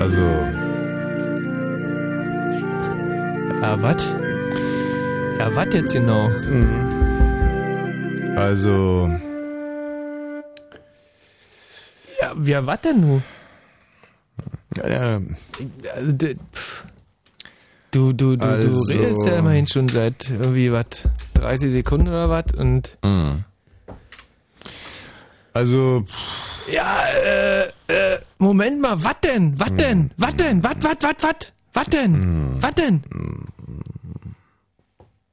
Also. Ja, was? Ja, was jetzt genau? Also. Ja, ja was denn nun? Ja, Also. Du, du, du, Also- du redest ja immerhin schon seit irgendwie was, 30 Sekunden oder was und Mhm. Also, ja, äh, Moment mal, was denn? Was denn? Was denn? Was, was, was, was? Was denn? Was denn?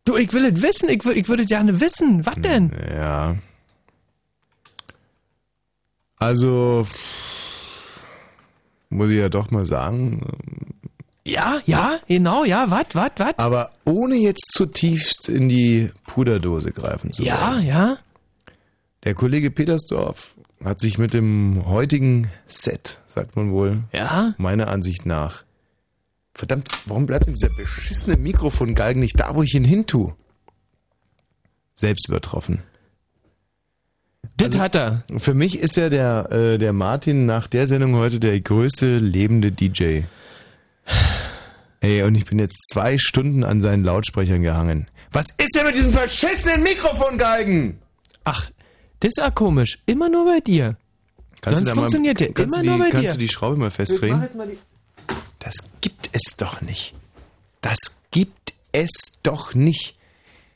Du, ich will es wissen, ich, ich würde gerne wissen, was denn? ja. Also, muss ich ja doch mal sagen, Ja, ja, genau, ja, was, was, was? aber ohne jetzt zutiefst in die Puderdose greifen zu Ja, wollen. ja. Der Kollege Petersdorf hat sich mit dem heutigen Set, sagt man wohl, Ja? meiner Ansicht nach, verdammt, warum bleibt denn dieser beschissene Mikrofongalgen nicht da, wo ich ihn hintue? Selbst übertroffen. Das hat er. Für mich ist ja der, äh, der Martin nach der Sendung heute der größte lebende DJ. Ey, und ich bin jetzt zwei Stunden an seinen Lautsprechern gehangen. Was ist denn mit diesem verschissenen Mikrofongalgen? Ach, das ist ja komisch. Immer nur bei dir. Kannst Sonst mal- funktioniert der kannst immer die, nur bei kannst dir. du die Schraube mal festdrehen? Das gibt es doch nicht. Das gibt es doch nicht.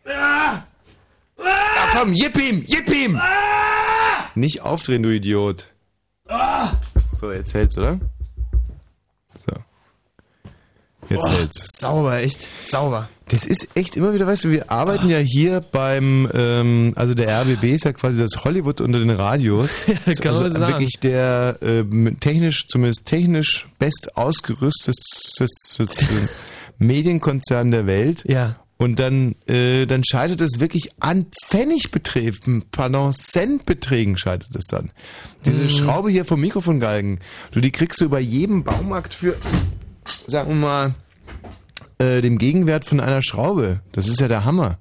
Ja, komm, jipp ihm, jipp ihm! Nicht aufdrehen, du Idiot. So, jetzt hält's, oder? So. Jetzt Boah, hält's. sauber, echt. Sauber. Das ist echt immer wieder, weißt du, wir arbeiten ja hier beim, ähm, also der RBB ist ja quasi das Hollywood unter den Radios. Ja, kann also man sagen. wirklich der ähm, technisch, zumindest technisch best ausgerüstete Medienkonzern der Welt. Ja. Und dann, äh, dann scheitert es wirklich an Pfennigbeträgen, pardon, Centbeträgen scheitert es dann. Diese Mhm. Schraube hier vom Mikrofongalgen, du, die kriegst du bei jedem Baumarkt für, sagen wir mal, äh, dem Gegenwert von einer Schraube. Das ist ja der Hammer.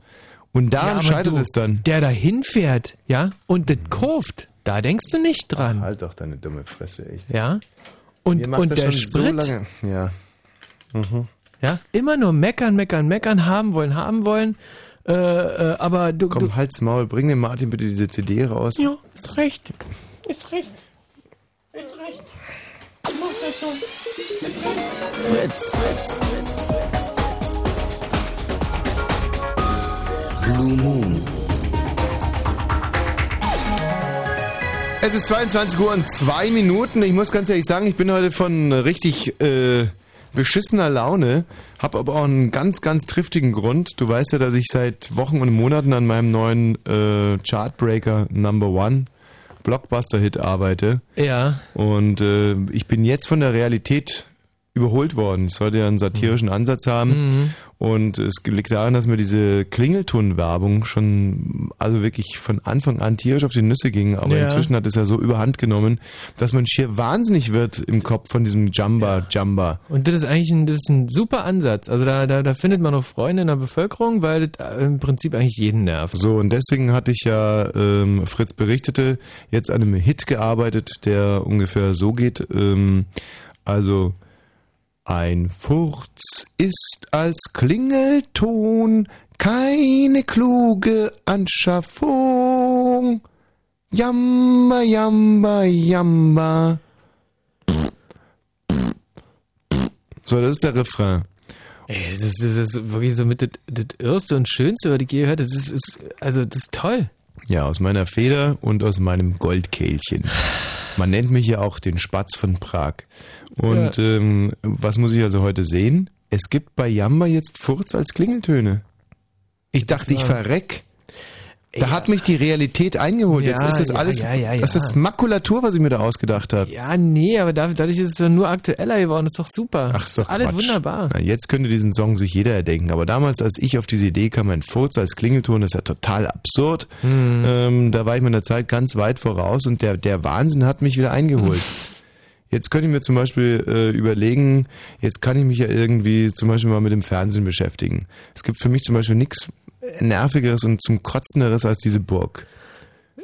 Und daran aber scheitert du, es dann. Der da hinfährt, ja, und das kurft, da denkst du nicht dran. Halt doch deine dumme Fresse, echt. Ja. Und, und der so Sprit, lange. Ja. Mhm. ja, immer nur meckern, meckern, meckern, haben wollen, haben wollen. Äh, äh, aber du, Komm, du halt's Maul, bring dem Martin bitte diese CD raus. ja, ist recht. Ist recht. Ist recht. Mach das schon. Fritz. Fritz. Blue Moon. Es ist 22 Uhr und zwei Minuten. Ich muss ganz ehrlich sagen, ich bin heute von richtig äh, beschissener Laune, habe aber auch einen ganz, ganz triftigen Grund. Du weißt ja, dass ich seit Wochen und Monaten an meinem neuen äh, Chartbreaker Number One Blockbuster-Hit arbeite. Ja. Und äh, ich bin jetzt von der Realität überholt worden. Ich sollte ja einen satirischen Ansatz haben. Mhm. Und es liegt daran, dass mir diese Klingelton-Werbung schon, also wirklich von Anfang an tierisch auf die Nüsse ging. Aber Ja. inzwischen hat es ja so überhand genommen, dass man schier wahnsinnig wird im Kopf von diesem Jumba, Jumba. Und das ist eigentlich ein, das ist ein super Ansatz. Also da, da, da findet man auch Freunde in der Bevölkerung, weil das äh, im Prinzip eigentlich jeden nervt. So, und deswegen hatte ich ja, ähm, Fritz berichtete, jetzt an einem Hit gearbeitet, der ungefähr so geht. Ähm, also, ein Furz ist als Klingelton keine kluge Anschaffung. Jamba, jamba, jamba. So, das ist der Refrain. Ey, das ist, das ist wirklich so mit das, das Erste und Schönste, was ich je gehört habe. Das ist, ist, also das ist toll. Ja, aus meiner Feder und aus meinem Goldkehlchen. Man nennt mich ja auch den Spatz von Prag. Und ähm, was muss ich also heute sehen? Es gibt bei Jamba jetzt Furz als Klingeltöne. Ich dachte, ich Ja. verreck. Da hat mich die Realität eingeholt. jetzt Ja, ist das ja, alles, ja, ja, das ja. ist Makulatur, was ich mir da ausgedacht habe. Ja, nee, aber da- dadurch ist es dann nur aktueller geworden. Das ist doch super. Ach, ist doch alles Quatsch. wunderbar. Na, jetzt könnte diesen Song sich jeder erdenken. Aber damals, als ich auf diese Idee kam, ein Furz als Klingelton, das ist ja total absurd. Hm. Ähm, da war ich meiner Zeit ganz weit voraus und der, der Wahnsinn hat mich wieder eingeholt. Jetzt könnte ich mir zum Beispiel äh, überlegen, jetzt kann ich mich ja irgendwie zum Beispiel mal mit dem Fernsehen beschäftigen. Es gibt für mich zum Beispiel nichts Nervigeres und zum Kotzenderes als diese Burg.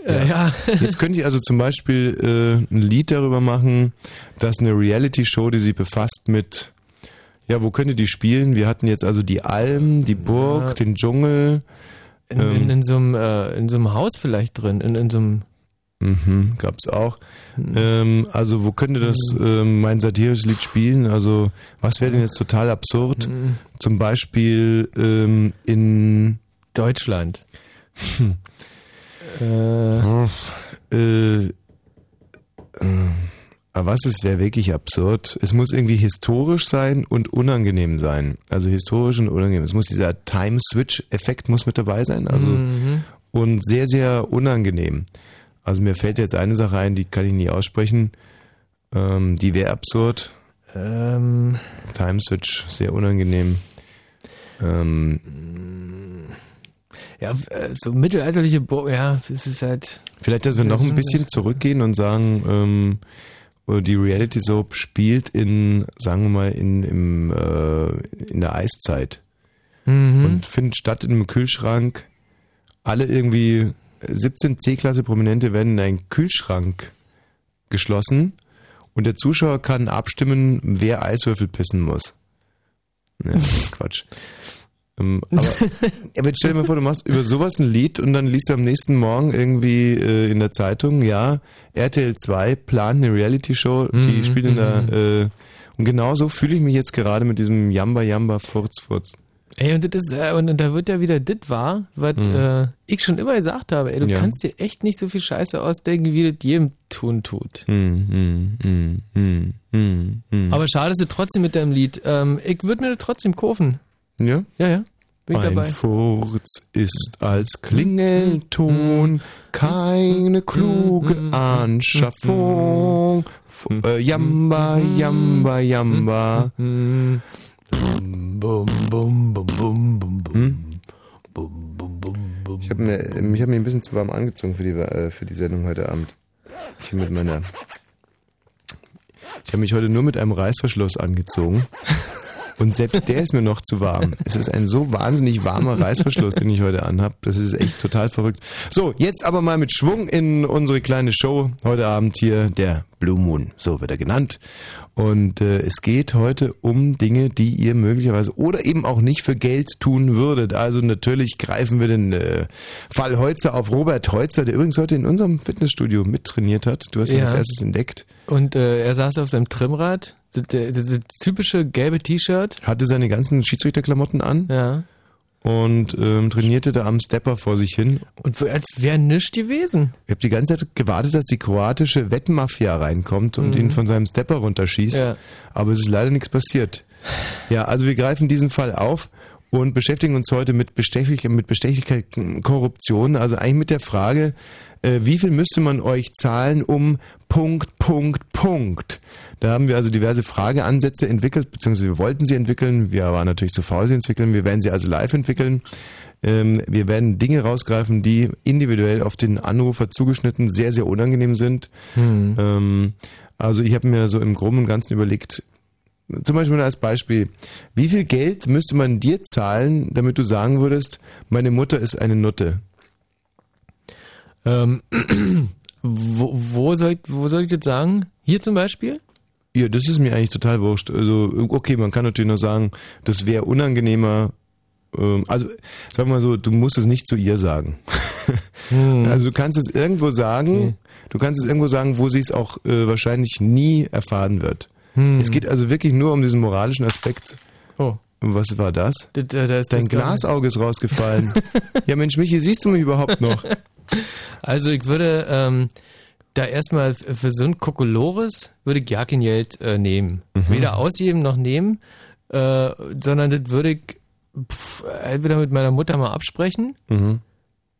Äh, ja. Jetzt könnte ich also zum Beispiel äh, ein Lied darüber machen, dass eine Reality-Show, die sich befasst mit, ja, wo könnte die spielen? Wir hatten jetzt also die Alm, die Burg, Ja. den Dschungel. In, Ähm. in, in, so einem, äh, in so einem Haus vielleicht drin, in, in so einem. Mhm, gab's auch. Hm. Ähm, also wo könnte das ähm, mein satirisches Lied spielen? Also was wäre denn jetzt total absurd? Hm. Zum Beispiel ähm, in Deutschland. äh, äh, äh, aber was ist, wäre wirklich absurd. Es muss irgendwie historisch sein und unangenehm sein. Also historisch und unangenehm. Es muss dieser Time-Switch-Effekt muss mit dabei sein. Also mhm. und sehr, sehr unangenehm. Also mir fällt jetzt eine Sache ein, die kann ich nie aussprechen. Ähm, die wäre absurd. ähm, Time Switch, sehr unangenehm. Ähm, ja, äh, so mittelalterliche Bo ja, es ist halt. vielleicht, dass wir noch ein bisschen zurückgehen und sagen, ähm, die Reality Soap spielt in, sagen wir mal, in, im, äh, in der Eiszeit Mhm. und findet statt in einem Kühlschrank. Alle irgendwie 17 C-Klasse Prominente werden in einen Kühlschrank geschlossen und der Zuschauer kann abstimmen, wer Eiswürfel pissen muss. Ja, das ist Quatsch. Ähm, aber, stell dir mal vor, du machst über sowas ein Lied und dann liest du am nächsten Morgen irgendwie äh, in der Zeitung, ja, RTL 2 plant eine Reality-Show, die Mhm, spielt in der, mhm. äh, und genau so fühle ich mich jetzt gerade mit diesem Jamba Jamba Furz Furz. Ey, und das ist, äh, und da wird ja wieder dit wahr, was Mhm. äh, ich schon immer gesagt habe, ey, du Ja. kannst dir echt nicht so viel Scheiße ausdenken, wie das jedem tun tut. Hm, hm, hm, hm, hm, hm. Aber schade ist es trotzdem mit deinem Lied. Ähm, ich würde mir das trotzdem kaufen. Ja? Ja, ja. Bin Ein dabei. Furz ist als Klingelton keine kluge Anschaffung. F- Äh, jamba, jamba, jamba. Bum, bum, bum, bum, bum, bum. Hm? Bum, bum, bum, bum. Ich habe mir, ich hab mir ein bisschen zu warm angezogen für die, äh, für die Sendung heute Abend. Ich mit meiner. Ich habe mich heute nur mit einem Reißverschluss angezogen. Und selbst der ist mir noch zu warm. Es ist ein so wahnsinnig warmer Reißverschluss, den ich heute anhab. Das ist echt total verrückt. So, jetzt aber mal mit Schwung in unsere kleine Show. Heute Abend hier der Blue Moon, so wird er genannt. Und äh, es geht heute um Dinge, die ihr möglicherweise oder eben auch nicht für Geld tun würdet. Also natürlich greifen wir den äh, Fall Heutzer auf Robert Heutzer, der übrigens heute in unserem Fitnessstudio mittrainiert hat. Du hast ihn Ja. als erstes entdeckt. Und äh, er saß auf seinem Trimmrad, das, typische gelbe T-Shirt. Hatte seine ganzen Schiedsrichterklamotten an Ja. und ähm, trainierte da am Stepper vor sich hin. Und als wäre nichts gewesen. Ich habe die ganze Zeit gewartet, dass die kroatische Wettmafia reinkommt und ihn von seinem Stepper runterschießt. Mhm. Ja. Aber es ist leider nichts passiert. Ja, also wir greifen diesen Fall auf und beschäftigen uns heute mit, Bestechlich mit Bestechlichkeit, Korruption. Also eigentlich mit der Frage, äh, wie viel müsste man euch zahlen, um Punkt, Punkt, Punkt. Da haben wir also diverse Frageansätze entwickelt, beziehungsweise wir wollten sie entwickeln. Wir waren natürlich zu faul, sie entwickeln. Wir werden sie also live entwickeln. Ähm, wir werden Dinge rausgreifen, die individuell auf den Anrufer zugeschnitten sehr, sehr unangenehm sind. Ähm, also ich habe mir so im Groben und Ganzen überlegt, zum Beispiel als Beispiel, wie viel Geld müsste man dir zahlen, damit du sagen würdest, meine Mutter ist eine Nutte? Ähm, wo, wo, soll ich, wo soll ich das sagen? Hier zum Beispiel? Ja, das ist mir eigentlich total wurscht. Also, okay, man kann natürlich nur sagen, das wäre unangenehmer. Ähm, also, wir mal so, du musst es nicht zu ihr sagen. Also, du kannst es irgendwo sagen, du kannst es irgendwo sagen, wo sie es auch äh, wahrscheinlich nie erfahren wird. Es geht also wirklich nur um diesen moralischen Aspekt. Oh, was war das? da ist Dein Glasauge ist rausgefallen. ja, Mensch, Michi, siehst du mich überhaupt noch? Also ich würde ähm, da erstmal für so ein Kokolores würde ich gar kein Geld äh, nehmen. Mhm. Weder ausgeben noch nehmen, äh, sondern das würde ich pff, entweder mit meiner Mutter mal absprechen Mhm.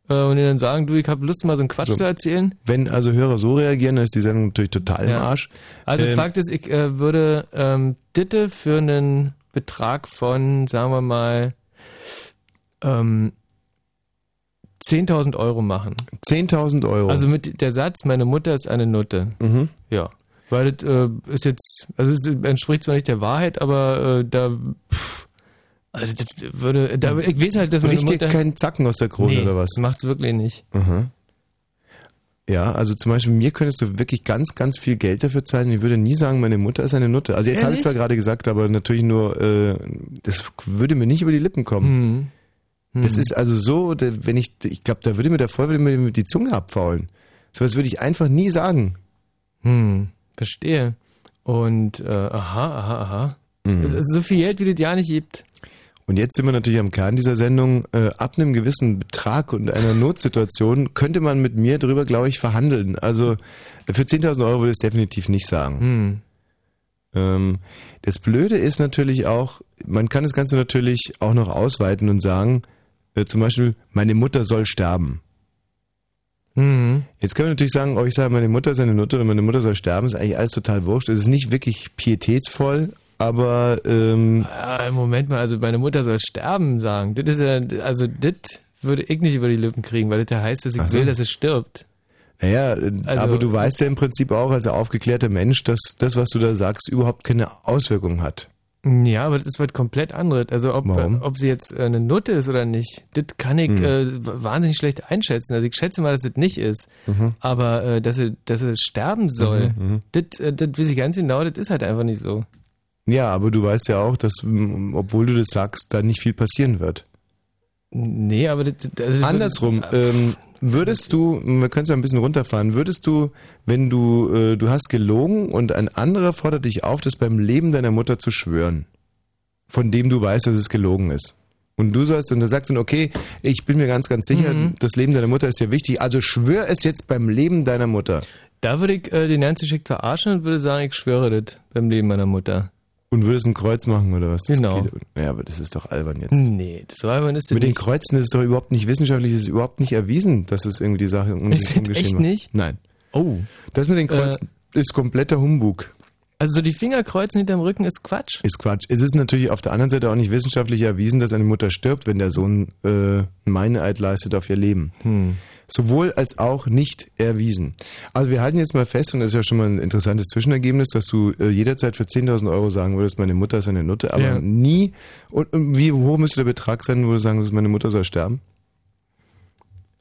äh, und ihr dann sagen, du, ich habe Lust mal so einen Quatsch So. zu erzählen. Wenn also Hörer so reagieren, dann ist die Sendung natürlich total im Ja. Arsch. Also Ähm, Fakt ist, ich äh, würde ähm, Ditte für einen Betrag von, sagen wir mal, ähm, 10.000 Euro machen. 10.000 Euro. Also mit der Satz, meine Mutter ist eine Nutte. mhm. Ja. Weil das äh, ist jetzt, also es entspricht zwar nicht der Wahrheit, aber äh, da, pff, also das würde, da, ich weiß halt, dass meine Bricht dir Mutter... keinen Zacken aus der Krone nee, oder was? macht's wirklich nicht. Aha. Ja, also zum Beispiel mir könntest du wirklich ganz, ganz viel Geld dafür zahlen. Ich würde nie sagen, meine Mutter ist eine Nutte. Also jetzt habe ich zwar gerade gesagt, aber natürlich nur, äh, das würde mir nicht über die Lippen kommen. Hm. Das ist also so, wenn ich, ich glaube, da würde mir der voll würde mir die Zunge abfaulen. Sowas würde ich einfach nie sagen. Hm, verstehe. Und, äh, aha, aha, aha. Mhm. So viel Geld, wie das ja nicht gibt. Und jetzt sind wir natürlich am Kern dieser Sendung. Äh, ab einem gewissen Betrag und einer Notsituation könnte man mit mir drüber, glaube ich, verhandeln. Also äh, für 10.000 Euro würde ich es definitiv nicht sagen. Hm. Ähm, das Blöde ist natürlich auch, man kann das Ganze natürlich auch noch ausweiten und sagen, äh, zum Beispiel, meine Mutter soll sterben. Hm. Jetzt können wir natürlich sagen, oh, ich sage, meine Mutter ist eine Nutte oder meine Mutter soll sterben, ist eigentlich alles total wurscht. Es ist nicht wirklich pietätsvoll, aber ähm, Ah, Moment mal, also meine Mutter soll sterben sagen. Das ist ja, also das würde ich nicht über die Lippen kriegen, weil das ja heißt, dass ich so. will, dass es stirbt. naja, Also- aber du weißt ja im Prinzip auch als aufgeklärter Mensch, dass das, was du da sagst, überhaupt keine Auswirkung hat. Ja, aber das ist was komplett anderes. Also ob, Warum? ob sie jetzt äh, eine Nutte ist oder nicht, das kann ich Hm. äh, wahnsinnig schlecht einschätzen. Also ich schätze mal, dass es nicht ist. Mhm. Aber äh, dass sie, dass sie sterben soll, Mhm, das, äh, das weiß ich ganz genau, das ist halt einfach nicht so. Ja, aber du weißt ja auch, dass, obwohl du das sagst, da nicht viel passieren wird. Nee, aber das, also Andersrum, ähm, würdest du, wir können es ja ein bisschen runterfahren, würdest du, wenn du, äh, du hast gelogen und ein anderer fordert dich auf, das beim Leben deiner Mutter zu schwören, von dem du weißt, dass es gelogen ist. Und du sollst, und du sagst dann, okay, ich bin mir ganz, ganz sicher, Mhm. das Leben deiner Mutter ist dir wichtig, also schwör es jetzt beim Leben deiner Mutter. Da würde ich äh, den Nancy Schick verarschen und würde sagen, ich schwöre das beim Leben meiner Mutter. Und würdest ein Kreuz machen oder was? Das Genau. geht- Ja, aber das ist doch albern jetzt. Nee, das war aber ist das Mit den nicht. Kreuzen ist es doch überhaupt nicht wissenschaftlich, ist überhaupt nicht erwiesen, dass es irgendwie die Sache um Ist umgeschrieben echt war. nicht? Nein. Oh. Das mit den Kreuzen ist kompletter Humbug. Also so die Finger kreuzen hinterm Rücken ist Quatsch. Ist Quatsch. Es ist natürlich auf der anderen Seite auch nicht wissenschaftlich erwiesen, dass eine Mutter stirbt, wenn der Sohn äh, einen Meineid leistet auf ihr Leben. Hm. Sowohl als auch nicht erwiesen. Also wir halten jetzt mal fest, und das ist ja schon mal ein interessantes Zwischenergebnis, dass du äh, jederzeit für 10.000 Euro sagen würdest, meine Mutter ist eine Nutte, aber Ja. nie, und, und wie hoch müsste der Betrag sein, wo du sagen würdest, meine Mutter soll sterben?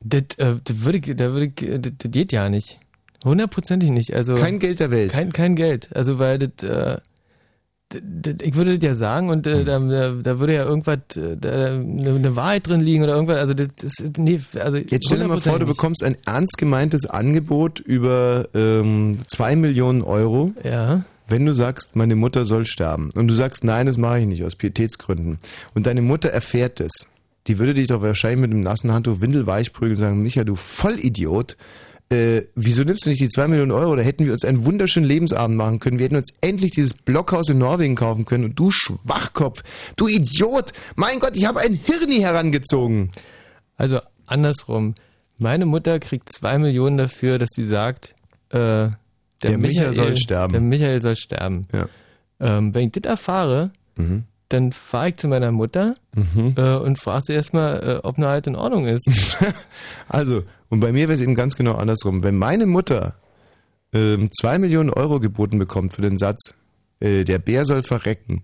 Das, äh, das würde ich, da würde äh, das, das geht ja nicht. Hundertprozentig nicht. Also Kein Geld der Welt. kein, kein Geld. Also weil das, äh, das, das, ich würde das ja sagen und äh, da, da, da würde ja irgendwas, äh, eine, Wahrheit drin liegen oder irgendwas. Also das ist, nee, also Jetzt stell dir mal vor, du 100% nicht. bekommst ein ernst gemeintes Angebot über ähm, zwei Millionen Euro, Ja. wenn du sagst, meine Mutter soll sterben. Und du sagst, nein, das mache ich nicht, aus Pietätsgründen. Und deine Mutter erfährt es. Die würde dich doch wahrscheinlich mit einem nassen Handtuch windelweich prügeln und sagen, Micha, du Vollidiot, äh, wieso nimmst du nicht die zwei Millionen Euro? Da hätten wir uns einen wunderschönen Lebensabend machen können. Wir hätten uns endlich dieses Blockhaus in Norwegen kaufen können. Und du Schwachkopf, du Idiot, mein Gott, ich habe ein Hirni herangezogen. Also andersrum. Meine Mutter kriegt zwei Millionen dafür, dass sie sagt, äh, der, Der Micha Michael soll sterben. Der Michael soll sterben. Ja. Ähm, wenn ich das erfahre, Mhm. dann fahre ich zu meiner Mutter äh, und frage sie erstmal, äh, ob eine halt in Ordnung ist. Also, und bei mir wäre es eben ganz genau andersrum. Wenn meine Mutter ähm, zwei Millionen Euro geboten bekommt für den Satz, äh, der Bär soll verrecken,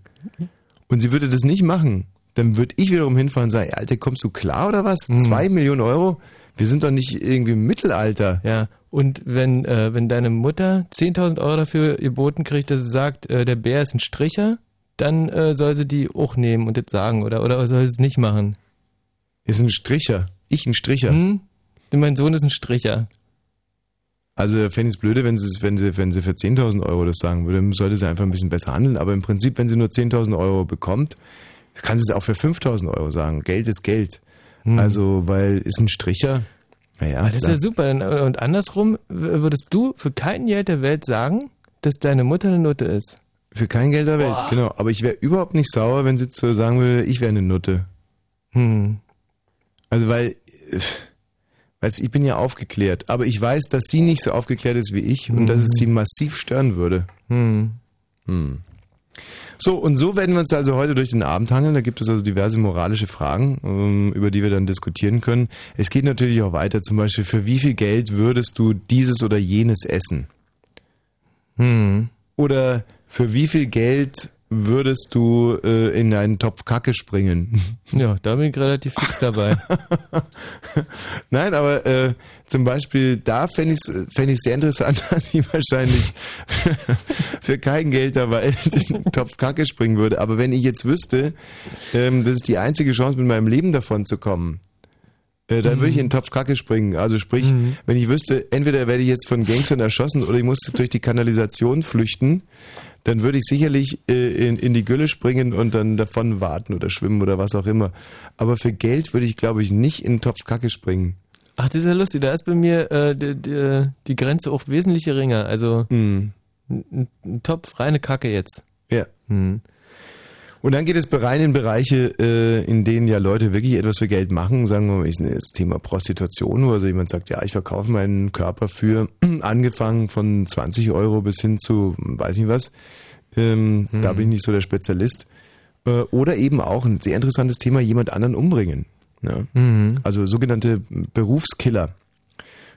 und sie würde das nicht machen, dann würde ich wiederum hinfahren und sagen, "Ey, Alter, kommst du klar oder was? Zwei Millionen Euro? Wir sind doch nicht irgendwie im Mittelalter. ja. Und wenn, äh, wenn deine Mutter 10.000 Euro dafür geboten kriegt, dass sie sagt, äh, der Bär ist ein Stricher, dann äh, soll sie die auch nehmen und das sagen oder, oder soll sie es nicht machen. Ist ein Stricher. Ich ein Stricher. Hm? Denn mein Sohn ist ein Stricher. Also fände ich es blöde, wenn sie, wenn, sie, wenn sie für 10.000 Euro das sagen würde, sollte sie einfach ein bisschen besser handeln. Aber im Prinzip, wenn sie nur 10.000 Euro bekommt, kann sie es auch für 5.000 Euro sagen. Geld ist Geld. Also, weil ist ein Stricher. Naja, das ist ja super. Und andersrum würdest du für kein Geld der Welt sagen, dass deine Mutter eine Nutte ist. für kein Geld der Welt, genau. Aber ich wäre überhaupt nicht sauer, wenn sie so sagen würde, ich wäre eine Nutte. Hm. Also, weil, äh, weißt ich bin ja aufgeklärt. Aber ich weiß, dass sie nicht so aufgeklärt ist wie ich und dass es sie massiv stören würde. Hm. So, und so werden wir uns also heute durch den Abend hangeln. Da gibt es also diverse moralische Fragen, ähm, über die wir dann diskutieren können. Es geht natürlich auch weiter, zum Beispiel, für wie viel Geld würdest du dieses oder jenes essen? Hm. Oder für wie viel Geld würdest du äh, in einen Topf Kacke springen? Ja, da bin ich relativ fix dabei. Nein, aber äh, zum Beispiel da fände ich es fänd sehr interessant, dass ich wahrscheinlich für kein Geld dabei in den Topf Kacke springen würde. Aber wenn ich jetzt wüsste, ähm, das ist die einzige Chance, mit meinem Leben davon zu kommen, äh, dann würde ich in den Topf Kacke springen. Also sprich, Mhm. wenn ich wüsste, entweder werde ich jetzt von Gangstern erschossen oder ich muss durch die Kanalisation flüchten, dann würde ich sicherlich äh, in, in die Gülle springen und dann davon warten oder schwimmen oder was auch immer. Aber für Geld würde ich, glaube ich, nicht in den Topf Kacke springen. Ach, das ist ja lustig. Da ist bei mir äh, die, die, die Grenze auch wesentlich geringer. Also Hm. ein, ein Topf reine Kacke jetzt. Ja. Hm. Und dann geht es rein in Bereiche, äh, in denen ja Leute wirklich etwas für Geld machen. Sagen wir mal, ist das Thema Prostitution, wo also jemand sagt, ja, ich verkaufe meinen Körper für angefangen von 20 Euro bis hin zu weiß nicht was. Ähm, Da bin ich nicht so der Spezialist. Äh, oder eben auch ein sehr interessantes Thema, jemand anderen umbringen. Ja? Mhm. Also sogenannte Berufskiller.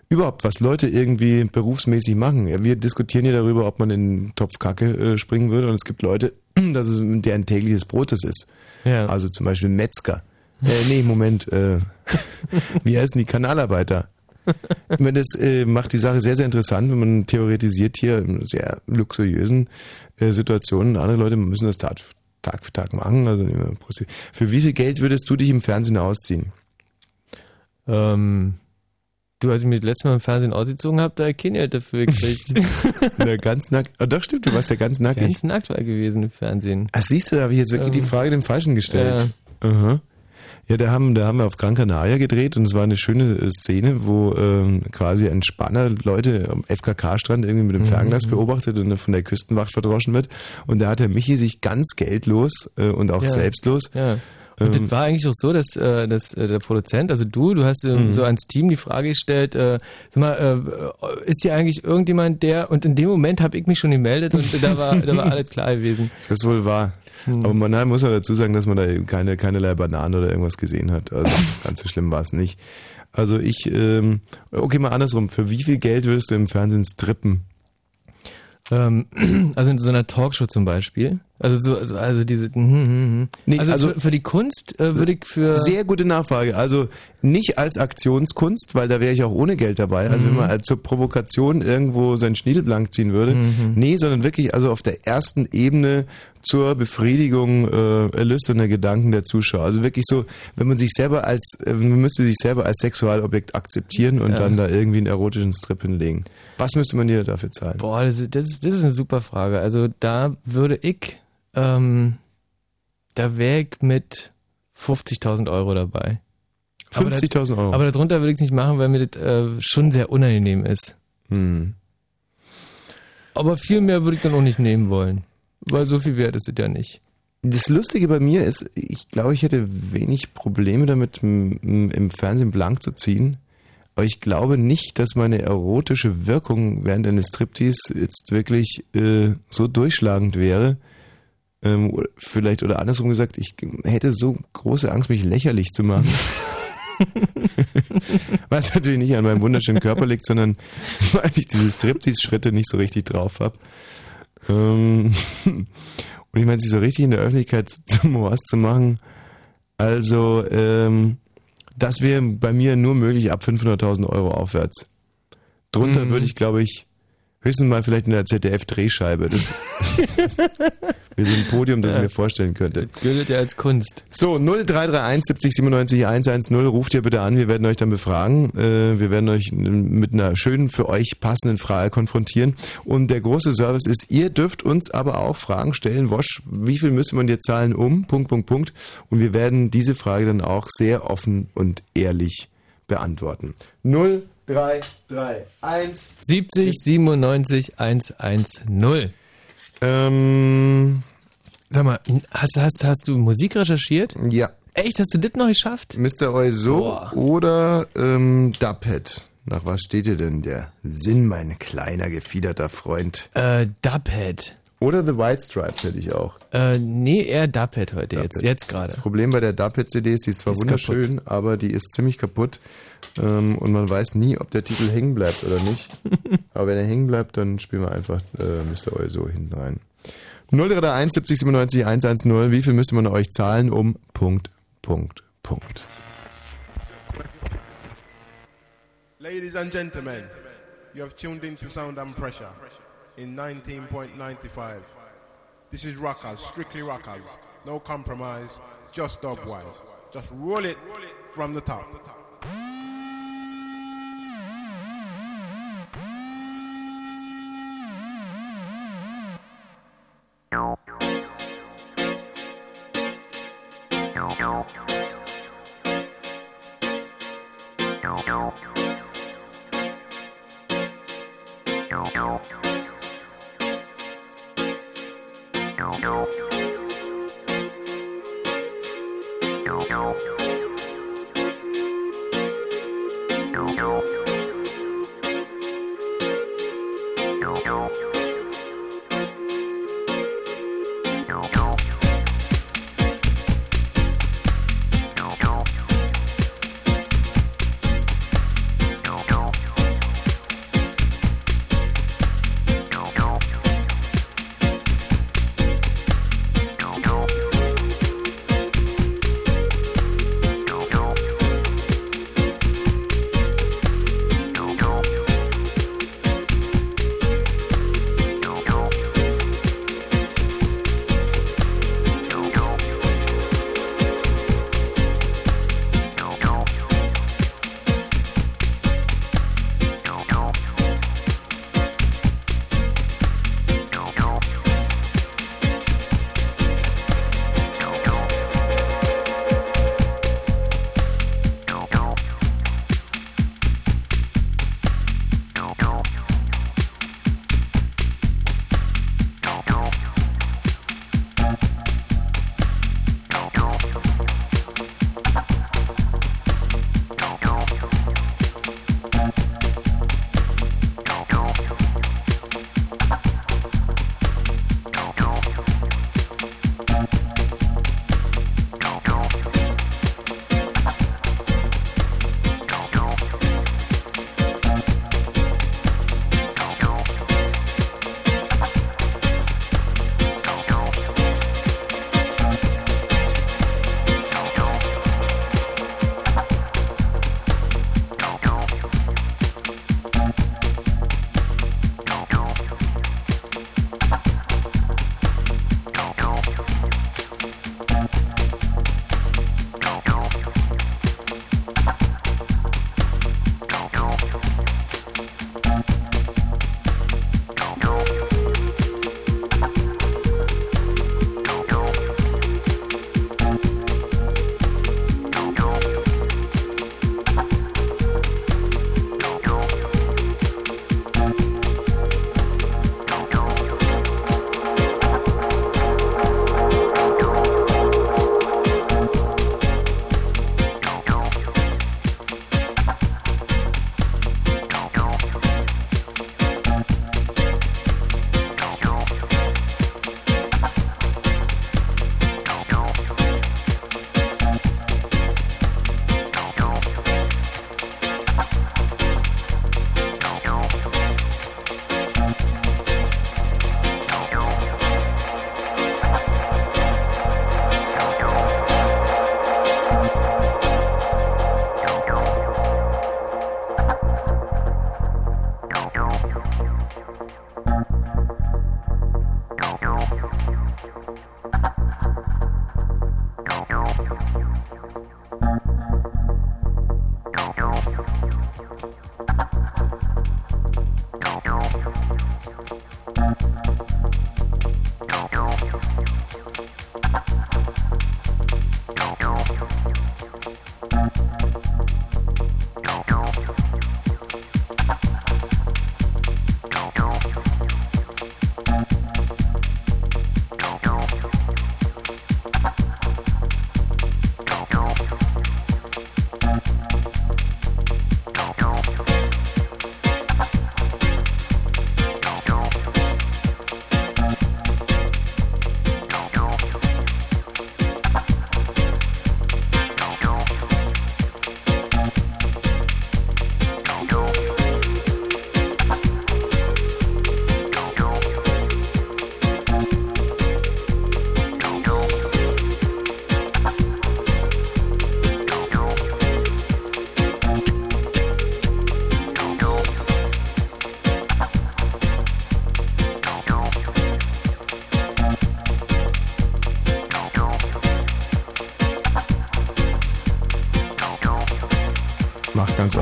Überhaupt, was Leute irgendwie berufsmäßig machen. Wir diskutieren hier darüber, ob man in den Topf Kacke äh, springen würde. Und es gibt Leute, das ist deren tägliches Brot das ist. Ja. Also zum Beispiel Metzger. Äh, nee, Moment. Äh, wie heißen die Kanalarbeiter? Ich meine, das äh, macht die Sache sehr, sehr interessant, wenn man theoretisiert hier in sehr luxuriösen äh, Situationen. Andere Leute müssen das Tag, Tag für Tag machen. Also für wie viel Geld würdest du dich im Fernsehen ausziehen? Ähm, du, als ich mir das letzte Mal im Fernsehen ausgezogen habe, da kein Geld dafür gekriegt. Na, ganz nackt. Oh, doch, stimmt, du warst ja ganz nackig. Ganz nackt war gewesen im Fernsehen. Ach, siehst du, da habe ich jetzt wirklich die Ähm, Frage dem Falschen gestellt. Aha. Ja, da haben, da haben wir auf Gran Canaria gedreht und es war eine schöne äh, Szene, wo ähm, quasi ein Spanner Leute am FKK-Strand irgendwie mit dem Mhm. Fernglas beobachtet und von der Küstenwacht verdroschen wird. Und da hat der Michi sich ganz geldlos äh, und auch Ja. selbstlos Ja. Und Ähm, das war eigentlich auch so, dass, äh, dass äh, der Produzent, also du, du hast ähm, Mhm. so ans Team die Frage gestellt, äh, sag mal, äh, ist hier eigentlich irgendjemand, der, und in dem Moment habe ich mich schon gemeldet und da war, da war alles klar gewesen. Das ist wohl wahr. Hm. Aber man nein, muss man dazu sagen, dass man da keine, keinerlei Bananen oder irgendwas gesehen hat. Also ganz so schlimm war es nicht. Also ich, ähm, okay, mal andersrum. Für wie viel Geld würdest du im Fernsehen strippen? Ähm, also in so einer Talkshow zum Beispiel. Also so, also, also diese. hm, hm, hm. Nee, also also- für, für die Kunst äh, würde ich für. Sehr gute Nachfrage. Also nicht als Aktionskunst, weil da wäre ich auch ohne Geld dabei. Also wenn man als zur Provokation irgendwo sein Schniedel blank ziehen würde. Nee, sondern wirklich also auf der ersten Ebene zur Befriedigung äh, erlüsterner Gedanken der Zuschauer. Also wirklich so, wenn man sich selber als, äh, man müsste sich selber als Sexualobjekt akzeptieren und Ja. dann da irgendwie einen erotischen Strip hinlegen. Was müsste man dir dafür zahlen? Boah, das ist, das, ist, das ist eine super Frage. Also da würde ich, ähm, da wäre ich mit 50.000 Euro dabei. Aber das- 50.000 Euro. Aber darunter würde ich es nicht machen, weil mir das äh, schon sehr unangenehm ist. hm. Aber viel mehr würde ich dann auch nicht nehmen wollen. Weil so viel wert ist es ja nicht. Das Lustige bei mir ist, ich glaube, ich hätte wenig Probleme damit, im Fernsehen blank zu ziehen. Aber ich glaube nicht, dass meine erotische Wirkung während eines Striptease jetzt wirklich äh, so durchschlagend wäre. Ähm, vielleicht, oder andersrum gesagt, ich hätte so große Angst, mich lächerlich zu machen. Was natürlich nicht an meinem wunderschönen Körper liegt, sondern weil ich diese Striptease-Schritte nicht so richtig drauf habe. Ähm, und ich meine, sich so richtig in der Öffentlichkeit zum was zu machen, also ähm, das wäre bei mir nur möglich ab 500.000 Euro aufwärts. Drunter Mhm. würde ich, glaube ich, höchstens mal vielleicht in der ZDF-Drehscheibe. Wäre so ein Podium, das ich Ja. mir vorstellen könnte. Das gilt ja als Kunst. So, 0331 70 97 110, ruft ihr bitte an, wir werden euch dann befragen. Äh, wir werden euch mit einer schönen, für euch passenden Frage konfrontieren. Und der große Service ist, ihr dürft uns aber auch Fragen stellen. Wosch, wie viel müsste man dir zahlen um? Punkt, Punkt, Punkt. Und wir werden diese Frage dann auch sehr offen und ehrlich beantworten. 0331 70 97 110. ähm, Sag mal, hast, hast, hast du Musik recherchiert? ja. Echt, hast du das noch geschafft? Mr. Oizo oder ähm, Dubhead? Nach was steht dir denn der Sinn, mein kleiner, gefiederter Freund? Äh, Dubhead. Oder The White Stripes hätte ich auch. Äh, nee, eher Dubhead heute, jetzt, Dubhead. jetzt gerade. Das Problem bei der Dubhead-CD ist, die ist zwar ist wunderschön, aber die ist ziemlich kaputt. Ähm, und man weiß nie, ob der Titel hängen bleibt oder nicht. aber wenn er hängen bleibt, dann spielen wir einfach äh, Mr. Oizo hinten rein. 0331 70 97 110. Wie viel müsste man euch zahlen, um Punkt, Punkt, Punkt. Ladies and gentlemen, you have tuned into Sound and Pressure in 19.95. This is Rockers, strictly Rockers. No compromise, just dubwise. Just roll it from the top. No.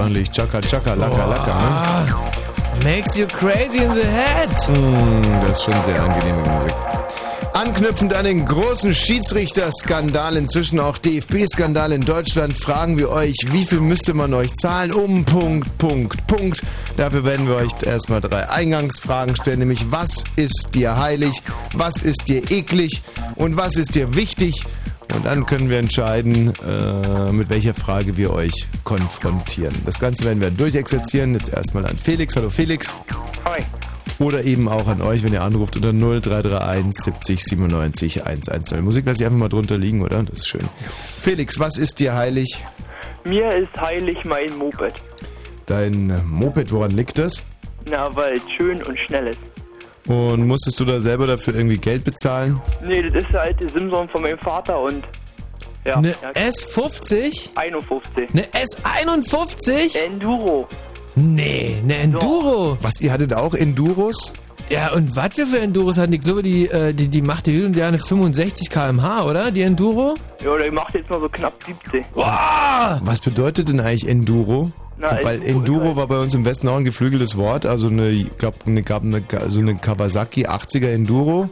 Ganz ordentlich. Chaka, chaka, laka, laka, ne? Makes you crazy in the head. Hm, das ist schon sehr angenehme Musik. Anknüpfend an den großen Schiedsrichterskandal, inzwischen auch DFB-Skandal in Deutschland, fragen wir euch, wie viel müsste man euch zahlen? Um Punkt, Punkt, Punkt. Dafür werden wir euch erstmal drei Eingangsfragen stellen, nämlich was ist dir heilig, was ist dir eklig und was ist dir wichtig? Und dann können wir entscheiden, äh, mit welcher Frage wir euch konfrontieren. Das Ganze werden wir durchexerzieren. Jetzt erstmal an Felix. Hallo Felix. Hi. Oder eben auch an euch, wenn ihr anruft unter 0331 70 97 110. Musik lasse ich einfach mal drunter liegen, oder? Das ist schön. Felix, was ist dir heilig? Mir ist heilig mein Moped. Dein Moped, woran liegt das? Na, weil es schön und schnell ist. Und musstest du da selber dafür irgendwie Geld bezahlen? Nee, das ist der alte Simson von meinem Vater und. Ja. Eine ja, S50? 51. Eine S51? Enduro. Nee, eine Enduro. Was, ihr hattet auch Enduros? Ja, und was wir für Enduros hatten? Ich glaube, die, äh, die, die macht die und eine 65 km/h, oder? Die Enduro? Ja, der macht jetzt mal so knapp 70. Boah! Was bedeutet denn eigentlich Enduro? Na, Weil Enduro war bei uns im Westen auch ein geflügeltes Wort, also eine, ich glaub, eine, gab eine, so eine Kawasaki 80er Enduro.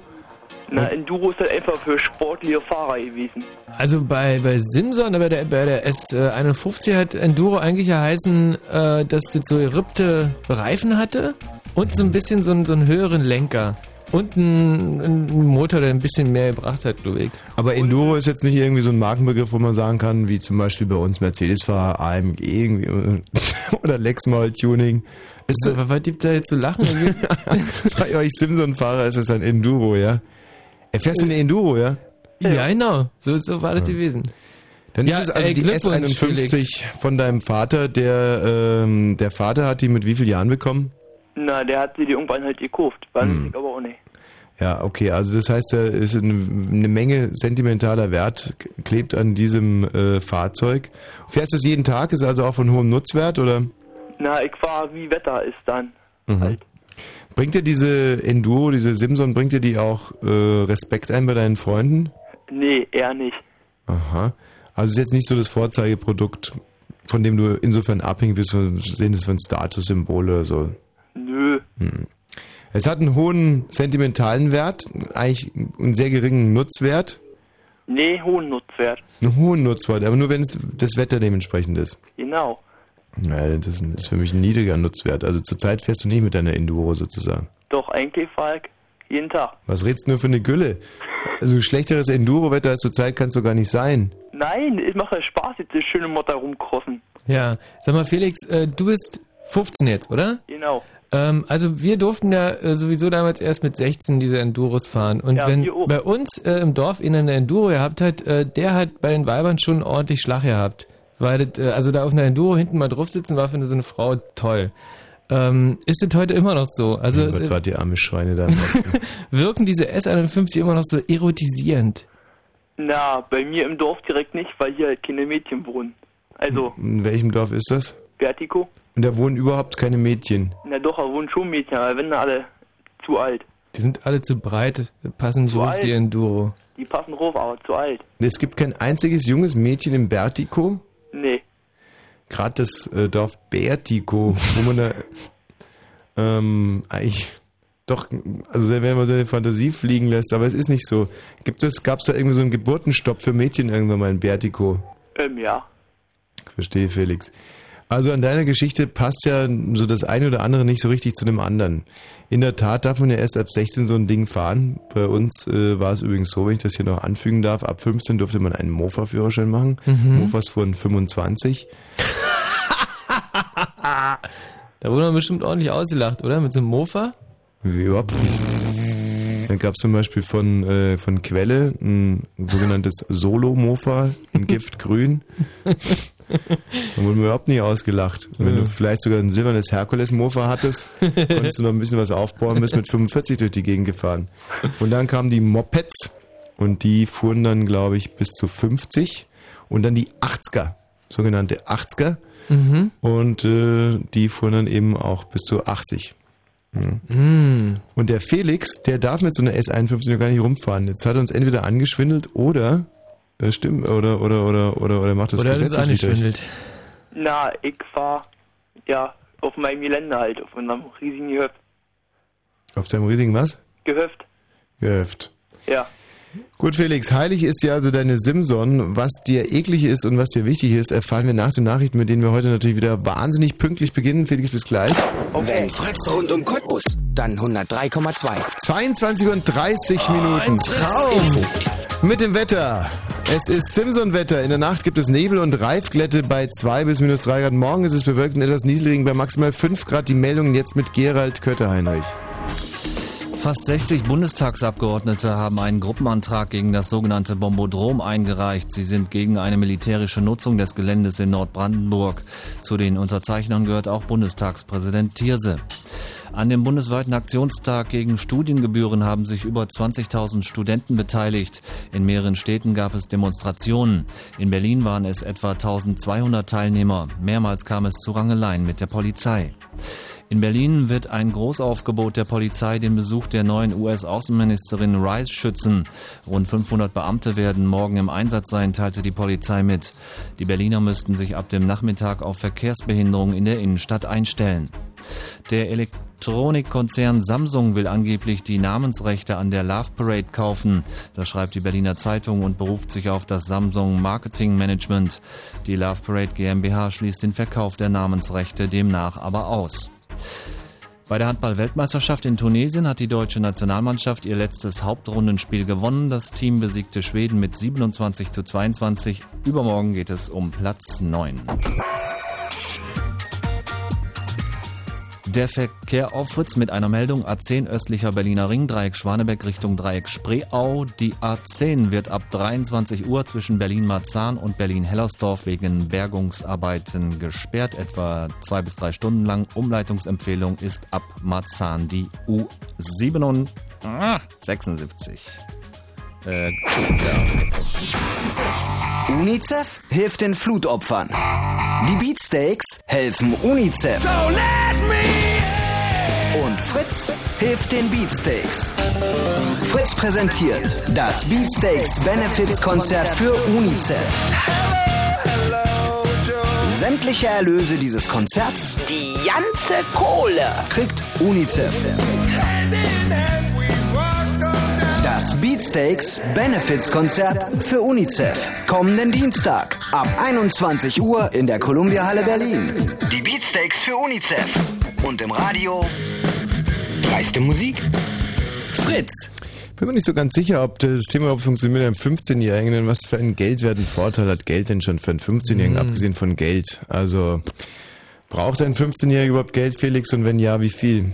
Na, Enduro ist halt einfach für sportliche Fahrer gewesen. Also bei, bei Simson, bei der, bei der S51 hat Enduro eigentlich ja heißen, äh, dass das so gerippte Reifen hatte und so ein bisschen so, einen- so einen höheren Lenker. Und ein, Motor, der ein bisschen mehr gebracht hat, glaube ich. Aber Enduro ist jetzt nicht irgendwie so ein Markenbegriff, wo man sagen kann, wie zum Beispiel bei uns Mercedes-Fahrer, AMG irgendwie, oder Lexmaul Tuning. Ist Was, was gibt da jetzt zu lachen? bei euch Simson-Fahrer ist es ein Enduro, ja? Er fährst du eine Enduro, ja? ja, genau. So, so war das gewesen. Dann Ja, ist es also ey, die Glückwunsch, S51 von deinem Vater. Der, ähm, der Vater hat die mit wie vielen Jahren bekommen? Na, der hat sie die irgendwann halt gekauft. War Hm. ich aber auch nicht. Ja, okay, also das heißt, da ist eine, eine Menge sentimentaler Wert klebt an diesem äh, Fahrzeug. Fährst du es jeden Tag? Ist also auch von hohem Nutzwert oder? Na, ich fahr wie Wetter ist dann. Mhm. Bringt dir diese Enduro, diese Simson, bringt dir die auch äh, Respekt ein bei deinen Freunden? Nee, eher nicht. Aha. Also es ist jetzt nicht so das Vorzeigeprodukt, von dem du insofern abhängig bist, so sehen das für ein Statussymbol oder so. Hm. Es hat einen hohen sentimentalen Wert, eigentlich einen sehr geringen Nutzwert. Nee, hohen Nutzwert. Einen hohen Nutzwert, aber nur wenn es das Wetter dementsprechend ist. Genau. Naja, das ist für mich ein niedriger Nutzwert. Also zurzeit fährst du nicht mit deiner Enduro sozusagen. Doch, eigentlich ich jeden Tag. Was redst du nur für eine Gülle? Also schlechteres Enduro-Wetter als zurzeit kann es doch gar nicht sein. Nein, es macht ja Spaß, jetzt das schöne Motor rumkrossen. Ja, sag mal Felix, äh, du bist 15 jetzt, oder? Genau. Ähm, also wir durften ja äh, sowieso damals erst mit 16 diese Enduros fahren. Und Ja, wenn bei uns äh, im Dorf einer eine Enduro gehabt hat, äh, der hat bei den Weibern schon ordentlich Schlag gehabt. Weil das, äh, also da auf einer Enduro hinten mal drauf sitzen war für so eine Frau toll. Ähm, ist das heute immer noch so? Also es, Gott, wart die arme Schweine da. wirken diese S51 immer noch so erotisierend? Na, bei mir im Dorf direkt nicht, weil hier halt keine Mädchen wohnen. Also, In welchem Dorf ist das? Vertigo? Und da wohnen überhaupt keine Mädchen. Na doch, da wohnen schon Mädchen, aber wenn alle zu alt. Die sind alle zu breit, passen nicht Zu auf die Enduro. Die passen drauf, aber zu alt. Es gibt kein einziges junges Mädchen im Bertiko. Nee. Gerade das äh, Dorf Bertiko, wo man da ähm, eigentlich doch, also wenn man seine Fantasie fliegen lässt, aber es ist nicht so. Gibt es, gab es da irgendwie so einen Geburtenstopp für Mädchen irgendwann mal in Bertiko? Ähm, ja. Verstehe, Felix. Also an deiner Geschichte passt ja so das eine oder andere nicht so richtig zu dem anderen. In der Tat darf man ja erst ab 16 so ein Ding fahren. Bei uns äh, war es übrigens so, wenn ich das hier noch anfügen darf, ab 15 durfte man einen Mofa-Führerschein machen. Mhm. Mofas fuhren 25. Da wurde man bestimmt ordentlich ausgelacht, oder? Mit so einem Mofa? Nicht. Dann gab es zum Beispiel von, äh, von Quelle ein sogenanntes Solo-Mofa in Giftgrün. Da wurde man überhaupt nie ausgelacht. Und wenn du vielleicht sogar ein silbernes Herkules-Mofa hattest, konntest du noch ein bisschen was aufbauen, bist mit 45 durch die Gegend gefahren. Und dann kamen die Mopeds und die fuhren dann, glaube ich, bis zu 50. Und dann die 80er, sogenannte 80er. Mhm. Und äh, die fuhren dann eben auch bis zu 80. Ja. Mm. Und der Felix, der darf mit so einer S51 noch gar nicht rumfahren. Jetzt hat er uns entweder angeschwindelt oder äh, stimmt oder oder oder oder oder macht das Oder gesetzlich widrig. angeschwindelt. Na, ich war ja auf meinem Gelände halt, auf unserem riesigen Gehöft. Auf deinem riesigen was? Gehöft, Gehöft. ja. Gut, Felix, heilig ist ja also deine Simson. Was dir eklig ist und was dir wichtig ist, erfahren wir nach den Nachrichten, mit denen wir heute natürlich wieder wahnsinnig pünktlich beginnen. Felix, bis gleich. Wenn Fritz rund um Cottbus, dann 103,2. 22 und 30 Minuten. Traum. Mit dem Wetter. Es ist Simson-Wetter. In der Nacht gibt es Nebel und Reifglätte bei 2 bis minus 3 Grad. Morgen ist es bewölkt und etwas Nieselregen bei maximal 5 Grad. Die Meldungen jetzt mit Gerald Kötter-Heinrich. Fast 60 Bundestagsabgeordnete haben einen Gruppenantrag gegen das sogenannte Bombodrom eingereicht. Sie sind gegen eine militärische Nutzung des Geländes in Nordbrandenburg. Zu den Unterzeichnern gehört auch Bundestagspräsident Thierse. An dem bundesweiten Aktionstag gegen Studiengebühren haben sich über 20.000 Studenten beteiligt. In mehreren Städten gab es Demonstrationen. In Berlin waren es etwa 1200 Teilnehmer. Mehrmals kam es zu Rangeleien mit der Polizei. In Berlin wird ein Großaufgebot der Polizei den Besuch der neuen US-Außenministerin Rice schützen. Rund 500 Beamte werden morgen im Einsatz sein, teilte die Polizei mit. Die Berliner müssten sich ab dem Nachmittag auf Verkehrsbehinderungen in der Innenstadt einstellen. Der Elektronikkonzern Samsung will angeblich die Namensrechte an der Love Parade kaufen. Das schreibt die Berliner Zeitung und beruft sich auf das Samsung Marketing Management. Die Love Parade GmbH schließt den Verkauf der Namensrechte demnach aber aus. Bei der Handball-Weltmeisterschaft in Tunesien hat die deutsche Nationalmannschaft ihr letztes Hauptrundenspiel gewonnen. Das Team besiegte Schweden mit 27 zu 22. Übermorgen geht es um Platz 9. Der Verkehr auf Fritz mit einer Meldung A10 östlicher Berliner Ring, Dreieck Schwanebeck Richtung Dreieck Spreeau. Die A10 wird ab 23 Uhr zwischen Berlin-Marzahn und Berlin-Hellersdorf wegen Bergungsarbeiten gesperrt, etwa zwei bis drei Stunden lang. Umleitungsempfehlung ist ab Marzahn die U76. Äh, ja. UNICEF hilft den Flutopfern. Die Beatsteaks helfen UNICEF. Und Fritz hilft den Beatsteaks. Fritz präsentiert das Beatsteaks Benefits Konzert für UNICEF. Sämtliche Erlöse dieses Konzerts, Die ganze Kohle. kriegt UNICEF. Das Beatsteaks Benefits Konzert für UNICEF. Kommenden Dienstag ab 21 Uhr in der Columbia Halle Berlin. Die Beatsteaks für UNICEF. Und im Radio Dreiste Musik. Fritz. Bin mir nicht so ganz sicher, ob das Thema überhaupt funktioniert mit einem 15-Jährigen, denn was für einen geldwerten Vorteil hat Geld denn schon für einen 15-Jährigen, abgesehen von Geld? Also, braucht ein 15-Jähriger überhaupt Geld, Felix, und wenn ja, wie viel?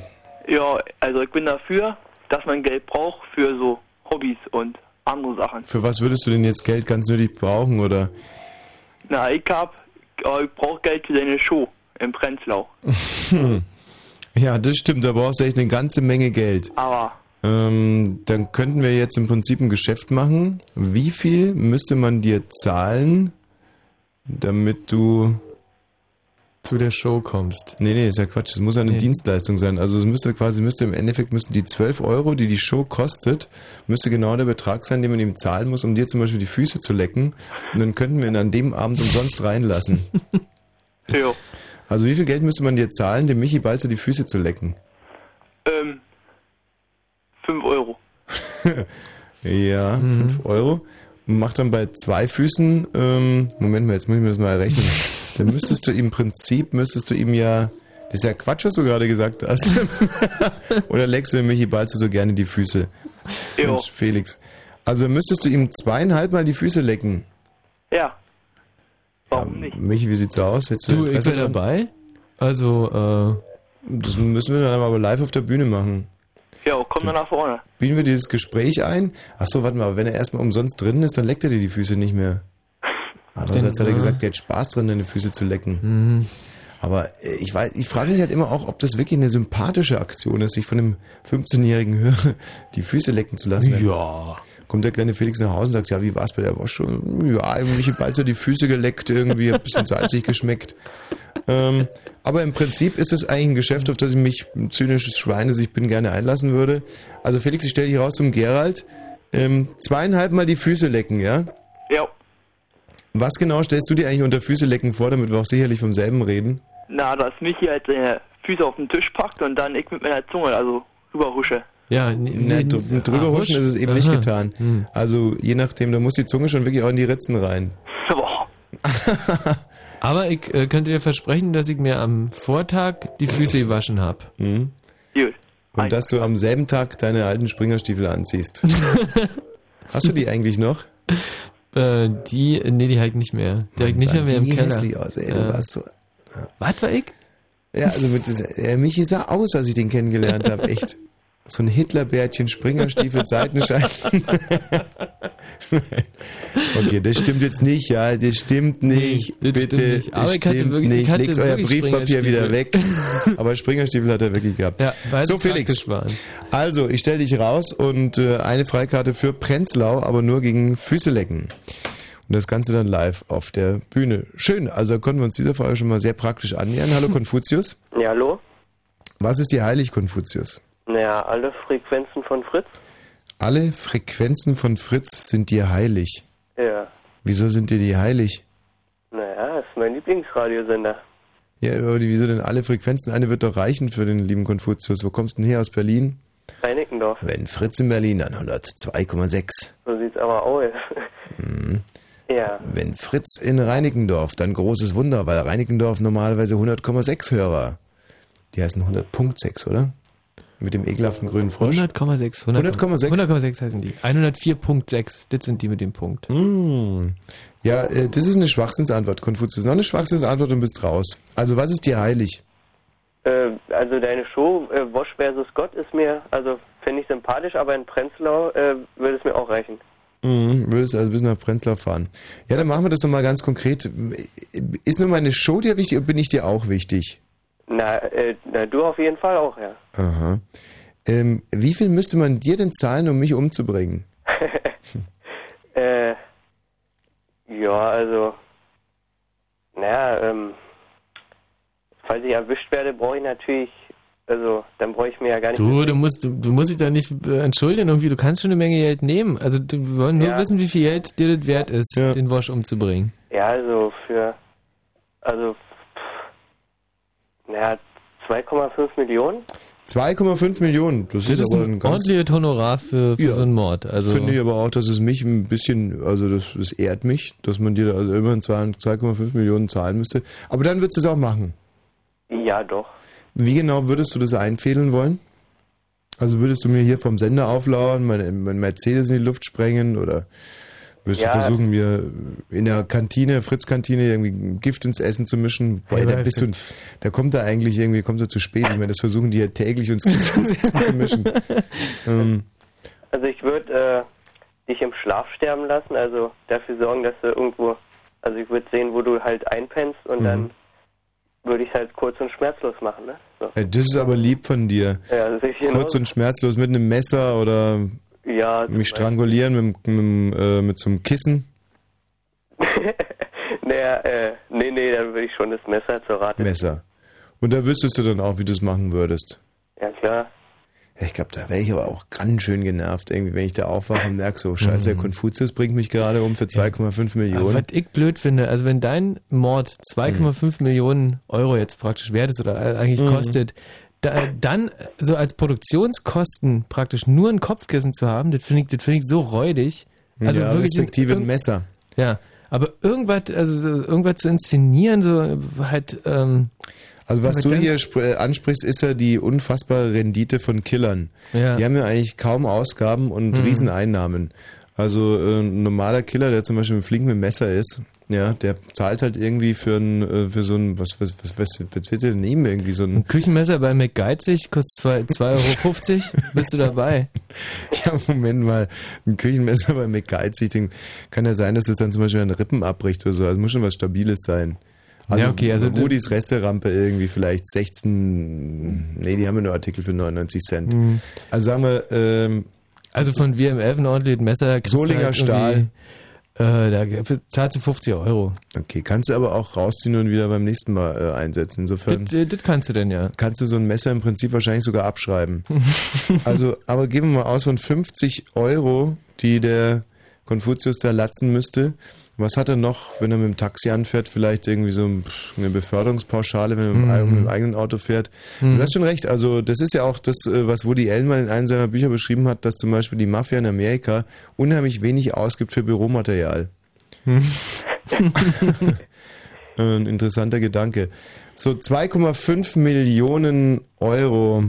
Ja, also ich bin dafür, dass man Geld braucht für so Hobbys und andere Sachen. Für was würdest du denn jetzt Geld ganz nötig brauchen, oder? Na, ich hab, äh, ich brauche Geld für deine Show im Prenzlau. Ja, das stimmt, da brauchst du echt eine ganze Menge Geld. Aber Ähm, dann könnten wir jetzt im Prinzip ein Geschäft machen. Wie viel müsste man dir zahlen, damit du... Zu der Show kommst. Nee, nee, ist ja Quatsch. Es muss eine Nee. Dienstleistung sein. Also es müsste quasi, müsste im Endeffekt müssten die 12 Euro, die die Show kostet, müsste genau der Betrag sein, den man ihm zahlen muss, um dir zum Beispiel die Füße zu lecken. Und dann könnten wir ihn an dem Abend umsonst reinlassen. ja, Also wie viel Geld müsste man dir zahlen, dem Michi Balzer die Füße zu lecken? ähm, 5 Euro. Ja, 5 Euro. Und macht dann bei zwei Füßen, ähm, Moment mal, jetzt muss ich mir das mal errechnen. Dann müsstest du im Prinzip, müsstest du ihm ja, das ist ja Quatsch, was du gerade gesagt hast. Oder leckst du dem Michi Balzer so gerne die Füße? Ja, Mensch, Felix. Also müsstest du ihm zweieinhalb Mal die Füße lecken. ja. Warum nicht? Michi, wie sieht's so aus? Hättest Du, ich Interesse bin dran? dabei. Also, äh, Das müssen wir dann aber live auf der Bühne machen. Ja, komm dann nach vorne. Bieten wir dieses Gespräch ein? Achso, warte mal, wenn er erstmal umsonst drin ist, dann leckt er dir die Füße nicht mehr. Andererseits hat er ja. gesagt, er hat Spaß dran, deine Füße zu lecken. mhm. Aber äh, ich weiß, ich frage mich halt immer auch, ob das wirklich eine sympathische Aktion ist, sich von einem 15-jährigen Hörer die Füße lecken zu lassen. ja. Kommt der kleine Felix nach Hause und sagt, ja, wie war's bei der Waschung? Ja, mich bald so die Füße geleckt irgendwie, hat ein bisschen salzig geschmeckt. Ähm, aber im Prinzip ist es eigentlich ein Geschäft, auf das ich mich, ein zynisches Schwein, das ich bin, gerne einlassen würde. Also Felix, ich stelle dich raus zum Gerald. Ähm, zweieinhalb Mal die Füße lecken, ja? Ja, Was genau stellst du dir eigentlich unter Füße lecken vor, damit wir auch sicherlich vom selben reden? Na, dass Michi halt seine Füße auf den Tisch packt und dann ich mit meiner Zunge, also rüberhusche. Ja, Ne, dr- drüber huschen ist es eben nicht getan. Hm. Also je nachdem, da muss die Zunge schon wirklich auch in die Ritzen rein. Aber ich äh, könnte dir versprechen, dass ich mir am Vortag die Füße gewaschen habe. Mhm. Gut. Und dass du am selben Tag deine alten Springerstiefel anziehst. Hast du die eigentlich noch? Äh, die, nee, die halt nicht mehr. Die ich nicht mehr, mehr im die Keller. hässlich aus, ey, du Ja. warst so. Was war ich? Ja, also mit das, äh, Michi sah aus, als ich den kennengelernt habe, echt. So ein Hitlerbärtchen, Springerstiefel, Seitenscheiben. okay, das stimmt jetzt nicht, ja, das stimmt nicht. das Bitte, stimmt nicht. Aber das ich hatte stimmt wirklich- ich nicht. hatte Legt euer Briefpapier wieder weg. Aber Springerstiefel hat er wirklich gehabt. Ja, weil so, Felix. Also, ich stelle dich raus und äh, eine Freikarte für Prenzlau, aber nur gegen Füße lecken. Und das Ganze dann live auf der Bühne. Schön, also konnten wir uns dieser Frage schon mal sehr praktisch annähern. Hallo Konfuzius. Ja, hallo? Was ist dir heilig, Konfuzius? Naja, alle Frequenzen von Fritz? Alle Frequenzen von Fritz sind dir heilig. Ja. Wieso sind dir die heilig? Naja, ist mein Lieblingsradiosender. Ja, aber wieso denn alle Frequenzen? Eine wird doch reichen für den lieben Konfuzius. Wo kommst du denn her aus Berlin? Reinickendorf. Wenn Fritz in Berlin, dann 102,6. So sieht's aber aus. Mhm. ja. Wenn Fritz in Reinickendorf, dann großes Wunder, weil Reinickendorf normalerweise 100,6 Hörer. Die heißen 100.6, oder? Mit dem ekelhaften grünen Frosch. 100,6. 100,6? 100,6 heißen die. 104,6. Das sind die mit dem Punkt. Mm. Ja, äh, das ist eine Schwachsinnsantwort, Konfuzius. Noch eine Schwachsinnsantwort und bist raus. Also, was ist dir heilig? Äh, also deine Show äh, Wosch versus Gott ist mir, also finde ich sympathisch, aber in Prenzlau äh, würde es mir auch reichen. Mhm, würdest also bis nach Prenzlau fahren. Ja, dann machen wir das doch mal ganz konkret. Ist nur meine Show dir wichtig oder bin ich dir auch wichtig? Na, äh, na, du auf jeden Fall auch, ja. Aha. Ähm, wie viel müsste man dir denn zahlen, um mich umzubringen? Äh, ja, also, naja, ähm, falls ich erwischt werde, brauche ich natürlich, also, dann brauche ich mir ja gar nicht. Du, du musst, du, du musst dich da nicht äh, entschuldigen irgendwie. Du kannst schon eine Menge Geld nehmen. Also du, wir wollen nur Ja. wissen, wie viel Geld dir das wert ist, den Wosch umzubringen. Ja, also für, also, naja, 2,5 Millionen? 2,5 Millionen. Das, Das ist aber ein ein ganz. ordentliches Honorar für, für Ja. so einen Mord. Also Finde ich aber auch, dass es mich ein bisschen, also das, das ehrt mich, dass man dir da also immerhin 2 2,5 Millionen zahlen müsste. Aber dann würdest du es auch machen. Ja, doch. Wie genau würdest du das einfädeln wollen? Also würdest du mir hier vom Sender auflauern, mein, mein Mercedes in die Luft sprengen oder würdest Ja. du versuchen, mir in der Kantine, Fritz-Kantine, irgendwie Gift ins Essen zu mischen? Boah, da bist du, da kommt er eigentlich irgendwie, kommt er zu spät. Ich meine, das versuchen die ja täglich uns Gift ins Essen zu mischen. Ähm, Also ich würde äh, dich im Schlaf sterben lassen, also dafür sorgen, dass du irgendwo, also ich würde sehen, wo du halt einpennst und Mhm. dann würde ich halt kurz und schmerzlos machen, ne? So. ja, das ist aber lieb von dir. Ja, Kurz und schmerzlos mit einem Messer oder Ja, mich strangulieren mit, mit, äh, mit so einem Kissen. Naja, äh, nee, nee, dann würde ich schon das Messer zur Rate. Messer. Und da wüsstest du dann auch, wie du es machen würdest. Ja, klar. Ja, ich glaube, da wäre ich aber auch ganz schön genervt, irgendwie, wenn ich da aufwache und merke, so, scheiße, der Konfuzius bringt mich gerade um für 2,5 Aber Millionen. was ich blöd finde, also wenn dein Mord 2,5 Millionen Euro jetzt praktisch wert ist oder eigentlich Mhm. kostet, da, dann so als Produktionskosten praktisch nur ein Kopfkissen zu haben, das finde ich, das finde ich so räudig. Also ja, wirklich respektive ein Messer. Ja, aber irgendwas, also so, irgendwas zu inszenieren, so halt. Ähm, Also was du hier äh, ansprichst, ist ja die unfassbare Rendite von Killern. Ja. Die haben ja eigentlich kaum Ausgaben und Mhm. Rieseneinnahmen. Also äh, ein normaler Killer, der zum Beispiel mit flink mit dem Messer ist, ja, der zahlt halt irgendwie für ein, äh, für so ein, was, was, was, was, was wird der denn nehmen? Irgendwie so ein, Ein Küchenmesser bei McGeizig kostet zwei- 2,50 Euro. Bist du dabei? ja, Moment mal, ein Küchenmesser bei McGeizig, den kann ja sein, dass es dann zum Beispiel an Rippen abbricht oder so. Also muss schon was Stabiles sein. Also, Ja, okay, also- Rudis Resterampe irgendwie vielleicht 16, nee, die haben ja nur Artikel für 99 Cent. Mhm. Also sagen wir, ähm, Also von WMF ein ordentliches Messer. Solinger halt Stahl. Äh, da zahlst du 50 Euro. Okay, kannst du aber auch rausziehen und wieder beim nächsten Mal äh, einsetzen. Insofern Das, äh, das kannst du denn ja. kannst du so ein Messer im Prinzip wahrscheinlich sogar abschreiben. also, aber geben wir mal aus von 50 Euro, die der Konfuzius da latzen müsste, Was hat er noch, wenn er mit dem Taxi anfährt? Vielleicht irgendwie so eine Beförderungspauschale, wenn er mit, dem, Mhm. mit dem eigenen Auto fährt. Mhm. Du hast schon recht. Also das ist ja auch das, äh, was Woody Allen mal in einem seiner Bücher beschrieben hat, dass zum Beispiel die Mafia in Amerika unheimlich wenig ausgibt für Büromaterial. Hm. Ein interessanter Gedanke. So 2,5 Millionen Euro.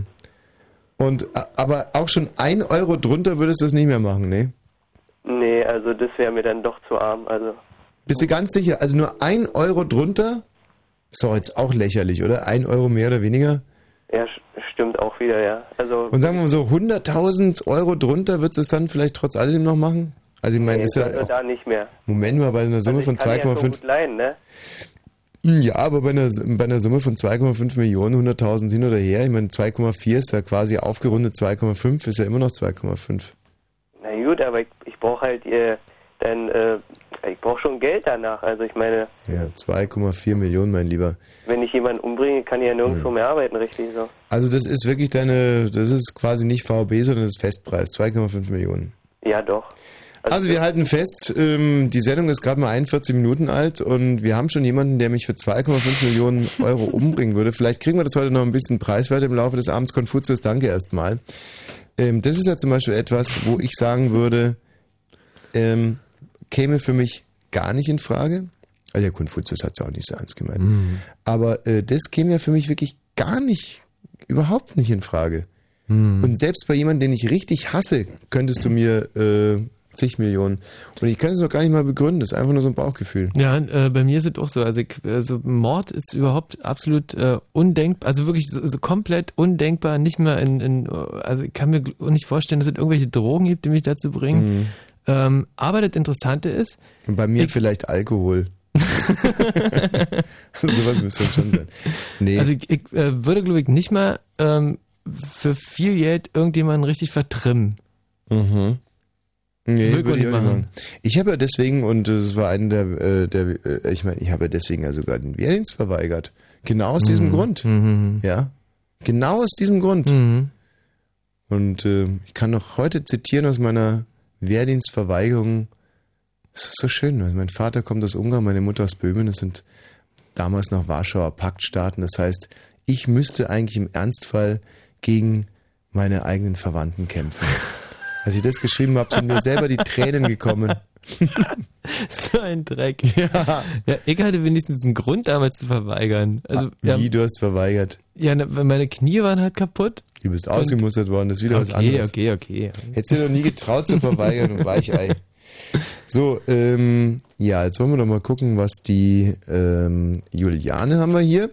Und aber auch schon ein Euro drunter würdest du das nicht mehr machen, ne? Nee, also das wäre mir dann doch zu arm. Also Bist du ganz sicher? Also nur ein Euro drunter? Ist doch jetzt auch lächerlich, oder? Ein Euro mehr oder weniger? ja, stimmt auch wieder, ja. Also Und sagen wir mal so, 100.000 Euro drunter, würdest du es dann vielleicht trotz alledem noch machen? Also ich meine, nee, ist ja also auch, da nicht mehr. Moment mal, bei einer Summe also von ich kann ja schon 2,5... gut leihen, ne? Ja, aber bei einer, bei einer Summe von 2,5 Millionen, 100.000 hin oder her, ich meine 2,4 ist ja quasi aufgerundet, 2,5 ist ja immer noch 2,5. Na gut, aber ich, ich brauche halt äh, dann, äh, ich brauche schon Geld danach. Also ich meine, Ja, 2,4 Millionen, mein Lieber. wenn ich jemanden umbringe, kann ich ja nirgendwo mehr arbeiten, richtig so. Also das ist wirklich deine, das ist quasi nicht VB, sondern das ist Festpreis, 2,5 Millionen. Ja, doch. Also wir halten fest, ähm, die Sendung ist gerade mal 41 Minuten alt und wir haben schon jemanden, der mich für 2,5 Millionen Euro umbringen würde. Vielleicht kriegen wir das heute noch ein bisschen preiswert im Laufe des Abends. Konfuzius, danke erstmal. Ähm, das ist ja zum Beispiel etwas, wo ich sagen würde, ähm, käme für mich gar nicht in Frage. Also der Konfuzius hat es auch nicht so ernst gemeint. Aber äh, das käme ja für mich wirklich gar nicht, überhaupt nicht in Frage. Und selbst bei jemandem, den ich richtig hasse, könntest du mir äh, zig Millionen. Und ich kann es noch gar nicht mal begründen, das ist einfach nur so ein Bauchgefühl. Ja, äh, bei mir ist es auch so. Also, also Mord ist überhaupt absolut äh, undenkbar, also wirklich so, so komplett undenkbar, nicht mehr in, in, also ich kann mir nicht vorstellen, dass es irgendwelche Drogen gibt, die mich dazu bringen. Mhm. Ähm, aber das Interessante ist, Und bei mir Ich- vielleicht Alkohol. Sowas müsste schon sein. Nee. also ich, ich äh, würde, glaube ich, nicht mal ähm, für viel Geld irgendjemanden richtig vertrimmen. Mhm. Nee, würde ich machen. machen. Ich habe ja deswegen, und das war einer der, äh, der äh, ich meine, ich habe ja deswegen ja sogar den Wehrdienst verweigert. Genau aus diesem Mhm. Grund. Mhm. Ja. Genau aus diesem Grund. Mhm. Und äh, ich kann noch heute zitieren aus meiner Wehrdienstverweigerung. Es ist so schön. Also mein Vater kommt aus Ungarn, meine Mutter aus Böhmen. Das sind damals noch Warschauer Paktstaaten. Das heißt, ich müsste eigentlich im Ernstfall gegen meine eigenen Verwandten kämpfen. Als ich das geschrieben habe, sind mir selber die Tränen gekommen. So ein Dreck. Ja. ja, ich hatte wenigstens einen Grund damals zu verweigern. Also, haben, Wie, du hast verweigert. ja, ne, meine Knie waren halt kaputt. Du bist ausgemustert worden, das ist wieder was Okay, anderes. okay, okay. Hättest du doch nie getraut zu verweigern und Weichei. So, ähm, ja, jetzt wollen wir doch mal gucken, was die ähm, Juliane haben wir hier.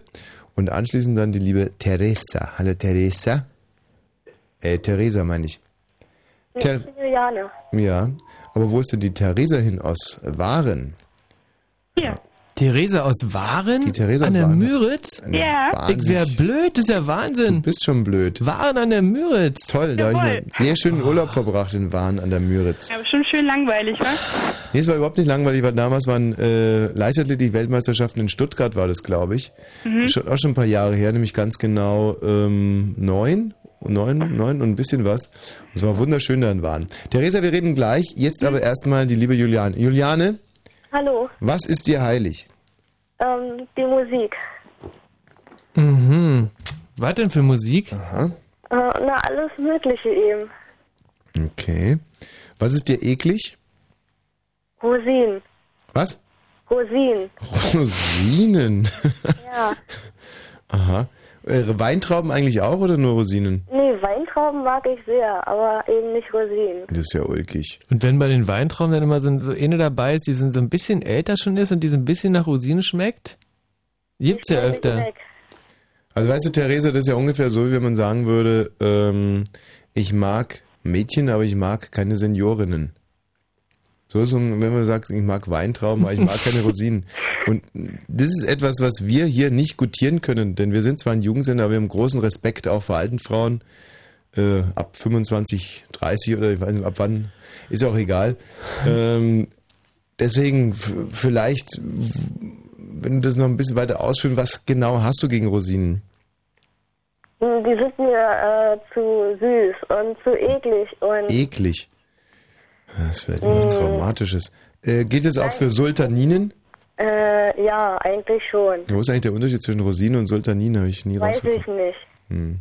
Und anschließend dann die liebe Teresa. Hallo Teresa. Äh, Theresa meine ich. Ter Juliane. ja, aber wo ist denn die Theresa hin aus Waren? Hier. Theresa aus Waren? Die Theresa an aus der Waren. Müritz? Eine Ja. Ich wär wahnsinnig- blöd, das ist ja Du Wahnsinn. bist schon blöd. Waren an der Müritz. Toll, da habe ich einen sehr schönen Urlaub verbracht in Waren an der Müritz. Aber schon schön langweilig, wa? Nee, es war überhaupt nicht langweilig, weil damals waren äh, Leichtathletik-Weltmeisterschaften in Stuttgart, war das, glaube ich. Schon, auch schon ein paar Jahre her, nämlich ganz genau ähm, neun, neun, neun und ein bisschen was. Und es war wunderschön da in Waren. Theresa, wir reden gleich. Jetzt aber erstmal die liebe Juliane. Juliane, Hallo. was ist dir heilig? Ähm, die Musik. Mhm. Was denn für Musik? Aha, Äh, na, alles Mögliche eben. okay. Was ist dir eklig? Rosinen. Was? Rosinen. Rosinen. Ja. Aha. Äh, Weintrauben eigentlich auch oder nur Rosinen? Nee, Weintrauben mag ich sehr, aber eben nicht Rosinen. Das ist ja ulkig. Und wenn bei den Weintrauben dann immer so, so eine dabei ist, die sind so ein bisschen älter schon ist und die so ein bisschen nach Rosine schmeckt? Gibt's ja öfter. Also weißt du, Theresa, das ist ja ungefähr so, wie wenn man sagen würde, ähm, ich mag Mädchen, aber ich mag keine Seniorinnen. So ist es, wenn man sagt, ich mag Weintrauben, aber ich mag keine Rosinen. Und das ist etwas, was wir hier nicht gutieren können, denn wir sind zwar ein Jugendsender, aber wir haben großen Respekt auch vor alten Frauen, äh, ab 25, 30 oder ich weiß nicht, ab wann, ist auch egal. Ähm, deswegen vielleicht, wenn du das noch ein bisschen weiter ausführen, was genau hast du gegen Rosinen? Die sind mir äh, zu süß und zu eklig und Eklig. Das ist vielleicht was Traumatisches. Äh, geht es auch für Sultaninen? Äh, ja, eigentlich schon. Wo ist eigentlich der Unterschied zwischen Rosine und Sultanine? Habe ich nie Weiß ich nicht. Hm.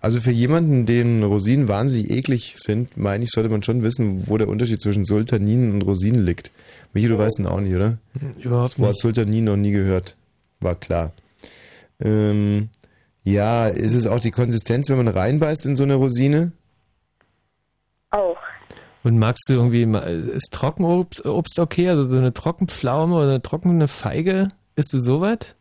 Also für jemanden, dem Rosinen wahnsinnig eklig sind, meine ich, sollte man schon wissen, wo der Unterschied zwischen Sultaninen und Rosinen liegt. Michi, du weißt ihn auch nicht, oder? Überhaupt das Wort nicht. Sultanin noch nie gehört. War klar. Ähm, ja, ist es auch die Konsistenz, wenn man reinbeißt in so eine Rosine? Auch. Und magst du irgendwie, ist Trockenobst Obst okay? Also so eine Trockenpflaume oder eine trockene Feige? Isst du sowas?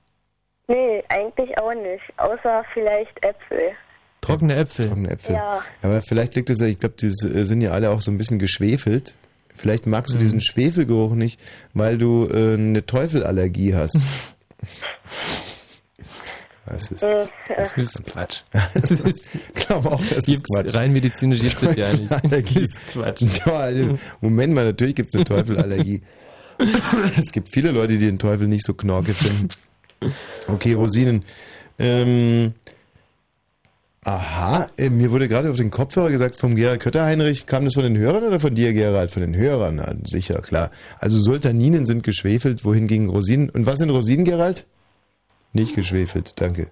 Nee, eigentlich auch nicht. Außer vielleicht Äpfel. Trockene Äpfel. Trockene Äpfel. Ja. Aber vielleicht liegt es ja, ich glaube, die äh, sind ja alle auch so ein bisschen geschwefelt. Vielleicht magst du diesen Schwefelgeruch nicht, weil du äh, eine Teufelallergie hast. Das ist, Äh, Das ist Quatsch. ich glaube auch, das ist Gibt's Quatsch. rein medizinisch gibt's das ja nicht. Das ist Quatsch. Ja, Moment mal, natürlich gibt es eine Teufelallergie. es gibt viele Leute, die den Teufel nicht so knorke finden. Okay, Rosinen. Ähm, aha, äh, mir wurde gerade auf den Kopfhörer gesagt vom Gerald Kötter-Heinrich, kam das von den Hörern oder von dir, Gerald? Von den Hörern, sicher, klar. Also Sultaninen sind geschwefelt, wohingegen Rosinen. Und was sind Rosinen, Gerald? Nicht geschwefelt, danke.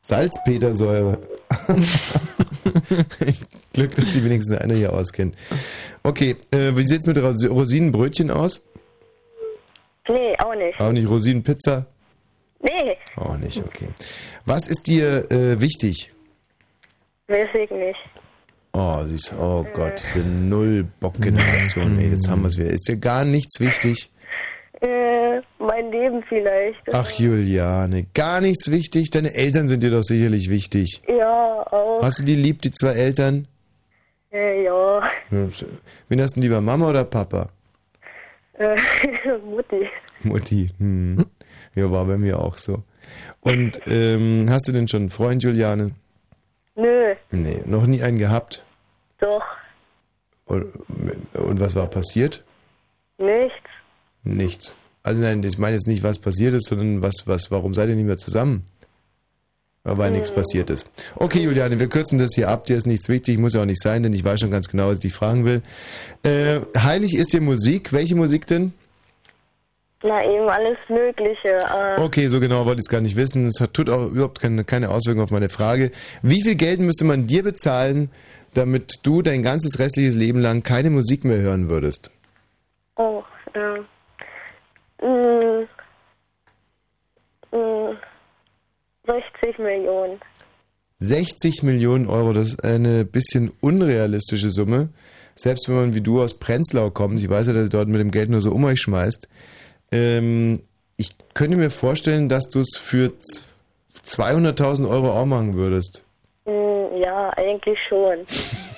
Salzpetersäure. Glück, dass sich wenigstens einer hier auskennt. Okay, äh, wie sieht's mit Ros Rosinenbrötchen aus? nee, auch nicht. Auch nicht Rosinenpizza? Nee, Auch nicht, okay. Was ist dir äh, wichtig? weiß ich nicht. Oh, süß. Oh Gott, diese Null-Bock-Generation, ey, jetzt haben wir es wieder. Ist dir gar nichts wichtig? Äh, mein Leben vielleicht. Ach, Juliane, gar nichts wichtig? Deine Eltern sind dir doch sicherlich wichtig. Ja, auch. Hast du die lieb, die zwei Eltern? Äh, ja. Wen hast du lieber, Mama oder Papa? Äh, Mutti. Mutti. Hm. Ja, war bei mir auch so. Und ähm, hast du denn schon einen Freund, Juliane? Nö, Nee, noch nie einen gehabt. doch. Und, und was war passiert? Nichts. Nichts. Also nein, ich meine jetzt nicht, was passiert ist, sondern was, was, warum seid ihr nicht mehr zusammen? Weil nichts passiert ist. Okay, Juliane, wir kürzen das hier ab. Dir ist nichts wichtig, muss ja auch nicht sein, denn ich weiß schon ganz genau, was ich dich fragen will. Äh, heilig ist dir Musik. Welche Musik denn? Na, eben alles Mögliche. Äh, Okay, so genau wollte ich es gar nicht wissen. Es tut auch überhaupt keine, keine Auswirkung auf meine Frage. Wie viel Geld müsste man dir bezahlen, damit du dein ganzes restliches Leben lang keine Musik mehr hören würdest? Oh, ähm. Mh, mh, 60 Millionen. 60 Millionen Euro, das ist eine bisschen unrealistische Summe. Selbst wenn man wie du aus Prenzlau kommt, ich weiß ja, dass ihr dort mit dem Geld nur so um euch schmeißt. Ähm, ich könnte mir vorstellen, dass du es für z- 200.000 Euro auch machen würdest. Mh, ja, eigentlich schon.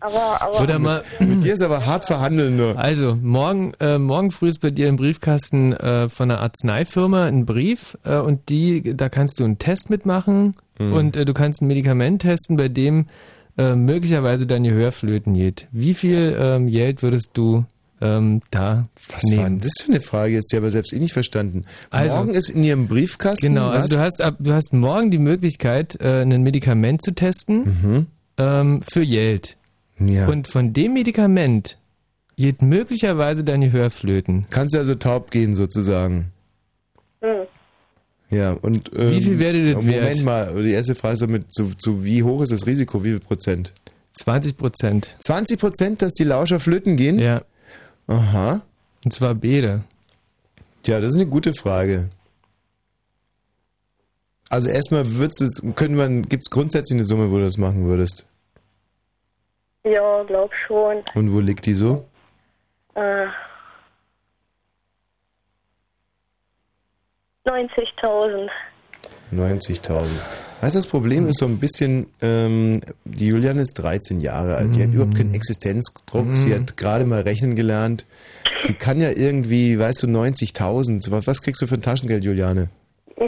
aber, aber. Mal, Mit dir ist aber hart verhandeln nur. Also, morgen, äh, morgen früh ist bei dir im Briefkasten äh, von einer Arzneifirma ein Brief äh, und die, da kannst du einen Test mitmachen Mhm. und äh, du kannst ein Medikament testen, bei dem äh, möglicherweise dein Gehör flöten geht. Wie viel ähm, Geld würdest du ähm, da Was nehmen? war denn das für eine Frage jetzt? Die habe ich selbst eh nicht verstanden. Also- Morgen ist in ihrem Briefkasten Genau, was? also du hast, ab, du hast morgen die Möglichkeit, äh, ein Medikament zu testen ähm, für Geld. Ja. Und von dem Medikament geht möglicherweise dein Gehör flöten. Kannst du also taub gehen sozusagen. Hm. Ja, und ähm, Wie viel wäre das Moment wert? mal, die erste Frage ist damit, zu, zu wie hoch ist das Risiko, wie viel Prozent? 20 Prozent. 20 Prozent, dass die Lauscher flöten gehen? Ja. Aha. Und zwar beide. Tja, das ist eine gute Frage. Also erstmal wird's es, können man, gibt's grundsätzlich eine Summe, wo du das machen würdest? Ja, glaub schon. Und wo liegt die so? Äh, 90.000. 90.000. Weißt du, das Problem ist so ein bisschen, ähm, die Juliane ist 13 Jahre alt, die hat überhaupt keinen Existenzdruck, sie hat gerade mal rechnen gelernt. Sie kann ja irgendwie, weißt du, 90.000. Was, was kriegst du für ein Taschengeld, Juliane? Äh,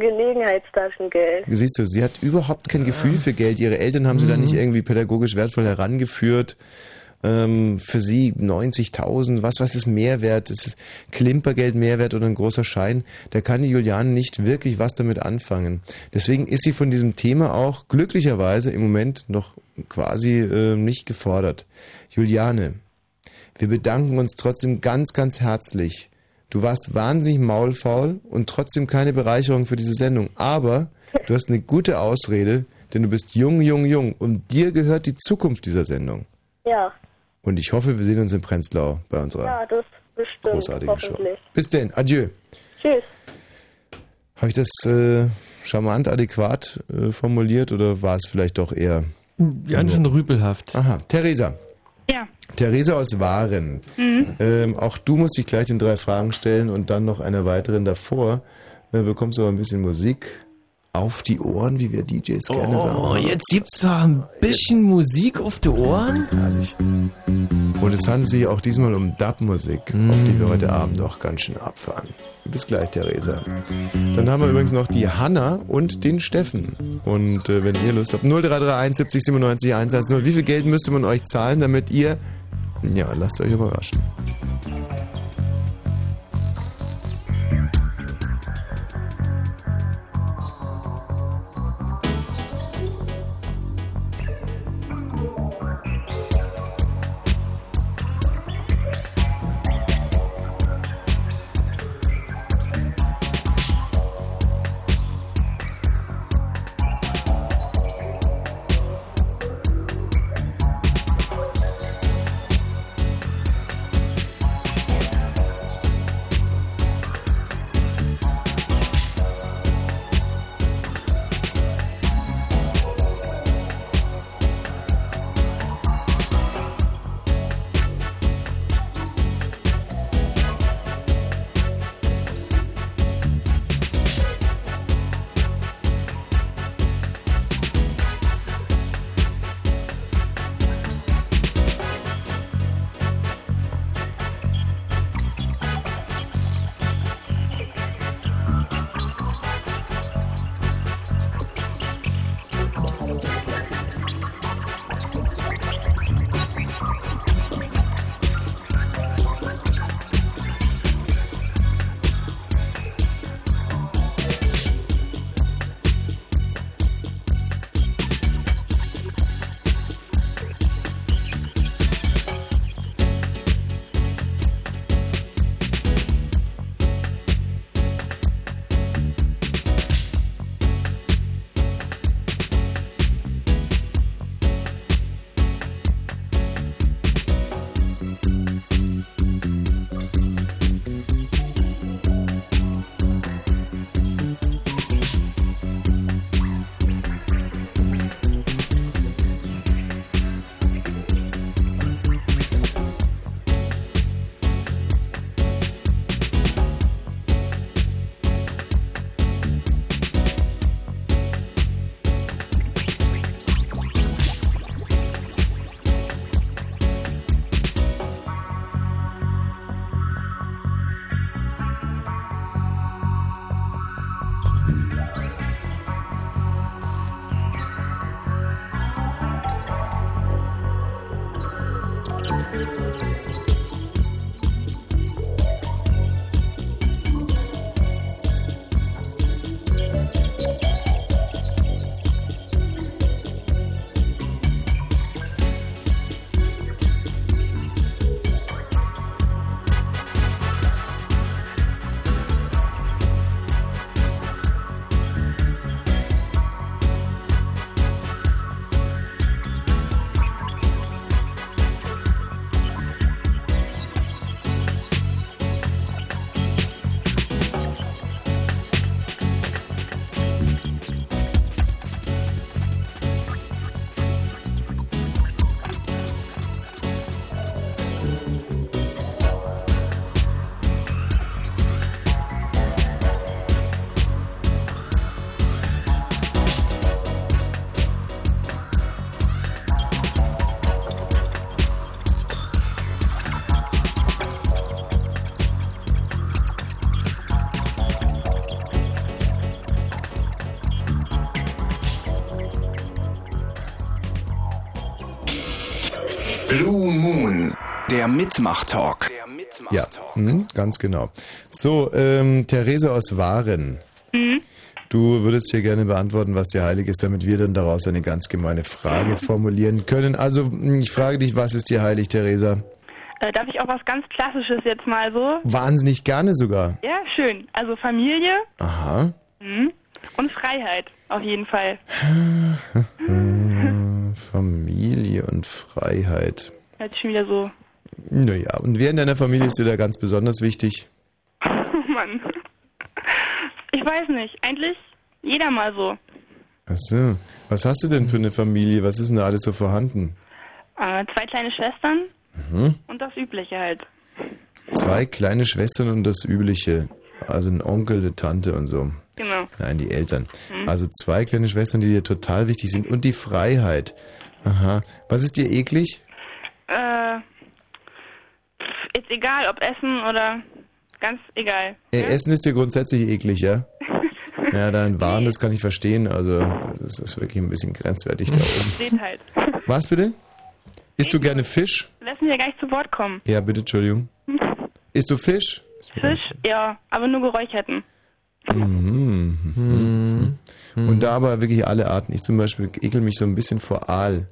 Gelegenheitstaschengeld. Siehst du, sie hat überhaupt kein Gefühl für Geld. Ihre Eltern haben sie da nicht irgendwie pädagogisch wertvoll herangeführt. Ähm, für sie 90.000, was, was ist Mehrwert? Ist es Klimpergeld Mehrwert oder ein großer Schein? Da kann die Juliane nicht wirklich was damit anfangen. Deswegen ist sie von diesem Thema auch glücklicherweise im Moment noch quasi äh, nicht gefordert. Juliane, Wir bedanken uns trotzdem ganz, ganz herzlich. Du warst wahnsinnig maulfaul und trotzdem keine Bereicherung für diese Sendung. Aber du hast eine gute Ausrede, denn du bist jung, jung, jung und dir gehört die Zukunft dieser Sendung. Ja. Und ich hoffe, wir sehen uns in Prenzlau bei unserer Ja, das bestimmt. großartigen Show. hoffentlich. Bis denn, adieu. Tschüss. Habe ich das äh, charmant, adäquat äh, formuliert oder war es vielleicht doch eher... Ganz schön rüpelhaft. Aha, Theresa. Ja. Theresa aus Waren. Mhm. Ähm, auch du musst dich gleich den drei Fragen stellen und dann noch einer weiteren davor. Dann bekommst du aber ein bisschen Musik auf die Ohren, wie wir DJs gerne sagen. Oh, jetzt gibt's da ein bisschen Musik auf die Ohren. Herrlich. Und es handelt sich auch diesmal um Dub-Musik, auf die wir heute Abend auch ganz schön abfahren. Bis gleich, Theresa. Dann haben wir übrigens noch die Hanna und den Steffen. Und äh, wenn ihr Lust habt, 0331 70 97 110. Wie viel Geld müsste man euch zahlen, damit ihr... Ja, lasst euch überraschen. Der Mitmach-Talk. Ja, mhm, ganz genau. So, ähm, Therese aus Waren. Mhm. Du würdest hier gerne beantworten, was dir heilig ist, damit wir dann daraus eine ganz gemeine Frage formulieren können. Also, mh, ich frage dich, was ist dir heilig, Theresa? Äh, darf ich auch was ganz Klassisches jetzt mal so? Wahnsinnig gerne sogar. Ja, schön. Also Familie Aha. mhm. und Freiheit, auf jeden Fall. Familie und Freiheit. Jetzt schon wieder so. Naja, und wer in deiner Familie ist dir da ganz besonders wichtig? Oh Mann. Ich weiß nicht. Eigentlich jeder mal so. Ach so. Was hast du denn für eine Familie? Was ist denn da alles so vorhanden? Äh, zwei kleine Schwestern Mhm. und das Übliche halt. Zwei kleine Schwestern und das Übliche. Also ein Onkel, eine Tante und so. Genau. Nein, die Eltern. Mhm. Also zwei kleine Schwestern, die dir total wichtig sind. Und die Freiheit. Aha. Was ist dir eklig? Äh, ist egal, ob Essen oder ganz egal. Äh, Essen ist dir grundsätzlich eklig, ja? Ja, dein Wahn, das kann ich verstehen. Also, das ist wirklich ein bisschen grenzwertig da oben. Steht halt. Was bitte? Isst du gerne Fisch? Lassen wir gar nicht zu Wort kommen. Ja, bitte, Entschuldigung. Isst du Fisch? Fisch, ja, aber nur geräucherten. Mhm. Mhm. Und da aber wirklich alle Arten. Ich zum Beispiel ekel mich so ein bisschen vor Aal.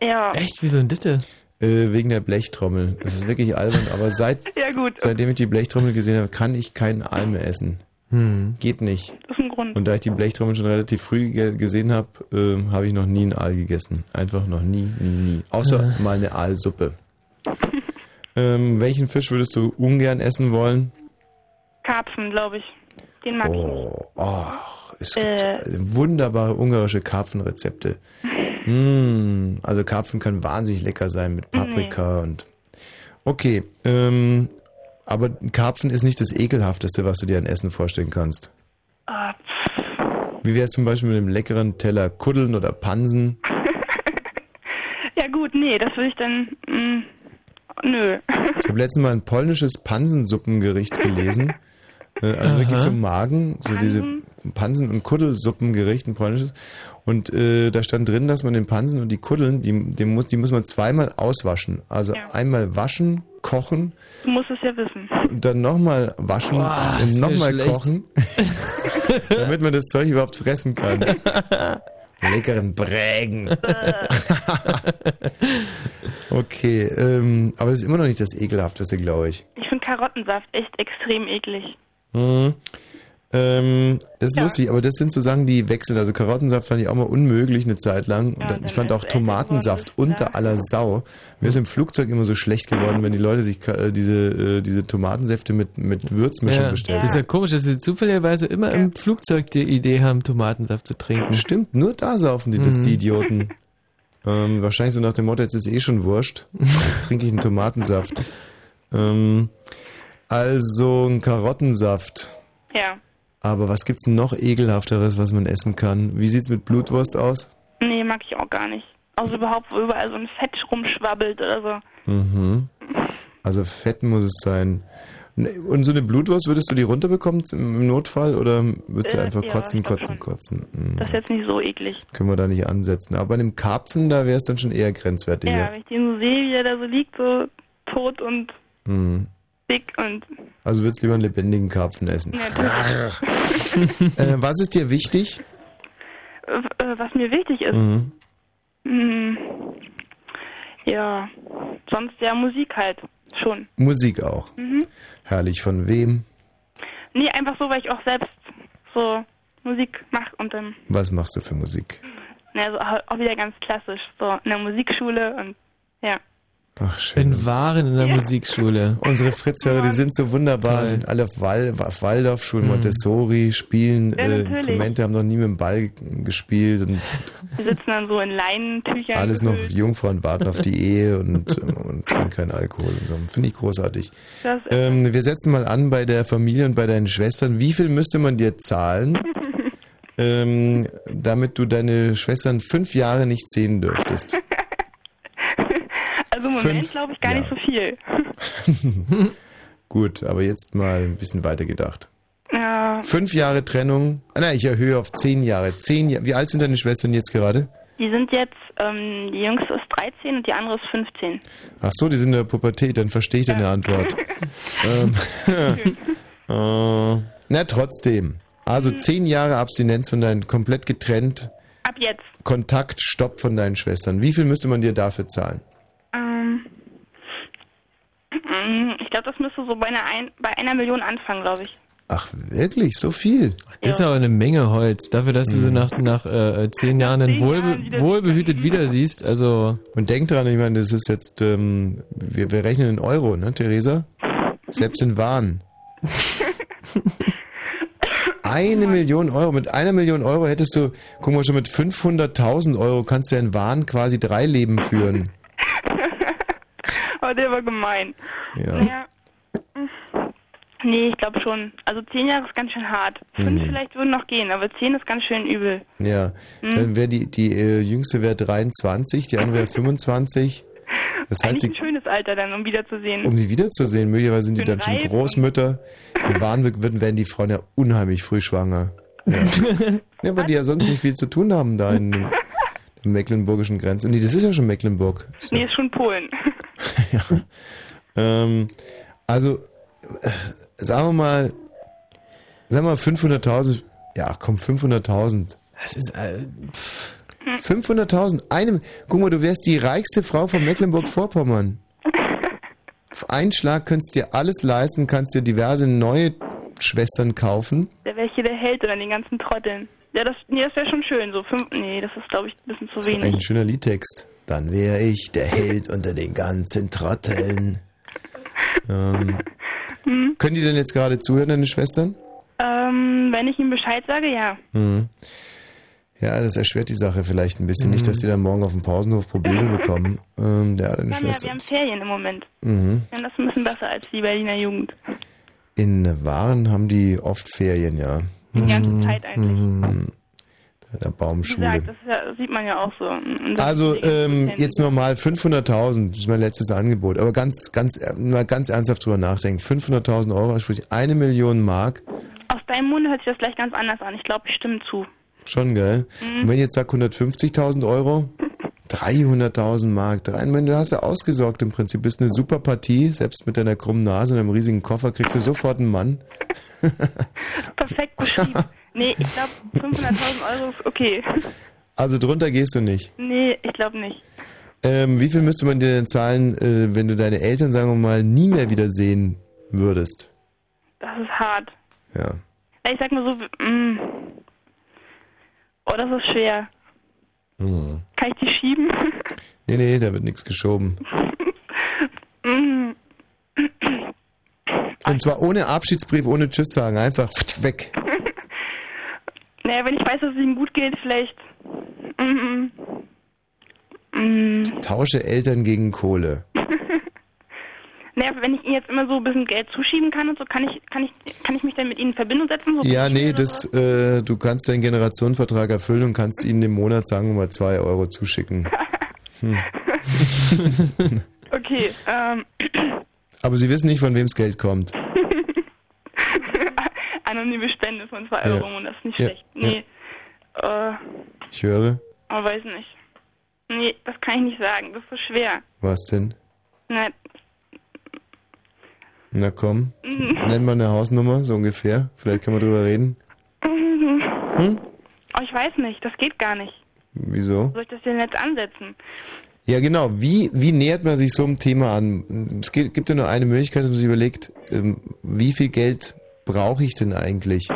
Ja. Echt? Wieso ein Ditte? Äh, wegen der Blechtrommel. Das ist wirklich albern, aber seit, Ja, gut. seitdem ich die Blechtrommel gesehen habe, kann ich keinen Aal mehr essen. Hm. Geht nicht. Das ist ein Grund. Und da ich die Blechtrommel schon relativ früh ge gesehen habe, ähm, habe ich noch nie einen Aal gegessen. Einfach noch nie, nie, nie. Außer mal eine Aalsuppe. ähm, welchen Fisch würdest du ungern essen wollen? Karpfen, glaube ich. Den mag Oh, oh, es ich. gibt Äh, wunderbare ungarische Karpfenrezepte. Mm, also Karpfen kann wahnsinnig lecker sein mit Paprika und. Okay, ähm, aber Karpfen ist nicht das ekelhafteste, was du dir an Essen vorstellen kannst. äh, Wie wäre es zum Beispiel mit einem leckeren Teller Kuddeln oder Pansen? ja gut, nee, das würde ich dann, mm, nö. Ich habe letztens mal ein polnisches Pansensuppengericht gelesen. Äh, Also wirklich Aha. so Magen, so diese Pansen- und Kuddelsupengericht, ein polnisches. Und äh, da stand drin, dass man den Pansen und die Kuddeln, die, die, muss, die muss man zweimal auswaschen. Also einmal waschen, kochen, Du musst es ja wissen. und dann nochmal waschen Boah, und nochmal kochen, damit man das Zeug überhaupt fressen kann. Leckeren Brägen. okay, ähm, aber das ist immer noch nicht das Ekelhafteste, glaube ich. Ich finde Karottensaft echt extrem eklig. Mhm. Ähm, das ist lustig, aber das sind so Sachen, die wechseln. Also Karottensaft fand ich auch mal unmöglich eine Zeit lang. Und dann, ich fand auch Tomatensaft unter aller Sau. Mir ist im Flugzeug immer so schlecht geworden, wenn die Leute sich äh, diese, äh, diese Tomatensäfte mit, mit Würzmischung Ja, bestellen. Das ist ja komisch, dass sie zufälligerweise immer im Flugzeug die Idee haben, Tomatensaft zu trinken. Stimmt, nur da saufen die das, Mhm. die Idioten. Ähm, wahrscheinlich so nach dem Motto, jetzt ist eh schon wurscht. Jetzt trinke ich einen Tomatensaft. Ähm, also ein Karottensaft. Ja. Aber was gibt's noch ekelhafteres, was man essen kann? Wie sieht's mit Blutwurst aus? Nee, mag ich auch gar nicht. Also überhaupt, wo überall so ein Fett rumschwabbelt oder so. Mhm. Also Fett muss es sein. Und so eine Blutwurst, würdest du die runterbekommen im Notfall oder würdest du Äh, einfach ja, kotzen, kotzen, schon. kotzen? Mhm. Das ist jetzt nicht so eklig. Können wir da nicht ansetzen. Aber bei einem Karpfen, da wäre es dann schon eher grenzwertiger. Ja, wenn ich den so sehe, wie er da so liegt, so tot und Mhm. Dick und... Also würdest du lieber einen lebendigen Karpfen essen. Äh, was ist dir wichtig? Äh, äh, was mir wichtig ist, Mhm. hm, ja, sonst ja Musik halt, schon. Musik auch. Mhm. Herrlich. Von wem? Nee, einfach so, weil ich auch selbst so Musik mache und dann, Was machst du für Musik? naja, so auch wieder ganz klassisch, so in der Musikschule und ja. Ach, schön. Bin Waren in der Musikschule. Unsere Fritzhörer, die sind so wunderbar, Toll. sind alle auf, Wal auf Waldorfschulen, Mhm. Montessori, spielen Ja, äh, natürlich. Instrumente, haben noch nie mit dem Ball gespielt und sitzen dann so in Leinentüchern. alles noch gefüllt. Jungfrauen warten auf die Ehe und, und trinken keinen Alkohol und so. Finde ich großartig. Ähm, wir setzen mal an bei der Familie und bei deinen Schwestern. Wie viel müsste man dir zahlen, ähm, damit du deine Schwestern fünf Jahre nicht sehen dürftest? Also im Moment glaube ich gar nicht so viel. Gut, aber jetzt mal ein bisschen weiter gedacht. Ja, Fünf Jahre Trennung. Ah, nein, ich erhöhe auf zehn Jahre. Zehn Jahre. Wie alt sind deine Schwestern jetzt gerade? die sind jetzt, ähm, die jüngste ist 13 und die andere ist 15. Ach so, die sind in der Pubertät, dann verstehe ich deine Antwort. ähm, äh, na, trotzdem. Also zehn Jahre Abstinenz von deinen, komplett getrennt, Ab jetzt. Kontakt, Stopp von deinen Schwestern. Wie viel müsste man dir dafür zahlen? Ähm, ich glaube, das müsste so bei einer, ein, bei einer Million anfangen, glaube ich. Ach, wirklich? So viel? Das ist aber eine Menge Holz. Dafür, dass du sie nach, nach äh, zehn Jahren dann wohlbe wohlbehütet wieder siehst. Also. Und denk dran, ich meine, das ist jetzt, ähm, wir, wir rechnen in Euro, ne, Theresa? Selbst in Waren. Eine Million Euro. Mit einer Million Euro hättest du, guck mal, schon mit 500.000 Euro kannst du ja in Waren quasi drei Leben führen. Aber der war gemein. Ja. Naja. Nee, ich glaube schon. Also zehn Jahre ist ganz schön hart. Fünf Mhm. vielleicht würden noch gehen, aber zehn ist ganz schön übel. Ja. Mhm. Dann wäre die, die äh, jüngste wäre 23, die andere wäre 25. Das heißt, die, ein schönes Alter dann, um wiederzusehen. um die wiederzusehen, möglicherweise sind die dann schon. Großmütter. In Waren würden, werden die Frauen ja unheimlich früh schwanger. Ja. ja, weil die ja sonst nicht viel zu tun haben da in den mecklenburgischen Grenzen. Nee, das ist ja schon Mecklenburg. Nee, ist schon Polen. Ähm, also, äh, sagen wir mal, sagen wir mal 500.000, ja komm, 500.000. Das ist, äh, 500.000, einem, guck mal, du wärst die reichste Frau von Mecklenburg-Vorpommern. Auf einen Schlag könntest du dir alles leisten, kannst dir diverse neue Schwestern kaufen. Der wäre hier der Held oder den ganzen Trotteln. Ja, das, nee, das wäre schon schön. So fünf, nee, das ist, glaube ich, ein bisschen zu Das ist ein wenig. schöner Liedtext. Dann wäre ich der Held unter den ganzen Trotteln. ähm, Hm. können die denn jetzt gerade zuhören, deine Schwestern? Ähm, wenn ich ihm Bescheid sage, ja. Mhm. Ja, das erschwert die Sache vielleicht ein bisschen. Nicht, dass die dann morgen auf dem Pausenhof Probleme bekommen. Ähm, der hat eine haben, ja, Schwester. wir haben Ferien im Moment. Mhm. Ja, das ist ein bisschen besser als die Berliner Jugend. In Waren haben die oft Ferien, ja. Die ganze Zeit eigentlich. Mhm. Der Baumschule. gesagt, das, ja, sieht man ja auch so. Also ähm, jetzt nochmal 500.000, das ist mein letztes Angebot. Aber ganz, ganz, mal ganz ernsthaft drüber nachdenken. 500.000 Euro, sprich eine Million Mark, Aus deinem Mund hört sich das gleich ganz anders an. Ich glaube, ich stimme zu. schon geil. Mhm. Und wenn ich jetzt sag 150.000 Euro, 300.000 Mark, drei, meine, du hast ja ausgesorgt im Prinzip. Bist eine super Partie, selbst mit deiner krummen Nase und einem riesigen Koffer kriegst du sofort einen Mann. Perfekt beschrieben. nee, ich glaube, 500.000 Euro ist okay. Also drunter gehst du nicht. nee, ich glaube nicht. Ähm, wie viel müsste man dir denn zahlen, äh, wenn du deine Eltern, sagen wir mal, nie mehr wiedersehen würdest? Das ist hart. Ja. Ich sag mal so, mm. oh, das ist schwer. Hm. Kann ich die schieben? Nee, nee, da wird nichts geschoben. mm. Und zwar ohne Abschiedsbrief, ohne Tschüss sagen, einfach weg. Naja, wenn ich weiß, dass es ihnen gut geht, vielleicht. Mm, mm. Tausche Eltern gegen Kohle. Naja, wenn ich ihnen jetzt immer so ein bisschen Geld zuschieben kann und so, kann ich, kann ich, kann ich mich dann mit ihnen in Verbindung setzen? So Ja, nee, das, äh, du kannst deinen Generationenvertrag erfüllen und kannst ihnen im Monat, sagen wir mal, zwei Euro zuschicken. Hm. Okay, ähm, Aber sie wissen nicht, von wem das Geld kommt. anonyme Spende von zwei Ja. Euro und das ist nicht schlecht. Nee, äh, Ich höre. aber weiß nicht. Nee, das kann ich nicht sagen, das ist so schwer. Was denn? Na, Na komm, Mhm. nenn mal eine Hausnummer, so ungefähr. Vielleicht können wir drüber reden. Hm? Oh, ich weiß nicht, das geht gar nicht. Wieso? Soll ich das denn jetzt ansetzen? Ja, genau. Wie, wie nähert man sich so einem Thema an? Es gibt, gibt ja nur eine Möglichkeit, dass man sich überlegt, ähm, wie viel Geld brauche ich denn eigentlich?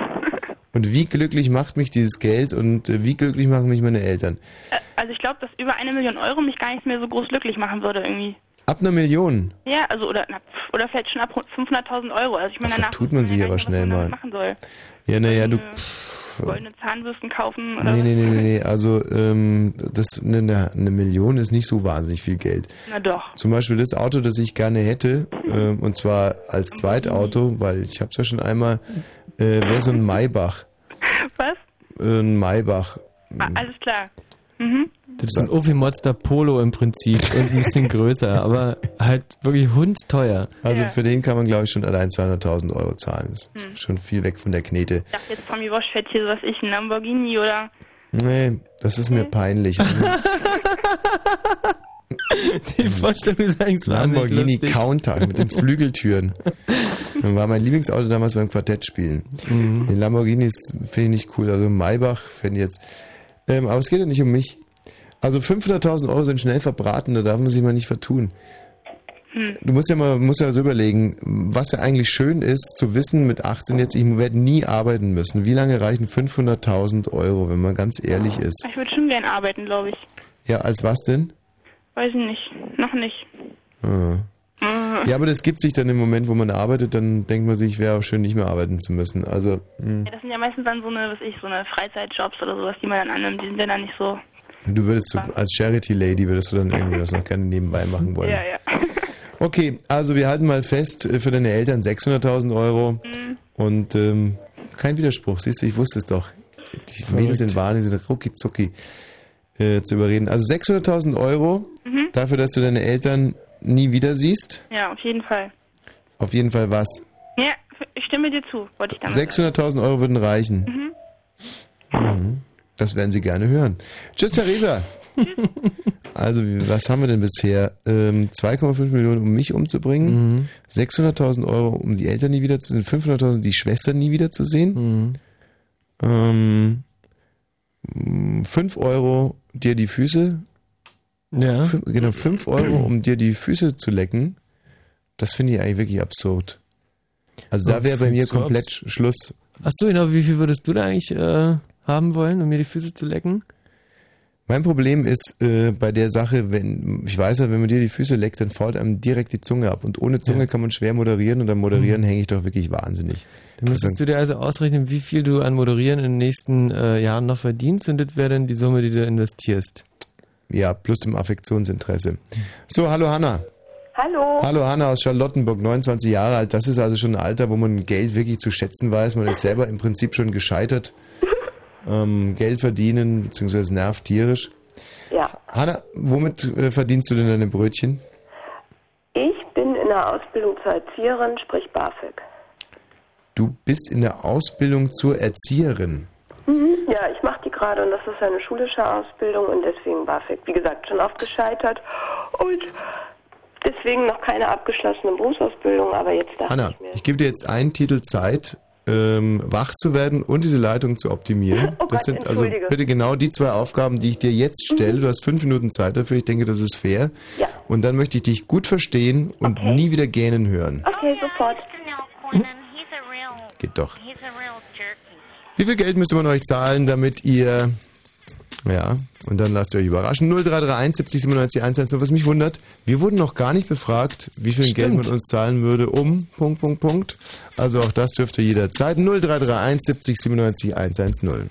Und wie glücklich macht mich dieses Geld und äh, wie glücklich machen mich meine Eltern? Äh, Also ich glaube, dass über eine Million Euro mich gar nicht mehr so groß glücklich machen würde irgendwie. Ab einer Million. Ja, also oder oder vielleicht schon ab 500.000 Euro. Also ich meine, Da danach tut man sich aber schnell mal. Ja, naja, du. Goldene Zahnbürsten kaufen oder Nee, was? nee, nee, nee, nee. Also, ähm, das, eine, eine Million ist nicht so wahnsinnig viel Geld. Na doch. Zum Beispiel das Auto, das ich gerne hätte, ähm, und zwar als Zweitauto, weil ich habe es ja schon einmal, äh, wäre so ein Maybach. Was? Äh, ein Maybach. Ah, alles klar. Mhm. Das ist ein Ofi Monster Polo im Prinzip und ein bisschen größer, aber halt wirklich hundsteuer. Also für den kann man, glaube ich, schon allein 200.000 Euro zahlen. Das ist Hm. schon viel weg von der Knete. Ich dachte jetzt, Tommy Walsh fährt hier so was ich, ein Lamborghini oder... Nee, das ist mir peinlich. Die Vorstellung ist eigentlich Lamborghini lustig. Countach mit den Flügeltüren. Das war mein Lieblingsauto damals beim Quartettspielen. Mhm. Den Lamborghinis finde ich nicht cool. Also Maybach fände ich jetzt. Ähm, aber es geht ja nicht um mich. Also 500.000 Euro sind schnell verbraten, da darf man sich mal nicht vertun. Hm. Du musst ja mal musst ja so überlegen, was ja eigentlich schön ist, zu wissen mit 18 jetzt, ich werde nie arbeiten müssen. Wie lange reichen 500.000 Euro, wenn man ganz ehrlich ist? Ich würde schon gern arbeiten, glaube ich. Ja, als was denn? Weiß ich nicht. Noch nicht. Ah. Ja, aber das gibt sich dann im Moment, wo man arbeitet, dann denkt man sich, wäre auch schön, nicht mehr arbeiten zu müssen. Also, hm. Ja, das sind ja meistens dann so eine, was ich, so eine Freizeitjobs oder sowas, die man dann annimmt. Die sind ja dann nicht so. Du würdest so, als Charity Lady würdest du dann irgendwie das noch gerne nebenbei machen wollen. Ja, ja. Okay, also wir halten mal fest, äh, für deine Eltern 600.000 Euro Mhm. und ähm, kein Widerspruch, siehst du, ich wusste es doch. Die Mädels sind die sind rucki zucki äh, zu überreden. Also 600.000 Euro Mhm. dafür, dass du deine Eltern nie wieder siehst. Ja, auf jeden Fall. Auf jeden Fall was. Ja, ich stimme dir zu, wollte ich damit sagen. 600.000 Euro würden reichen. Mhm. Mhm. Das werden Sie gerne hören. Tschüss, Theresa. Also, was haben wir denn bisher? Ähm, 2,5 Millionen, um mich umzubringen. 600.000 Euro, um die Eltern nie wiederzusehen. 500.000, die Schwestern nie wiederzusehen. Ähm, 5 Euro, dir die Füße. Ja. Fün- genau, 5 Euro, um dir die Füße zu lecken. Das finde ich eigentlich wirklich absurd. Also, da wäre bei mir komplett Sch- Schluss. Ach so, genau. Wie viel würdest du da eigentlich äh, haben wollen, um mir die Füße zu lecken? Mein Problem ist äh, bei der Sache, wenn ich weiß ja, wenn man dir die Füße leckt, dann fault einem direkt die Zunge ab. Und ohne Zunge kann man schwer moderieren und am Moderieren hänge ich doch wirklich wahnsinnig. Dann müsstest du dir also ausrechnen, wie viel du an Moderieren in den nächsten äh, Jahren noch verdienst und das wäre dann die Summe, die du investierst. Ja, plus im Affektionsinteresse. So, hallo Hanna. Hallo. Hallo Hanna aus Charlottenburg, 29 Jahre alt. Das ist also schon ein Alter, wo man Geld wirklich zu schätzen weiß. Man ist selber im Prinzip schon gescheitert. Ähm, Geld verdienen, beziehungsweise nervt tierisch. Ja, Hanna, womit äh, verdienst du denn deine Brötchen? ich bin in der Ausbildung zur Erzieherin, sprich BAföG. Du bist in der Ausbildung zur Erzieherin. Mhm. Ja, ich mache die gerade und das ist eine schulische Ausbildung und deswegen BAföG. Wie gesagt, schon oft gescheitert und deswegen noch keine abgeschlossene Berufsausbildung, aber jetzt dachte Hanna, ich mir. ich gebe dir jetzt einen Titel Zeit, ähm, wach zu werden und diese Leitung zu optimieren. Oh das Gott, sind also bitte genau die zwei Aufgaben, die ich dir jetzt stelle. Du hast fünf Minuten Zeit dafür. Ich denke, das ist fair. Ja. Und dann möchte ich dich gut verstehen und nie wieder gähnen hören. Okay, sofort. Geht doch. Wie viel Geld müsste man euch zahlen, damit ihr... Ja, und dann lasst ihr euch überraschen. 0331 70 97 110. Was mich wundert, wir wurden noch gar nicht befragt, wie viel Geld man uns zahlen würde, um... Punkt, Punkt, Punkt. Also auch das dürfte jederzeit. 0331 70 97 110.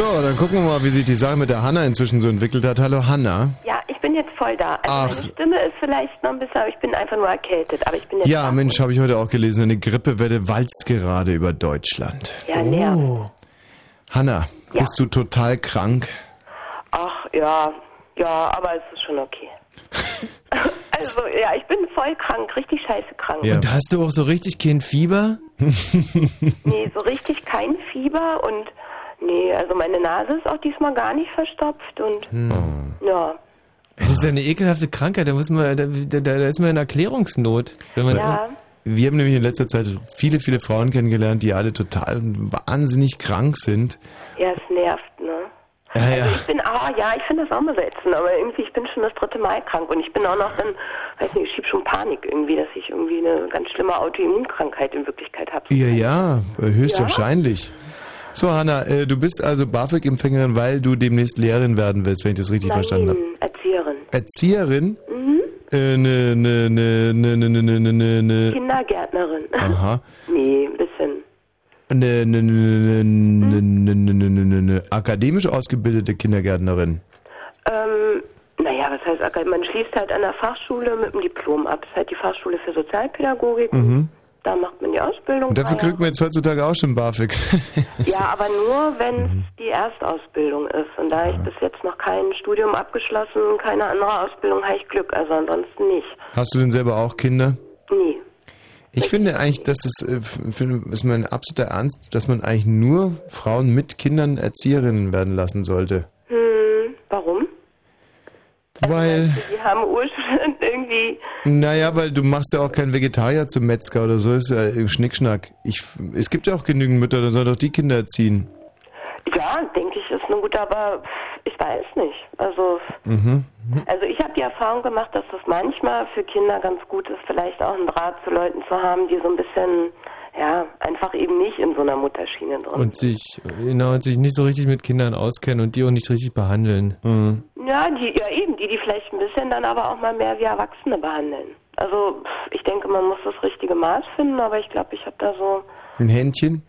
So, dann gucken wir mal, wie sich die Sache mit der Hanna inzwischen so entwickelt hat. Hallo Hanna. Ja, ich bin jetzt voll da. Also Ach. meine Stimme ist vielleicht noch ein bisschen, aber ich bin einfach nur erkältet. Aber ich bin jetzt Ja, da. Mensch, habe ich heute auch gelesen. Eine Grippewelle walzt gerade über Deutschland. Ja, nervt. Hanna, bist du total krank? Ach, ja, ja, aber es ist schon okay. also, ja, ich bin voll krank, richtig scheiße krank. Und hast du auch so richtig kein Fieber? Nee, so richtig kein Fieber und nee, also meine Nase ist auch diesmal gar nicht verstopft und Hm. ja. Das ist ja eine ekelhafte Krankheit, da muss man, da, da, da ist man in Erklärungsnot. Wenn man Ja. Wir haben nämlich in letzter Zeit viele, viele Frauen kennengelernt, die alle total wahnsinnig krank sind. Ja, es nervt, ne? Ja, ja. Ich bin, ah ja, ich finde das auch mal ätzend, aber irgendwie, ich bin schon das dritte Mal krank und ich bin auch noch dann, weiß nicht, ich schieb schon Panik irgendwie, dass ich irgendwie eine ganz schlimme Autoimmunkrankheit in Wirklichkeit habe. Ja, ja, höchstwahrscheinlich. So, Hanna, äh, du bist also BAföG-Empfängerin, weil du demnächst Lehrerin werden willst, wenn ich das richtig Nein, verstanden habe. Erzieherin. Erzieherin? Mhm. Äh, ne, ne, ne, ne, ne, ne, ne, ne, ne. Kindergärtnerin. Aha. nee, ein bisschen. Ne, ne, ne, ne, ne, ne, ne, ne, ne, ne, ne. Akademisch ausgebildete Kindergärtnerin. Ähm, naja, was heißt, man schließt halt an der Fachschule mit dem Diplom ab. Das ist halt die Fachschule für Sozialpädagogik. Mhm. Da macht man die Ausbildung. Und dafür kriegt man jetzt heutzutage auch schon BAföG. Ja, aber nur, wenn es Mhm. die Erstausbildung ist. Und da ich bis jetzt noch kein Studium abgeschlossen, keine andere Ausbildung, habe ich Glück. Also ansonsten nicht. Hast du denn selber auch Kinder? Nie. Ich finde eigentlich, dass es, äh, finde, ist mein absoluter Ernst, dass man eigentlich nur Frauen mit Kindern Erzieherinnen werden lassen sollte. Weil, Die haben Ursprung irgendwie. naja, weil du machst ja auch keinen Vegetarier zum Metzger oder so, ist ja äh, Schnickschnack. Ich, es gibt ja auch genügend Mütter, da soll doch die Kinder erziehen. Ja, denke ich, ist eine gute, aber ich weiß nicht. Also, Mhm. also ich habe die Erfahrung gemacht, dass das manchmal für Kinder ganz gut ist, vielleicht auch einen Draht zu Leuten zu haben, die so ein bisschen, ja, einfach eben nicht in so einer Mutterschiene drin und sich, genau, und sich nicht so richtig mit Kindern auskennen und die auch nicht richtig behandeln. Mhm. Ja, die, ja eben, die, die vielleicht ein bisschen dann aber auch mal mehr wie Erwachsene behandeln. Also ich denke, man muss das richtige Maß finden, aber ich glaube, ich habe da so, Ein Händchen?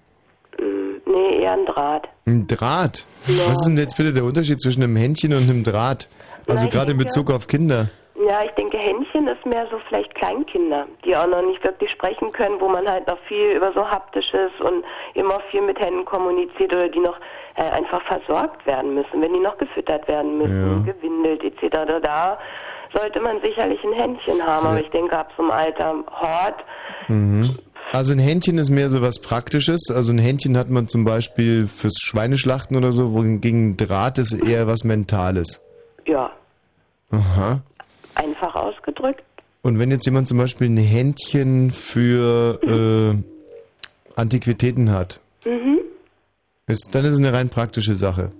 mh, nee, eher ein Draht. Ein Draht? Was ist denn jetzt bitte der Unterschied zwischen einem Händchen und einem Draht? Also Na, gerade in Bezug auf Kinder. Ja, ich denke, Händchen ist mehr so vielleicht Kleinkinder, die auch noch nicht wirklich sprechen können, wo man halt noch viel über so haptisches und immer viel mit Händen kommuniziert oder die noch äh, einfach versorgt werden müssen, wenn die noch gefüttert werden müssen, gewindelt etc. Da, da sollte man sicherlich ein Händchen haben, aber ich denke, ab so einem Alter Hort, Mhm. Also ein Händchen ist mehr so was Praktisches. Also ein Händchen hat man zum Beispiel fürs Schweineschlachten oder so, wohingegen ein Draht ist eher was Mentales. ja, Aha. Einfach ausgedrückt. Und wenn jetzt jemand zum Beispiel ein Händchen für äh, Antiquitäten hat, Mhm. ist, dann ist es eine rein praktische Sache.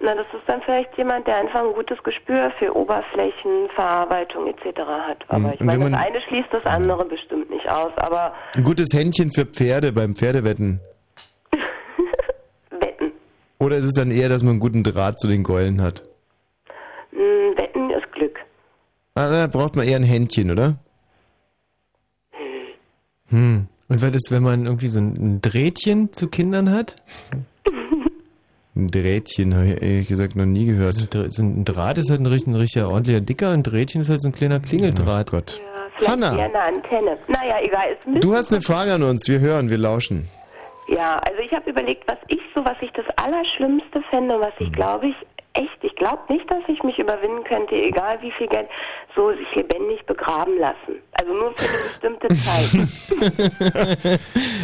Na, das ist dann vielleicht jemand, der einfach ein gutes Gespür für Oberflächenverarbeitung etc. hat. Aber Mhm. ich meine, das eine schließt das andere bestimmt nicht aus. Aber Ein gutes Händchen für Pferde beim Pferdewetten. Wetten. Oder ist es dann eher, dass man einen guten Draht zu den Geulen hat? mh, Wetten ist Glück. Ah, da braucht man eher ein Händchen, oder? Hm. Und was ist, wenn man irgendwie so ein Drähtchen zu Kindern hat? Ein Drähtchen, habe ich ehrlich gesagt noch nie gehört. So ein Draht ist halt ein richtig, ein richtiger ordentlicher dicker, ein Drähtchen ist halt so ein kleiner Klingeldraht. Ach Gott. Vielleicht Hanna. eine Antenne. Naja, egal. Du hast eine Frage an uns, wir hören, wir lauschen. Ja, also ich habe überlegt, was ich so, was ich das Allerschlimmste fände, was Mhm. ich glaube ich echt, ich glaube nicht, dass ich mich überwinden könnte, egal wie viel Geld, so sich lebendig begraben lassen. Also nur für eine bestimmte Zeit.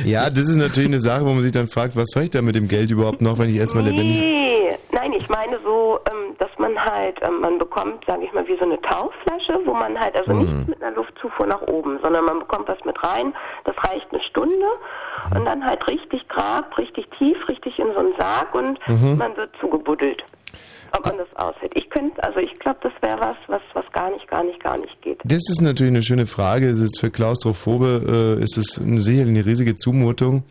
Ja, das ist natürlich eine Sache, wo man sich dann fragt, was soll ich da mit dem Geld überhaupt noch, wenn ich erstmal lebendig... Nee, nein, ich meine so, ähm, dass man halt, ähm, man bekommt, sage ich mal, wie so eine Tauchflasche, wo man halt, also Mhm. nicht mit einer Luftzufuhr nach oben, sondern man bekommt was mit rein, das reicht eine Stunde Mhm. und dann halt richtig grab, richtig tief, richtig in so einen Sarg und Mhm. man wird zugebuddelt. Ob man das aushält. Ich könnte, also ich glaube, das wäre was, was, was gar nicht, gar nicht, gar nicht geht. Das ist natürlich eine schöne Frage. Es ist für Klaustrophobe äh, ist es eine, sicher eine riesige Zumutung.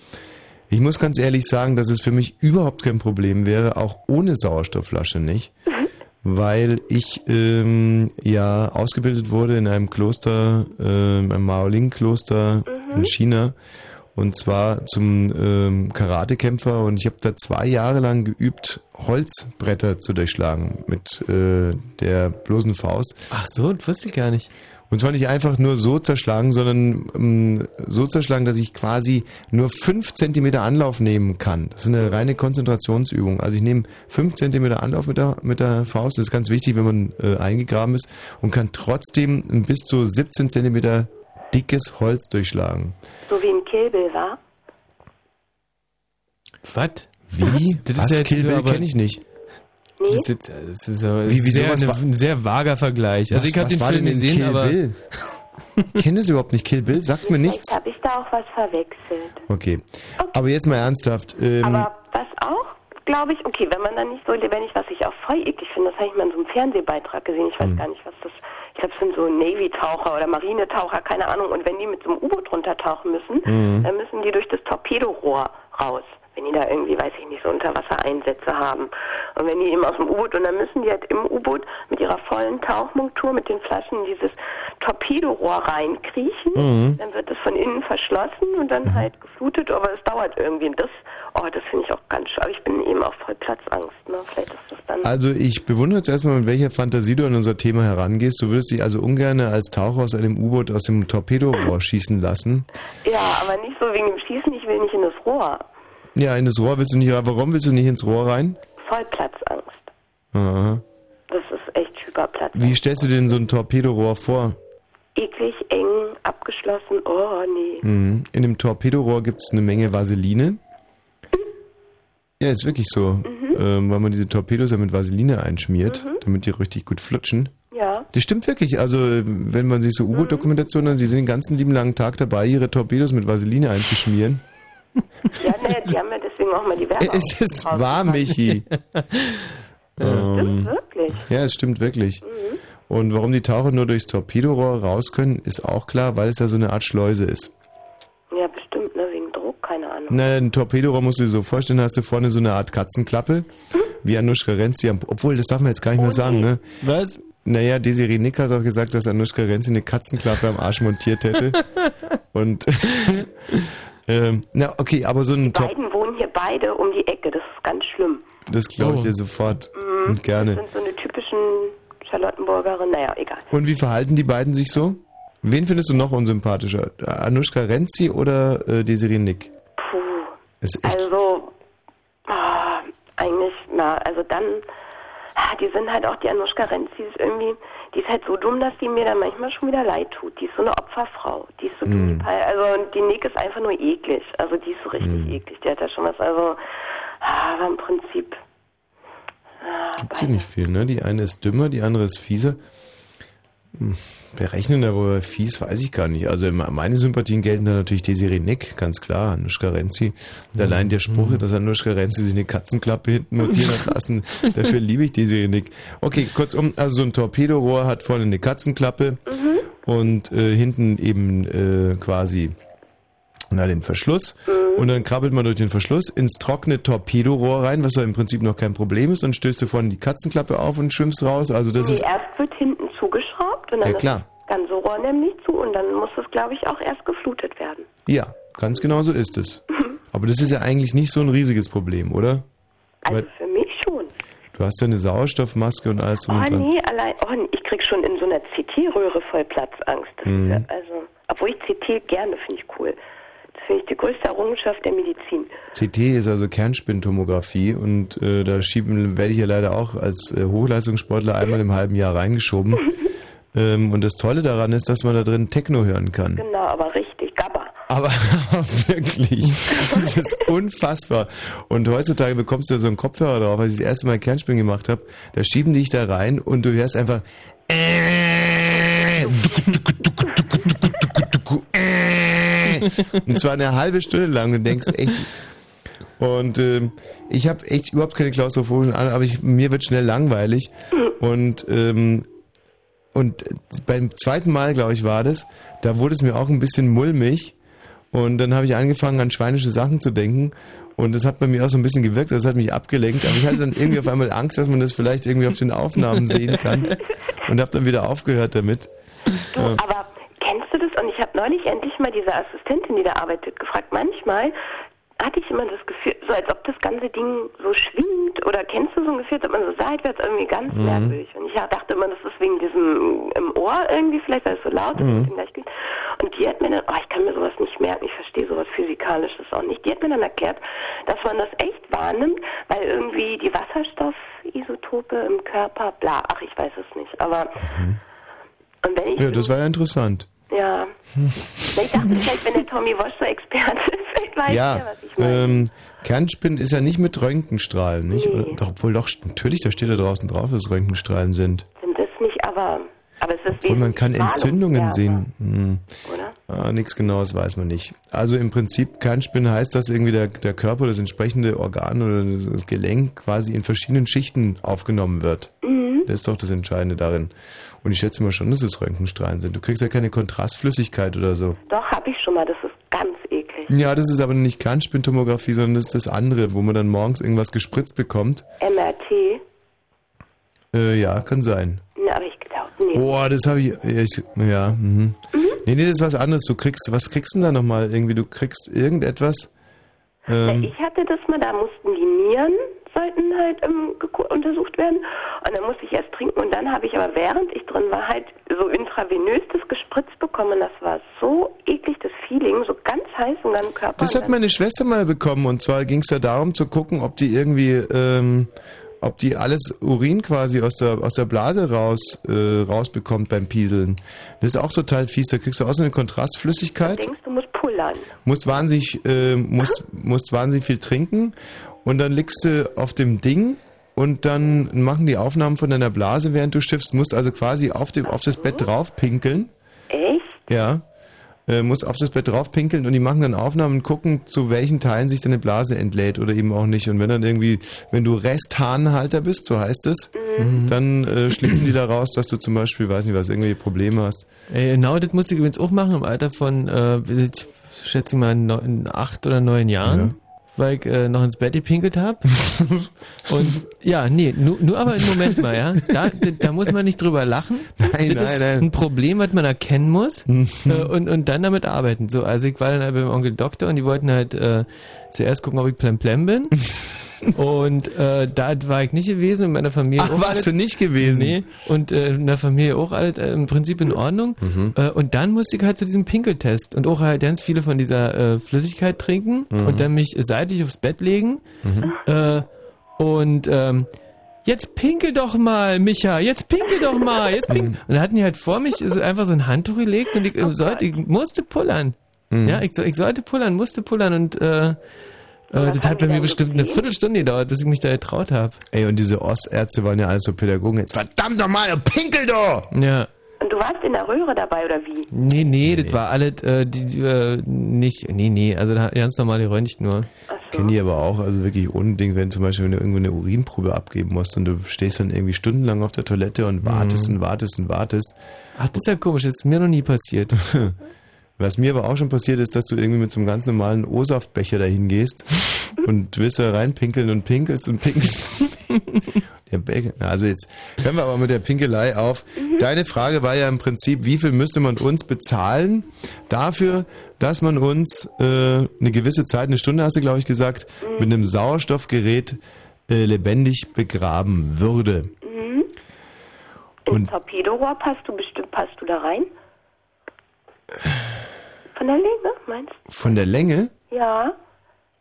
Ich muss ganz ehrlich sagen, dass es für mich überhaupt kein Problem wäre, auch ohne Sauerstoffflasche nicht. weil ich ähm, ja ausgebildet wurde in einem Kloster, äh, einem Maolin-Kloster in China. Und zwar zum ähm, Karatekämpfer und ich habe da zwei Jahre lang geübt, Holzbretter zu durchschlagen mit äh, der bloßen Faust. Ach so, das wusste ich gar nicht. Und zwar nicht einfach nur so zerschlagen, sondern ähm, so zerschlagen, dass ich quasi nur fünf Zentimeter Anlauf nehmen kann. Das ist eine reine Konzentrationsübung. Also ich nehme fünf Zentimeter Anlauf mit der, mit der Faust. Das ist ganz wichtig, wenn man äh, eingegraben ist und kann trotzdem bis zu 17 Zentimeter dickes Holz durchschlagen. So wie im Kill Bill, war? Was? Wie? Das ist Was? ja jetzt Kill nur Bill aber- kenne ich nicht. Das ist, jetzt, das ist aber Wie- wie sehr, eine, ein sehr vager Vergleich. Also Was- ich habe den war Film denn in gesehen, Kill aber Bill? Kenne es überhaupt nicht Kill Bill? Sagt mir nichts. Vielleicht habe ich da auch was verwechselt. Okay. Aber jetzt mal ernsthaft. Ähm, Aber was auch, glaube ich, okay, wenn man dann nicht so lebendig, was ich auch voll eklig finde, das habe ich mal in so einem Fernsehbeitrag gesehen, ich weiß Hm. gar nicht, was das, ich glaube, es sind so Navy-Taucher oder Marinetaucher, keine Ahnung, und wenn die mit so einem U-Boot runtertauchen müssen, Mhm. dann müssen die durch das Torpedorohr raus. Wenn die da irgendwie, weiß ich nicht, so Unterwassereinsätze haben. Und wenn die eben aus dem U-Boot, und dann müssen die halt im U-Boot mit ihrer vollen Tauchmontur, mit den Flaschen in dieses Torpedorohr reinkriechen. Mhm. Dann wird es von innen verschlossen und dann halt geflutet, aber es dauert irgendwie. Und das, oh, das finde ich auch ganz schön. Aber ich bin eben auch voll Platzangst. Ne? Vielleicht ist das dann. Also ich bewundere jetzt erstmal, mit welcher Fantasie du an unser Thema herangehst. Du würdest dich also ungern als Taucher aus einem U-Boot aus dem Torpedorohr schießen lassen. ja, aber nicht so wegen dem Schießen, ich will nicht in das Rohr. Ja, in das Rohr willst du nicht rein. Warum willst du nicht ins Rohr rein? Voll Platzangst. Aha. Das ist echt Hyperplatz. Wie stellst du dir denn so ein Torpedorohr vor? Eklig, eng, abgeschlossen. Oh, nee. Mhm. In dem Torpedorohr gibt es eine Menge Vaseline. Ja, ist wirklich so. Ähm, weil man diese Torpedos ja mit Vaseline einschmiert, damit die richtig gut flutschen. Ja. Das stimmt wirklich. Also, wenn man sich so U-Boot-Dokumentationen an, die sind den ganzen lieben langen Tag dabei, ihre Torpedos mit Vaseline einzuschmieren. Ja, ne, die haben ja deswegen auch mal die Werbung. Es ist wahr, Michi. ähm, wirklich. ja, es stimmt wirklich. Und warum die Taucher nur durchs Torpedorohr raus können, ist auch klar, weil es ja so eine Art Schleuse ist. Ja, bestimmt, ne, wegen Druck, keine Ahnung. Na, ein Torpedorohr musst du dir so vorstellen, hast du vorne so eine Art Katzenklappe, wie Anushka Renzi am, obwohl, das darf man jetzt gar nicht mehr sagen, ne? Was? Naja, Desiree Nick hat auch gesagt, dass Anushka Renzi eine Katzenklappe am Arsch montiert hätte. Und, ähm, na, okay, aber so ein Die Top, beiden wohnen hier beide um die Ecke, das ist ganz schlimm. das glaube ich Oh. dir sofort Mhm. und gerne. Das sind so eine typischen Charlottenburgerin, naja, egal. Und wie verhalten die beiden sich so? Wen findest du noch unsympathischer? Anushka Renzi oder äh, Desiree Nick? Also, ah, eigentlich, na, also dann, ah, die sind halt auch, die Anushka Renzi ist irgendwie, die ist halt so dumm, dass die mir dann manchmal schon wieder leid tut. Die ist so eine Opferfrau. Die ist so Hm. dumm. Also, und die Nick ist einfach nur eklig. Also, die ist so richtig Hm. eklig. Die hat ja schon was, also, ah, aber im Prinzip, ah, gibt's hier nicht viel, ne? Die eine ist dümmer, die andere ist fieser. Hm, Berechnen aber fies, weiß ich gar nicht. Also meine Sympathien gelten da natürlich Desiree Nick, ganz klar, Anushka Renzi. Und allein der Spruch, dass Anushka Renzi sich eine Katzenklappe hinten notieren hat lassen, dafür liebe ich Desiree Nick. Okay, kurzum, also so ein Torpedorohr hat vorne eine Katzenklappe und äh, hinten eben äh, quasi na, den Verschluss. Und dann krabbelt man durch den Verschluss ins trockene Torpedorohr rein, was ja im Prinzip noch kein Problem ist. Dann stößt du vorne die Katzenklappe auf und schwimmst raus. Also das nee, ist erst wird hinten zugeschraubt und dann Ja, klar. ist das ganze Rohr nämlich zu und dann muss es, glaube ich, auch erst geflutet werden. Ja, ganz genau so ist es. Aber das ist ja eigentlich nicht so ein riesiges Problem, oder? Also Weil für mich schon. du hast ja eine Sauerstoffmaske und alles drum Oh und dran. nee, allein, oh, ich krieg schon in so einer CT-Röhre voll Platzangst. Mhm. ja, also, obwohl ich CT gerne finde ich cool. Das finde ich die größte Errungenschaft der Medizin. CT ist also Kernspintomographie und äh, da schieben werde ich ja leider auch als äh, Hochleistungssportler einmal im halben Jahr reingeschoben. ähm, und das Tolle daran ist, dass man da drin Techno hören kann. Genau, aber richtig, Gabba. Aber wirklich, das ist unfassbar. Und heutzutage bekommst du so einen Kopfhörer drauf, als ich das erste Mal Kernspin gemacht habe, da schieben die dich da rein und du hörst einfach und zwar eine halbe Stunde lang. Du denkst echt. Und ähm, ich habe echt überhaupt keine klaustrophobischen Ahnung, aber ich, mir wird schnell langweilig. Und ähm, und beim zweiten Mal, glaube ich, war das, da wurde es mir auch ein bisschen mulmig. Und dann habe ich angefangen, an schweinische Sachen zu denken. Und das hat bei mir auch so ein bisschen gewirkt, das hat mich abgelenkt. Aber ich hatte dann irgendwie auf einmal Angst, dass man das vielleicht irgendwie auf den Aufnahmen sehen kann. Und habe dann wieder aufgehört damit. Du, aber kennst du das? Und ich habe neulich endlich mal diese Assistentin, die da arbeitet, gefragt. Manchmal hatte ich immer das Gefühl, so als ob das ganze Ding so schwingt. Oder kennst du so ein Gefühl, als ob man so seitwärts irgendwie ganz Mhm. merkwürdig. Und ich dachte immer, das ist wegen diesem im Ohr irgendwie, vielleicht weil es so laut ist. Mhm. geht. Und die hat mir dann, oh, ich kann mir sowas nicht merken, ich verstehe sowas Physikalisches auch nicht. Die hat mir dann erklärt, dass man das echt wahrnimmt, weil irgendwie die Wasserstoffisotope im Körper, bla, ach, ich weiß es nicht. Aber, und wenn ich Ja, das war ja interessant. Ja. Ich dachte vielleicht, wenn der Tommy Wosch so Experte ist, vielleicht weiß Ja, er, was ich meine. ähm, Kernspinnen ist ja nicht mit Röntgenstrahlen, nicht? Oder, doch, obwohl doch, natürlich, da steht da draußen drauf, dass es Röntgenstrahlen sind. Sind das nicht, aber, aber es ist Obwohl man kann Entzündungen sehen. Hm. Oder? Ah, nichts Genaues weiß man nicht. Also im Prinzip Kernspinne heißt, dass irgendwie der, der Körper, das entsprechende Organ oder das Gelenk quasi in verschiedenen Schichten aufgenommen wird. Mhm. Das ist doch das Entscheidende darin. Und ich schätze mal schon, dass es Röntgenstrahlen sind. Du kriegst ja keine Kontrastflüssigkeit oder so. Doch, habe ich schon mal, das ist ganz eklig. Ja, das ist aber nicht Kernspintomographie, sondern das ist das andere, wo man dann morgens irgendwas gespritzt bekommt. MRT? Äh, ja, kann sein. Na, aber ich glaube, nee. Boah, das habe ich, ich. Ja, mhm. Nee, nee, das ist was anderes. Du kriegst, was kriegst du denn da nochmal? Irgendwie, du kriegst irgendetwas. Ähm, Ich hatte das mal, da mussten die Nieren, sollten halt ähm, untersucht werden. Und dann musste ich erst trinken und dann habe ich aber während ich drin war halt so intravenös das gespritzt bekommen. Das war so eklig, das Feeling, so ganz heiß im ganzen Körper. Das hat meine Schwester mal bekommen und zwar ging es da darum zu gucken, ob die irgendwie, ähm, ob die alles Urin quasi aus der aus der Blase raus äh, rausbekommt beim Pieseln. Das ist auch total fies. Da kriegst du auch so eine Kontrastflüssigkeit, dann denkst du, musst pullern. musst wahnsinnig äh, musst musst wahnsinnig viel trinken und dann liegst du auf dem Ding und dann machen die Aufnahmen von deiner Blase, während du stiftst. Musst also quasi auf dem auf das Bett drauf pinkeln. Echt? Ja. Äh, muss auf das Bett drauf pinkeln und die machen dann Aufnahmen und gucken, zu welchen Teilen sich deine Blase entlädt oder eben auch nicht. Und wenn dann irgendwie, wenn du Resthahnhalter bist, so heißt es, Mhm. dann äh, schließen die da raus, dass du zum Beispiel, weiß nicht was, irgendwelche Probleme hast. Ey, genau, das musste ich übrigens auch machen im Alter von, äh, ich schätze mal, neun, acht oder neun Jahren, weil ich äh, noch ins Bett gepinkelt habe. Und ja, nee, nur, nur aber im Moment mal, ja. Da, da, da muss man nicht drüber lachen. Nein, das nein, ist nein. ein Problem, was man erkennen muss äh, und, und dann damit arbeiten. So, also ich war dann halt beim Onkel Doktor und die wollten halt äh, zuerst gucken, ob ich plemplem bin. Und äh, da war ich nicht gewesen, in meiner Familie Ach, auch warst alles- du nicht gewesen? Nee, und äh, in der Familie auch alles äh, im Prinzip in Ordnung. Mhm. Äh, und dann musste ich halt zu diesem Pinkeltest und auch halt ganz viele von dieser äh, Flüssigkeit trinken Mhm. und dann mich seitlich aufs Bett legen. Mhm. Äh, und ähm, jetzt pinkel doch mal, Micha, jetzt pinkel doch mal, jetzt pinkel. Mhm. Und dann hatten die halt vor mich so einfach so ein Handtuch gelegt und ich, äh, sollte, ich musste pullern. Mhm. Ja, ich, so- ich sollte pullern, musste pullern und äh, äh, das hat bei mir bestimmt eine Viertelstunde gedauert, bis ich mich da getraut habe. Ey, und diese Ostärzte waren ja alles so Pädagogen. Jetzt verdammt nochmal, pinkel doch! Ja. Und du warst in der Röhre dabei, oder wie? Nee, nee, das war alles, äh, die, die, äh, nicht, nee, nee, also ganz normal geröntgt nur. Kennen die aber auch, also wirklich ohne Ding, wenn zum Beispiel wenn du irgendwo eine Urinprobe abgeben musst und du stehst dann irgendwie stundenlang auf der Toilette und wartest Mhm. und wartest und wartest. Ach, das ist ja komisch, das ist mir noch nie passiert. Was mir aber auch schon passiert ist, dass du irgendwie mit so einem ganz normalen O-Saftbecher dahin gehst und willst da reinpinkeln und pinkelst und pinkelst. Der Becher, also jetzt hören wir aber mit der Pinkelei auf. Deine Frage war ja im Prinzip, wie viel müsste man uns bezahlen dafür, dass man uns äh, eine gewisse Zeit, eine Stunde hast du glaube ich gesagt, mit einem Sauerstoffgerät äh, lebendig begraben würde. Mhm. Ins Torpedorohr passt du bestimmt, passt du da rein? Von der Länge, meinst Von der Länge, du? Ja.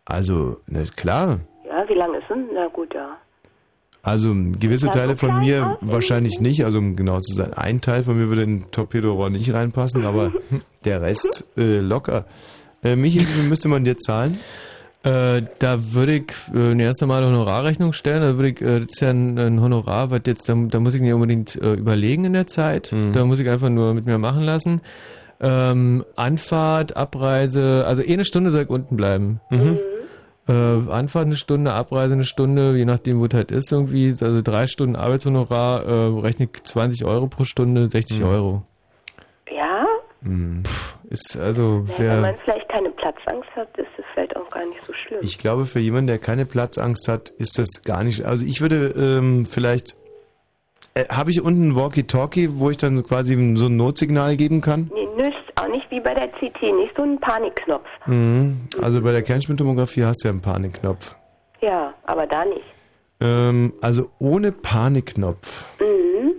also, na klar, Ja, wie lang ist denn? Na gut, ja. Also gewisse Ja, so Teile von mir wahrscheinlich nicht. Also um genau zu sein, ein Teil von mir würde in Torpedorohr nicht reinpassen, aber der Rest äh, locker. Äh, Michi, wie viel müsste man dir zahlen? Äh, da würde ich äh, eine erst eine Honorarrechnung stellen. Da würde ich, äh, das ist ja ein, ein Honorar, was jetzt, da, da muss ich nicht unbedingt äh, überlegen in der Zeit. Mhm. Da muss ich einfach nur mit mir machen lassen. Ähm, Anfahrt, Abreise, also eh eine Stunde soll ich unten bleiben. Mhm. Äh, Anfahrt eine Stunde, Abreise eine Stunde, je nachdem, wo es halt ist irgendwie. Also drei Stunden Arbeitshonorar, äh, rechne ich 20 Euro pro Stunde, 60 Mhm. Euro. Ja? Mhm. Ist also, Wenn wer, man vielleicht keine Platzangst hat, ist es vielleicht auch gar nicht so schlimm. Ich glaube, für jemanden, der keine Platzangst hat, ist das gar nicht. Also ich würde ähm, vielleicht. Äh, Habe ich unten ein Walkie-Talkie, wo ich dann so quasi so ein Notsignal geben kann? Nee, nicht wie bei der CT, nicht so ein Panikknopf. Mhm. Also bei der Kernspintomographie hast du ja einen Panikknopf. Ja, aber da nicht. Ähm, also ohne Panikknopf Mhm.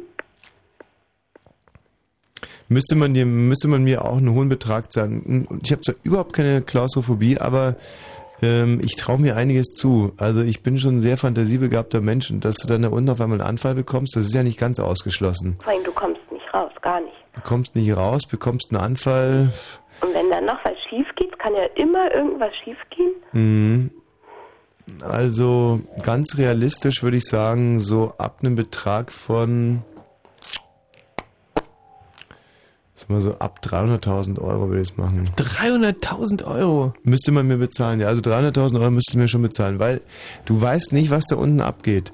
müsste man, dir, müsste man mir auch einen hohen Betrag zahlen. Ich habe zwar überhaupt keine Klaustrophobie, aber ähm, ich traue mir einiges zu. Also ich bin schon ein sehr fantasiebegabter Mensch und dass du dann da unten auf einmal einen Anfall bekommst, das ist ja nicht ganz ausgeschlossen. Vor allem, du kommst nicht raus, gar nicht. Du kommst nicht raus, bekommst einen Anfall. Und wenn dann noch was schief geht, kann ja immer irgendwas schief gehen. Mhm. Also ganz realistisch würde ich sagen, so ab einem Betrag von, sag mal so ab 300.000 Euro würde ich es machen. 300.000 Euro. Müsste man mir bezahlen, ja. Also 300.000 Euro müsstest du mir schon bezahlen, weil du weißt nicht, was da unten abgeht.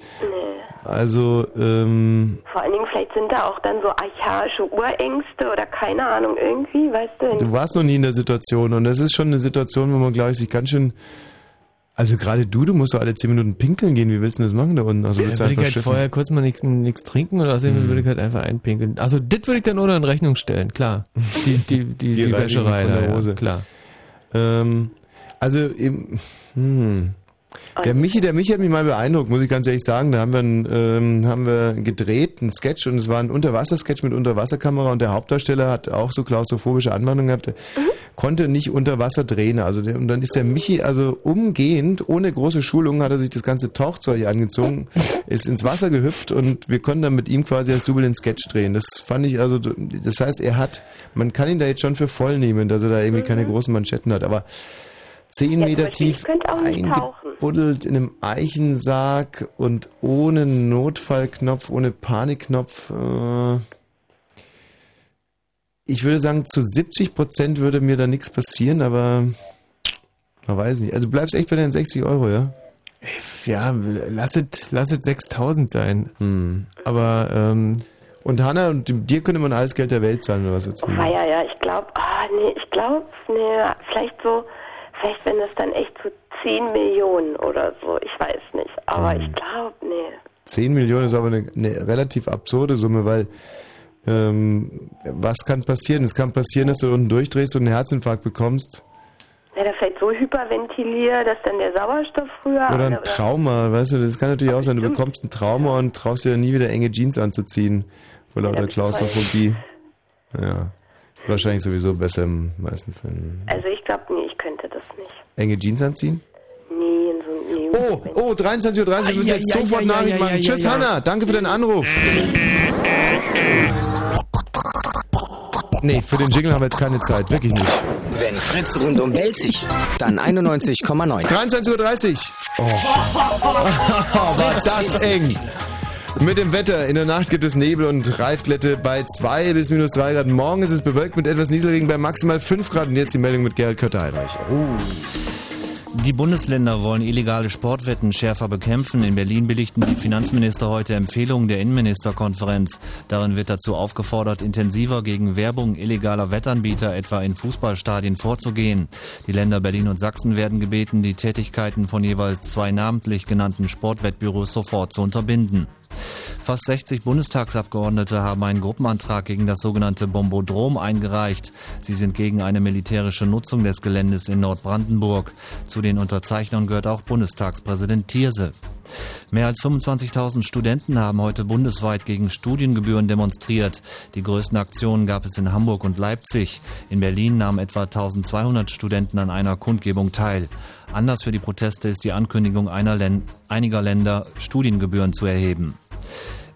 Also, ähm, Vor allen Dingen, vielleicht sind da auch dann so archaische Urängste oder keine Ahnung, irgendwie, weißt du? du warst noch nie in der Situation und das ist schon eine Situation, wo man, glaube ich, sich ganz schön... Also gerade du, du musst doch alle 10 Minuten pinkeln gehen. Wie willst du das machen da unten? Also Ja, willst du würde ich einfach halt vorher kurz mal nichts trinken oder außerdem Hm. würde ich halt einfach einpinkeln. Also das würde ich dann ohne in Rechnung stellen, klar. Die, die, die, die, Reinigung Wäscherei von da, der ja, Hose. klar. Ähm, also, eben, hm. Der Michi, der Michi hat mich mal beeindruckt, muss ich ganz ehrlich sagen. Da haben wir, ein, ähm, haben wir gedreht, einen Sketch und es war ein Unterwassersketch mit Unterwasserkamera und der Hauptdarsteller hat auch so klaustrophobische Anwandlungen gehabt. Der konnte nicht unter Wasser drehen. Also der, und dann ist der Michi also umgehend, ohne große Schulung, hat er sich das ganze Tauchzeug angezogen, ist ins Wasser gehüpft und wir konnten dann mit ihm quasi als Double den Sketch drehen. Das fand ich also, das heißt, er hat, man kann ihn da jetzt schon für voll nehmen, dass er da irgendwie keine großen Manschetten hat, aber zehn Ja, Meter tief eingebuddelt in einem Eichensarg und ohne Notfallknopf, ohne Panikknopf. Äh, ich würde sagen, zu 70 Prozent würde mir da nichts passieren, aber man weiß nicht. Also du bleibst echt bei den 60 Euro, ja? Ja, lass es, lass es 6000 sein. Hm. Aber, ähm, Und Hanna, und dir könnte man alles Geld der Welt zahlen, oder was jetzt? Ah, ja, ja, ich glaube, ah, nee, ich glaube, nee, vielleicht so, vielleicht wenn das dann echt so 10 Millionen oder so, ich weiß nicht, aber Hm. ich glaube, nee. 10 Millionen ist aber eine, eine relativ absurde Summe, weil ähm, was kann passieren? Es kann passieren, dass du unten durchdrehst und einen Herzinfarkt bekommst. Ja, da vielleicht so hyperventiliert, dass dann der Sauerstoff früher... Oder ein Trauma, weißt du, das kann natürlich auch sein, du bekommst ein Trauma und traust dir dann nie wieder enge Jeans anzuziehen, vor lauter Klaustrophobie. Ja, wahrscheinlich sowieso besser im meisten Fällen. Also ich glaube, nee, ich könnte das nicht. Enge Jeans anziehen? Nee, in so nee, Oh, oh, 23.30 Uhr, wir müssen jetzt ja, sofort ja, machen. ja, Tschüss, ja. Hanna, danke für den Anruf. Nee, für den Jingle haben wir jetzt keine Zeit, wirklich nicht. Wenn Fritz rundum belzig, dann 91,9. 23.30 Uhr. Oh, war das eng. Mit dem Wetter. In der Nacht gibt es Nebel und Reifglätte bei 2 bis minus 2 Grad. Morgen ist es bewölkt mit etwas Nieselregen bei maximal 5 Grad. Und jetzt die Meldung mit Gerhard Kötter-Heinrich. Oh. Die Bundesländer wollen illegale Sportwetten schärfer bekämpfen. In Berlin billigten die Finanzminister heute Empfehlungen der Innenministerkonferenz. Darin wird dazu aufgefordert, intensiver gegen Werbung illegaler Wettanbieter etwa in Fußballstadien vorzugehen. Die Länder Berlin und Sachsen werden gebeten, die Tätigkeiten von jeweils zwei namentlich genannten Sportwettbüros sofort zu unterbinden. Fast 60 Bundestagsabgeordnete haben einen Gruppenantrag gegen das sogenannte Bombodrom eingereicht. Sie sind gegen eine militärische Nutzung des Geländes in Nordbrandenburg. Zu den Unterzeichnern gehört auch Bundestagspräsident Thierse. Mehr als 25.000 Studenten haben heute bundesweit gegen Studiengebühren demonstriert. Die größten Aktionen gab es in Hamburg und Leipzig. In Berlin nahmen etwa 1200 Studenten an einer Kundgebung teil. Anlass für die Proteste ist die Ankündigung Län einiger Länder, Studiengebühren zu erheben.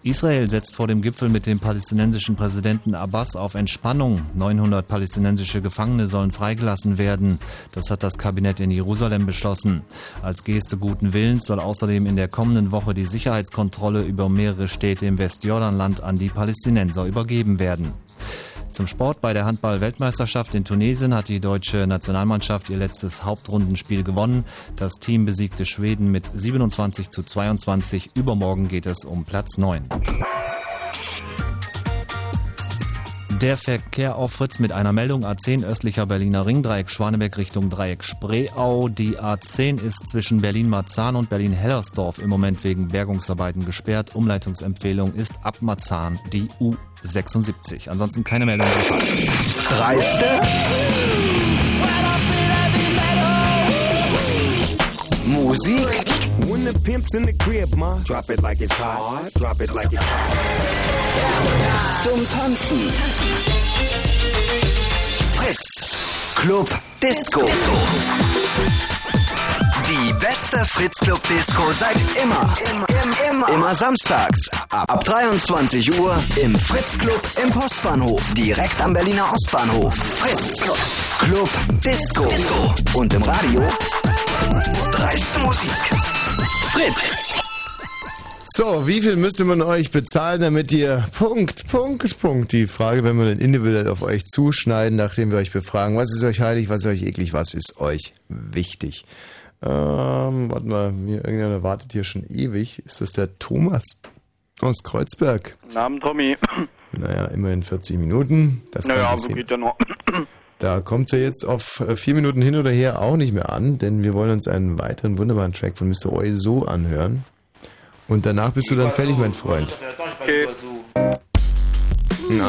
Israel setzt vor dem Gipfel mit dem palästinensischen Präsidenten Abbas auf Entspannung. 900 palästinensische Gefangene sollen freigelassen werden. Das hat das Kabinett in Jerusalem beschlossen. Als Geste guten Willens soll außerdem in der kommenden Woche die Sicherheitskontrolle über mehrere Städte im Westjordanland an die Palästinenser übergeben werden. Zum Sport bei der Handball-Weltmeisterschaft in Tunesien hat die deutsche Nationalmannschaft ihr letztes Hauptrundenspiel gewonnen. Das Team besiegte Schweden mit 27 zu 22. Übermorgen geht es um Platz 9. Der Verkehr auf Fritz mit einer Meldung A10 östlicher Berliner Ringdreieck Schwaneberg Richtung Dreieck Spreeau. Die A10 ist zwischen Berlin-Marzahn und Berlin-Hellersdorf im Moment wegen Bergungsarbeiten gesperrt. Umleitungsempfehlung ist ab Marzahn die U76. Ansonsten keine Meldung. Dreiste? Musik? When the pimp's in the crib, ma, drop it like it's hot. Drop it like it's hot. Zum Tanzen. Fritz. Club Disco. Die beste Fritz Club Disco seit immer. Immer, immer. Immer samstags. Ab 23 Uhr im Fritz Club im Postbahnhof. Direkt am Berliner Ostbahnhof. Fritz Club Disco. Und im Radio dreiste Musik. Fritz. So, wie viel müsste man euch bezahlen, damit ihr Punkt, Punkt, Punkt. Die Frage, wenn wir dann individuell auf euch zuschneiden, nachdem wir euch befragen, was ist euch heilig, was ist euch eklig, was ist euch wichtig. Ähm, warte mal, mir irgendeiner wartet hier schon ewig. Ist das der Thomas aus Kreuzberg? Guten Abend, Tommy. Naja, immerhin 40 Minuten. Das naja, so geht ja noch. Da kommt ja jetzt auf äh, vier Minuten hin oder her auch nicht mehr an, denn wir wollen uns einen weiteren wunderbaren Track von Mr. Oi so anhören. Und danach bist du dann fertig, mein Freund. Okay. Ich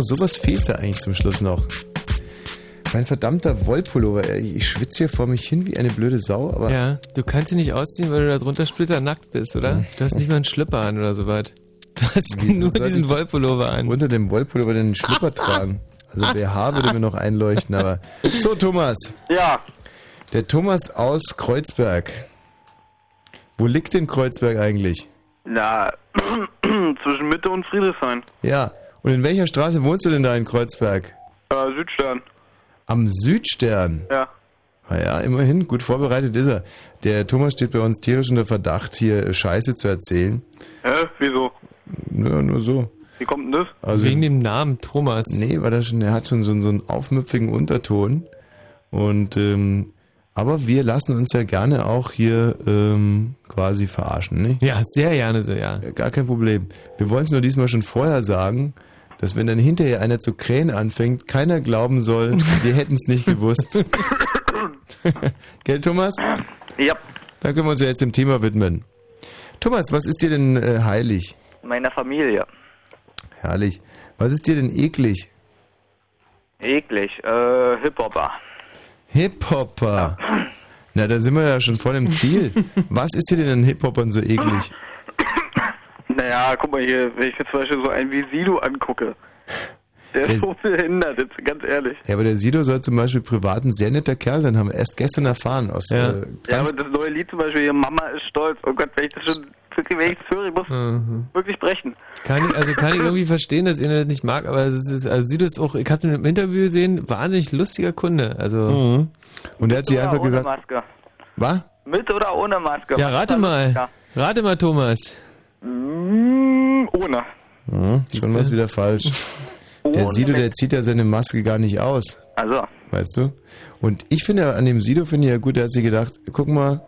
Genau, sowas fehlt da eigentlich zum Schluss noch. Mein verdammter Wollpullover, ich schwitze hier vor mich hin wie eine blöde Sau, aber. Ja, du kannst ihn nicht ausziehen, weil du da drunter splitternackt bist, oder? Du hast nicht mal einen Schlipper an oder so weit. Du hast Wieso nur diesen Wollpullover an. Unter dem Wollpullover den Schlipper tragen. Also BH würde mir noch einleuchten, aber. So, Thomas. Ja. Der Thomas aus Kreuzberg. Wo liegt denn Kreuzberg eigentlich? Na, Zwischen Mitte und Friedrichshain. Ja. Und in welcher Straße wohnst du denn da in Kreuzberg? Äh, Südstern. Am Südstern. Ja. Naja, immerhin, gut vorbereitet ist er. Der Thomas steht bei uns tierisch unter Verdacht, hier Scheiße zu erzählen. Hä? Wieso? Nur, nur so. Wie kommt denn das? Also, Wegen dem Namen Thomas. Nee, weil er schon, er hat schon so, so einen aufmüpfigen Unterton. Und ähm, aber wir lassen uns ja gerne auch hier ähm, quasi verarschen, ne? Ja, sehr gerne so, ja. Gar kein Problem. Wir wollen es nur diesmal schon vorher sagen, dass wenn dann hinterher einer zu krähen anfängt, keiner glauben soll, wir hätten es nicht gewusst. Gell, Thomas? Ja. Dann können wir uns ja jetzt dem Thema widmen. Thomas, was ist dir denn äh, heilig? Meiner Familie. Herrlich. Was ist dir denn eklig? Eklig. Äh, Hip-Hopper. Hip-Hopper. Na, da sind wir ja schon voll im Ziel. Was ist dir denn an Hip-Hoppern so eklig? Naja, guck mal hier, wenn ich mir zum Beispiel so einen wie Sido angucke. Der Der ist so behindert, jetzt ganz ehrlich. Ja, aber der Sido soll zum Beispiel privat ein sehr netter Kerl sein, haben wir erst gestern erfahren. Aus, Ja. äh, Ja, aber das neue Lied zum Beispiel hier, Mama ist stolz. Oh Gott, wenn ich das schon, wirklich, wenn ich das höre, ich muss Mhm. wirklich brechen. Kann ich, also kann ich irgendwie verstehen, dass ihr das nicht mag, aber es ist, also sieht es auch, ich habe ihn im Interview gesehen, wahnsinnig lustiger Kunde. Also. Mhm. Und er hat sich Oder einfach ohne gesagt, Maske. was? Mit oder ohne Maske? Ja, rate mal. Ja. Rate mal, Thomas. Mm, ohne. Mhm, schon was wieder falsch. Der Ohne Sido, der zieht ja seine Maske gar nicht aus. Also, Weißt du? Und ich finde ja an dem Sido finde ich ja gut, der hat sich gedacht, guck mal,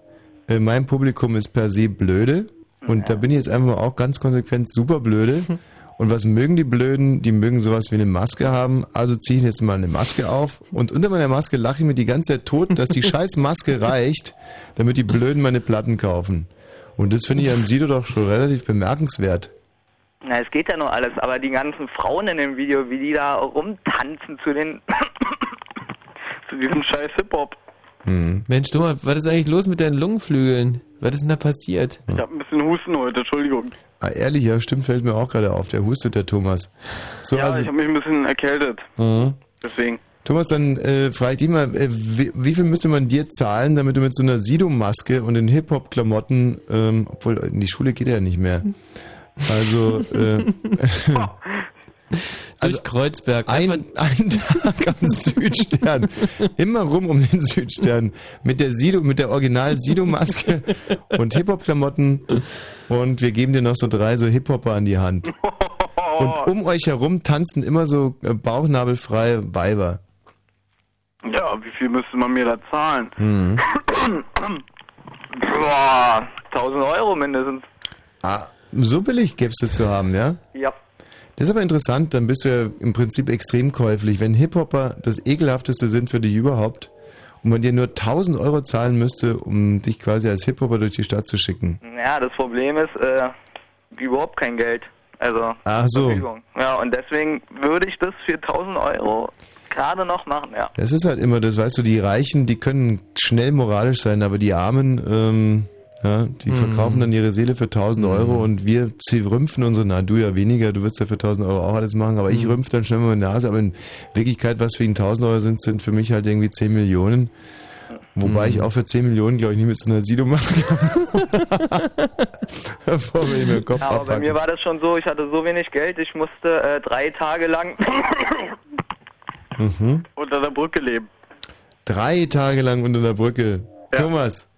äh, mein Publikum ist per se blöde und da bin ich jetzt einfach mal auch ganz konsequent super blöde. Und was mögen die Blöden? Die mögen sowas wie eine Maske haben. Also ziehe ich jetzt mal eine Maske auf und unter meiner Maske lache ich mir die ganze Zeit tot, dass die scheiß Maske reicht, damit die Blöden meine Platten kaufen. Und das finde ich am Sido doch schon relativ bemerkenswert. na, es geht ja nur alles, aber die ganzen Frauen in dem Video, wie die da rumtanzen zu den, Zu diesem scheiß Hip-Hop. Hm. Mensch, Thomas, was ist eigentlich los mit deinen Lungenflügeln? Was ist denn da passiert? Ich habe ein bisschen Husten heute, Entschuldigung. Ah, ehrlich, ja, stimmt, fällt mir auch gerade auf. Der hustet, der Thomas. So, ja, also, ich habe mich ein bisschen erkältet. Mhm. Deswegen. Thomas, dann äh, frage ich dich mal, äh, wie, wie viel müsste man dir zahlen, damit du mit so einer Sido-Maske und den Hip-Hop-Klamotten, ähm, obwohl in die Schule geht er ja nicht mehr. Also, äh, Durch Kreuzberg. ein, ein Tag am Südstern. Immer rum um den Südstern. Mit der Sido, mit der Original-Sido-Maske und Hip-Hop-Klamotten. Und wir geben dir noch so drei so Hip-Hopper an die Hand. Und um euch herum tanzen immer so äh, bauchnabelfreie Weiber. Ja, wie viel müsste man mir da zahlen? Mhm. boah, 1000 Euro mindestens. Ah, so billig gäbst du zu haben, ja? Ja. Das ist aber interessant, dann bist du ja im Prinzip extrem käuflich. Wenn Hip-Hopper das ekelhafteste sind für dich überhaupt und man dir nur 1000 Euro zahlen müsste, um dich quasi als Hip-Hopper durch die Stadt zu schicken. Ja, das Problem ist, äh, überhaupt kein Geld. Also, Ach so. Verfügung. Ja, und deswegen würde ich das für 1000 Euro gerade noch machen, ja. Das ist halt immer das, weißt du, die Reichen, die können schnell moralisch sein, aber die Armen, ähm, ja, die Mhm. verkaufen dann ihre Seele für 1000 Euro und wir sie rümpfen unsere, na du ja weniger, du würdest ja für 1000 Euro auch alles machen, aber ich Mhm. rümpf dann schnell mal meine Nase, aber in Wirklichkeit, was für ihn 1000 Euro sind, sind für mich halt irgendwie 10 Millionen. Wobei Mhm. ich auch für 10 Millionen, glaube ich, nie mit so einer Sido-Maske Bevor wir Kopf Ja, aber bei abhacken. mir war das schon so, ich hatte so wenig Geld, ich musste äh, drei Tage lang Mhm. Unter der Brücke leben. Drei Tage lang unter der Brücke. Thomas,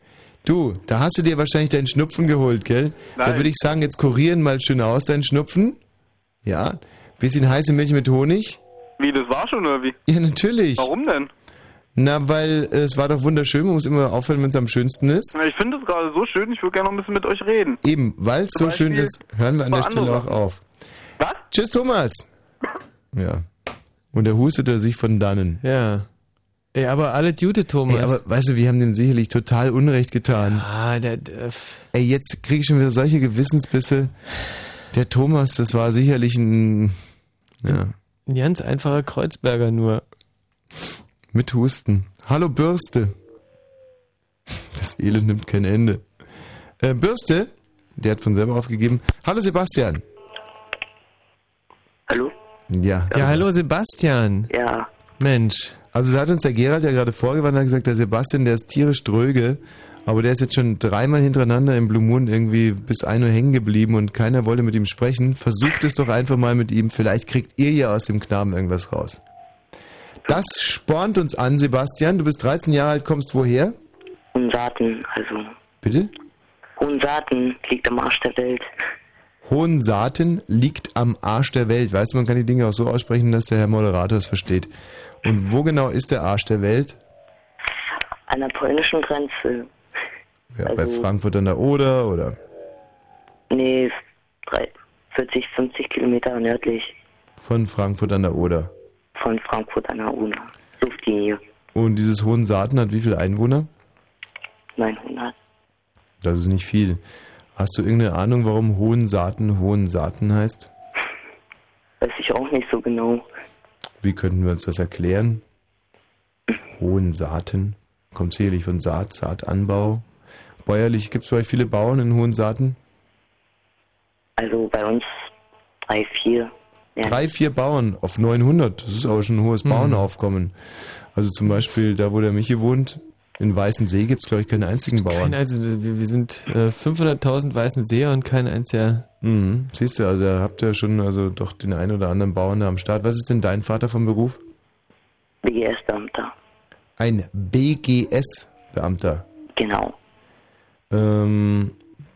du, da hast du dir wahrscheinlich deinen Schnupfen geholt, gell? Da Nein. würde ich sagen, jetzt kurieren mal schön aus deinen Schnupfen. Ja. Bisschen heiße Milch mit Honig. Wie, das war schon oder wie? Ja, natürlich. Warum denn? Na, weil äh, es war doch wunderschön, man muss immer aufhören, wenn es am schönsten ist. Na, Ich finde es gerade so schön, ich würde gerne noch ein bisschen mit euch reden. Eben, weil es so Zum schön Beispiel ist, hören wir an der Stelle andere auch auf. Was? Tschüss, Thomas. Ja. Und er hustete sich von dannen. Ja. Ey, aber alle Jute, Thomas. Ey, aber weißt du, wir haben dem sicherlich total Unrecht getan. ah, der, der, Ey, jetzt kriege ich schon wieder solche Gewissensbisse. Der Thomas, das war sicherlich ein. Ja, ein ganz einfacher Kreuzberger nur. mit Husten. Hallo Bürste. Das Elend nimmt kein Ende. Äh, Bürste, der hat von selber aufgegeben. Hallo Sebastian. Hallo? Ja. Ja, hallo Sebastian. Ja. Mensch. Also da hat uns der Gerald ja gerade vorgewandt und hat gesagt, der Sebastian, der ist tierisch dröge Aber der ist jetzt schon dreimal hintereinander im Blue Moon irgendwie bis 1 Uhr hängen geblieben und keiner wollte mit ihm sprechen. Versucht es doch einfach mal mit ihm. Vielleicht kriegt ihr ja aus dem Knaben irgendwas raus. Das spornt uns an, Sebastian. Du bist 13 Jahre alt, kommst woher? Hohensaaten, also. Bitte? Hohensaaten liegt am Arsch der Welt. Hohensaaten liegt am Arsch der Welt. Weißt du, man kann die Dinge auch so aussprechen, dass der Herr Moderator es versteht. Und wo genau ist der Arsch der Welt? An der polnischen Grenze. Ja, bei Also- Frankfurt an der Oder oder Nee, drei- 40, 50 Kilometer nördlich von Frankfurt an der Oder. von Frankfurt an der Una. Luftlinie Und dieses Hohensaaten hat wie viele Einwohner? 900. Das ist nicht viel. Hast du irgendeine Ahnung, warum Hohensaaten Hohensaaten heißt? Weiß ich auch nicht so genau. Wie könnten wir uns das erklären? Hohensaaten. Kommt sicherlich von Saat, Saatanbau. Bäuerlich, gibt es bei euch viele Bauern in Hohensaaten? Also bei uns drei, vier. Ja. Drei, vier Bauern auf 900. Das ist aber schon ein hohes Mhm. Bauernaufkommen. Also zum Beispiel da, wo der Michi wohnt, in Weißensee gibt es, glaube ich, keinen einzigen Bauern. Kein, also wir, wir sind äh, 500.000 weißen Seher und kein einziger. Mhm. Siehst du, also habt ihr schon also doch den einen oder anderen Bauern da am Start. Was ist denn dein Vater vom Beruf? BGS-Beamter. Ein BGS-Beamter. Genau, Ähm,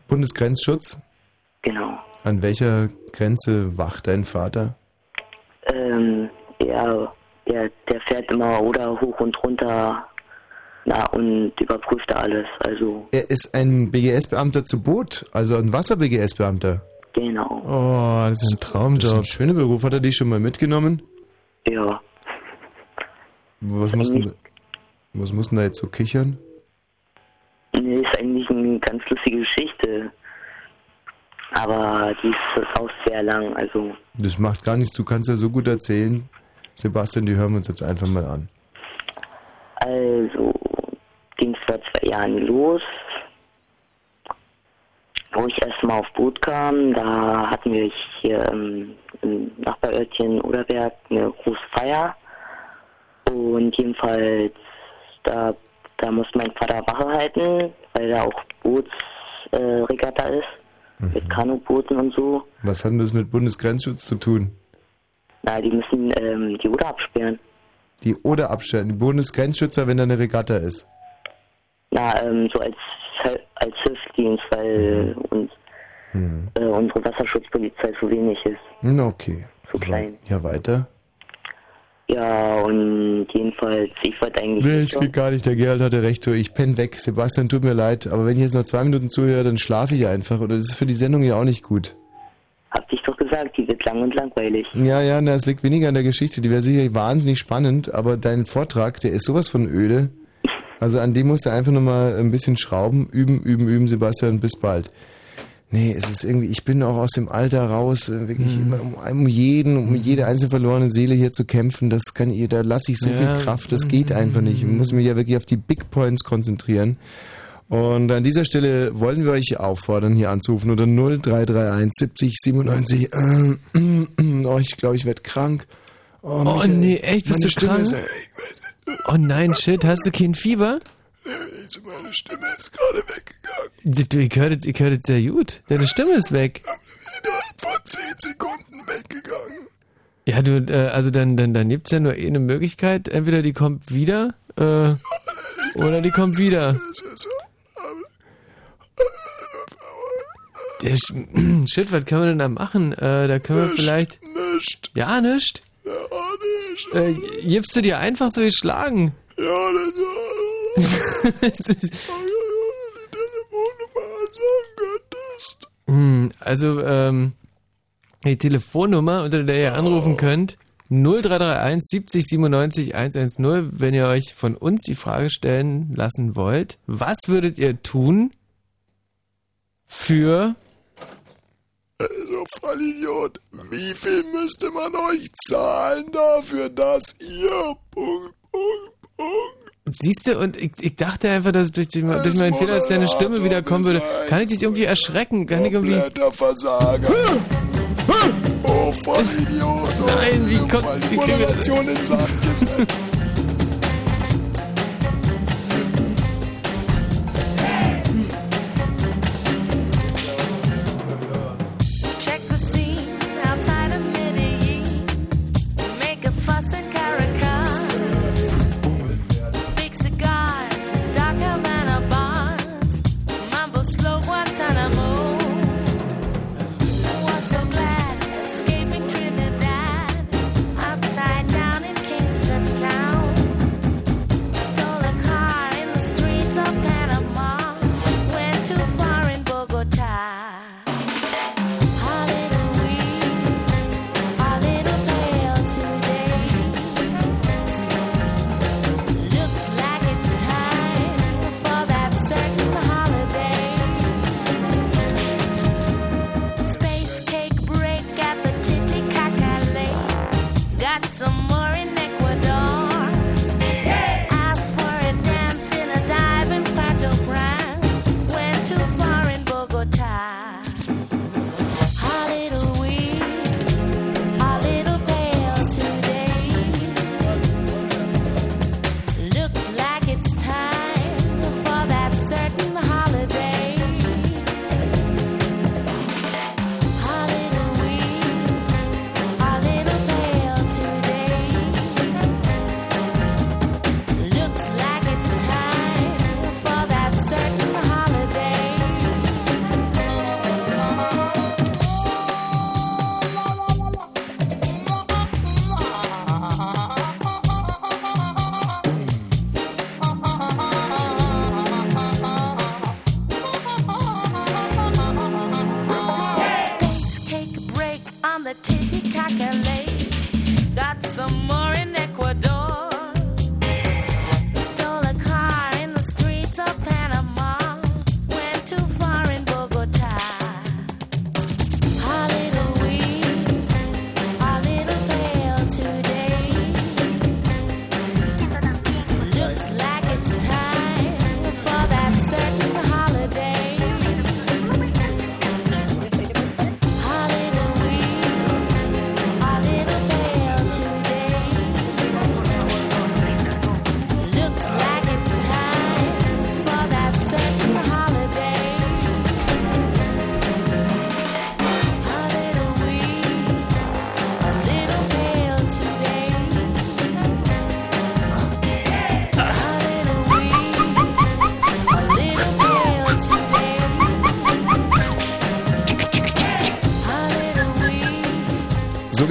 Bundesgrenzschutz? genau. An welcher Grenze wacht dein Vater? Ähm, ja, der, der fährt immer oder hoch und runter na, und überprüft da alles. Also, Er ist ein BGS-Beamter zu Boot, also ein Wasser-BGS-Beamter. genau. Oh, das ist ein Traumjob. Das ist ein schöner Beruf. Hat er dich schon mal mitgenommen? Ja. Was muss denn, was muss denn da jetzt so kichern? Nee, ist eigentlich eine ganz lustige Geschichte. Aber die ist auch sehr lang, also Das macht gar nichts. Du kannst ja so gut erzählen. Sebastian, die hören wir uns jetzt einfach mal an. Also vor zwei Jahren los, wo ich erstmal auf Boot kam. Da hatten wir hier ähm, im Nachbarörtchen Oderberg eine große Feier. Und jedenfalls, da, da muss mein Vater Wache halten, weil da auch Bootsregatta äh, ist, mit Kanubooten und so. Was hat denn das mit Bundesgrenzschutz zu tun? Na, die müssen ähm, die Oder absperren. Die Oder abstellen. Die Bundesgrenzschützer, wenn da eine Regatta ist. Na, ähm, so als, als Hilfsdienst, weil uns äh, unsere Wasserschutzpolizei zu wenig ist. Hm, okay. Zu klein. Ja, weiter. Ja, und jedenfalls, ich wollte eigentlich Nee, es geht gar nicht. Der Gerald hatte recht. Du, Ich penn weg. Sebastian, tut mir leid. Aber wenn ich jetzt noch zwei Minuten zuhöre, dann schlafe ich einfach. Und das ist für die Sendung ja auch nicht gut. Hab dich doch gesagt, die wird lang und langweilig. Ja, ja, na, es liegt weniger an der Geschichte. Die wäre sicherlich wahnsinnig spannend. Aber dein Vortrag, der ist sowas von öde. Also an dem musst du einfach nochmal ein bisschen schrauben. Üben, üben, üben, Sebastian. Bis bald. Nee, es ist irgendwie, ich bin auch aus dem Alter raus, äh, wirklich immer um, um jeden, um jede einzelne verlorene Seele hier zu kämpfen. Das kann ihr, da lasse ich so Ja. viel Kraft. Das geht einfach nicht. Ich muss mich ja wirklich auf die Big Points konzentrieren. Und an dieser Stelle wollen wir euch auffordern, hier anzurufen unter 0331 70 97. Äh, oh, ich glaube, ich werde krank. Oh, Michael, nee, echt, bist du Stimme krank? Ist, Oh nein, shit, hast du kein Fieber? meine Stimme ist gerade weggegangen. Ich höre das, ich das sehr gut. Deine Stimme ist weg. Vor 10 Sekunden weggegangen. Ja, du, äh, also dann, dann, dann gibt's ja nur eh eine Möglichkeit. Entweder die kommt wieder, äh, oder die kommt wieder. Der Shit, was kann man denn da machen? Äh, da können wir vielleicht. Nicht. Ja, nicht. Ja, nicht. Äh, gibst du dir einfach so geschlagen? Ja, das Es ist- Hm, also, ähm, die Telefonnummer, unter der ihr anrufen könnt, 0331 70 97 110, wenn ihr euch von uns die Frage stellen lassen wollt, was würdet ihr tun für Also, Vollidiot, wie viel müsste man euch zahlen dafür, dass ihr... Punkt, Punkt, Punkt. Siehst du, und ich, ich dachte einfach, dass durch, die, durch meinen Fehler, dass deine Stimme wiederkommen würde. Kann ich dich irgendwie erschrecken? Kann ich irgendwie. Versager. Oh, Vollidiot. Nein, wie kommt die Moderation in Sand gesetzt.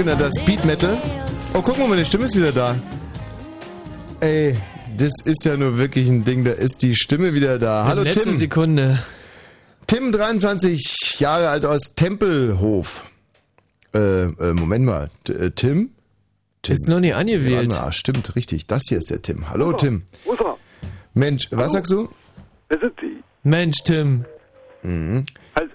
Sogenannter Speed Metal. Oh, guck mal, meine Stimme ist wieder da. Ey, das ist ja nur wirklich ein Ding, da ist die Stimme wieder da. Hallo Letzte Tim. Sekunde. Tim, 23 Jahre alt aus Tempelhof. Äh, äh Moment mal. T äh, Tim? Tim? Ist noch nie angewählt. Ja, stimmt, richtig. Das hier ist der Tim. Hallo Tim. Wo ist er? Mensch, was sagst du? Wer sind Sie? Mensch, Tim. Mhm.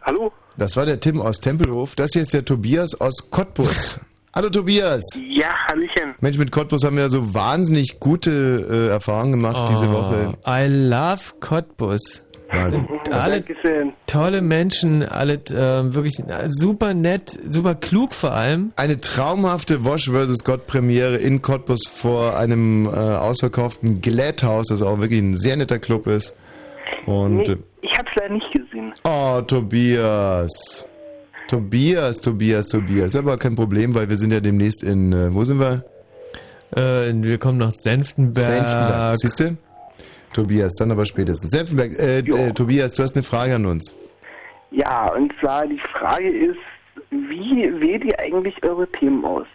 Hallo? Das war der Tim aus Tempelhof. Das hier ist der Tobias aus Cottbus. Hallo Tobias. Ja, Hallöchen. Mensch, mit Cottbus haben wir so wahnsinnig gute äh, Erfahrungen gemacht diese Oh, Woche. I love Cottbus. Wahnsinn. Alle Dankeschön. tolle Menschen, alle äh, wirklich super nett, super klug vor allem. Eine traumhafte Wash vs. Gott Premiere in Cottbus vor einem äh, ausverkauften Glätthaus, das auch wirklich ein sehr netter Club ist. Und Nee, äh, ich hab's leider nicht gesehen. oh, Tobias. Tobias, Tobias, Tobias. Aber kein Problem, weil wir sind ja demnächst in, äh, wo sind wir? Äh, wir kommen nach Senftenberg. Senftenberg. Siehst du? Tobias, dann aber spätestens. Senftenberg, äh, äh, Tobias, du hast eine Frage an uns. Ja, und zwar die Frage ist, wie wählt ihr eigentlich eure Themen aus?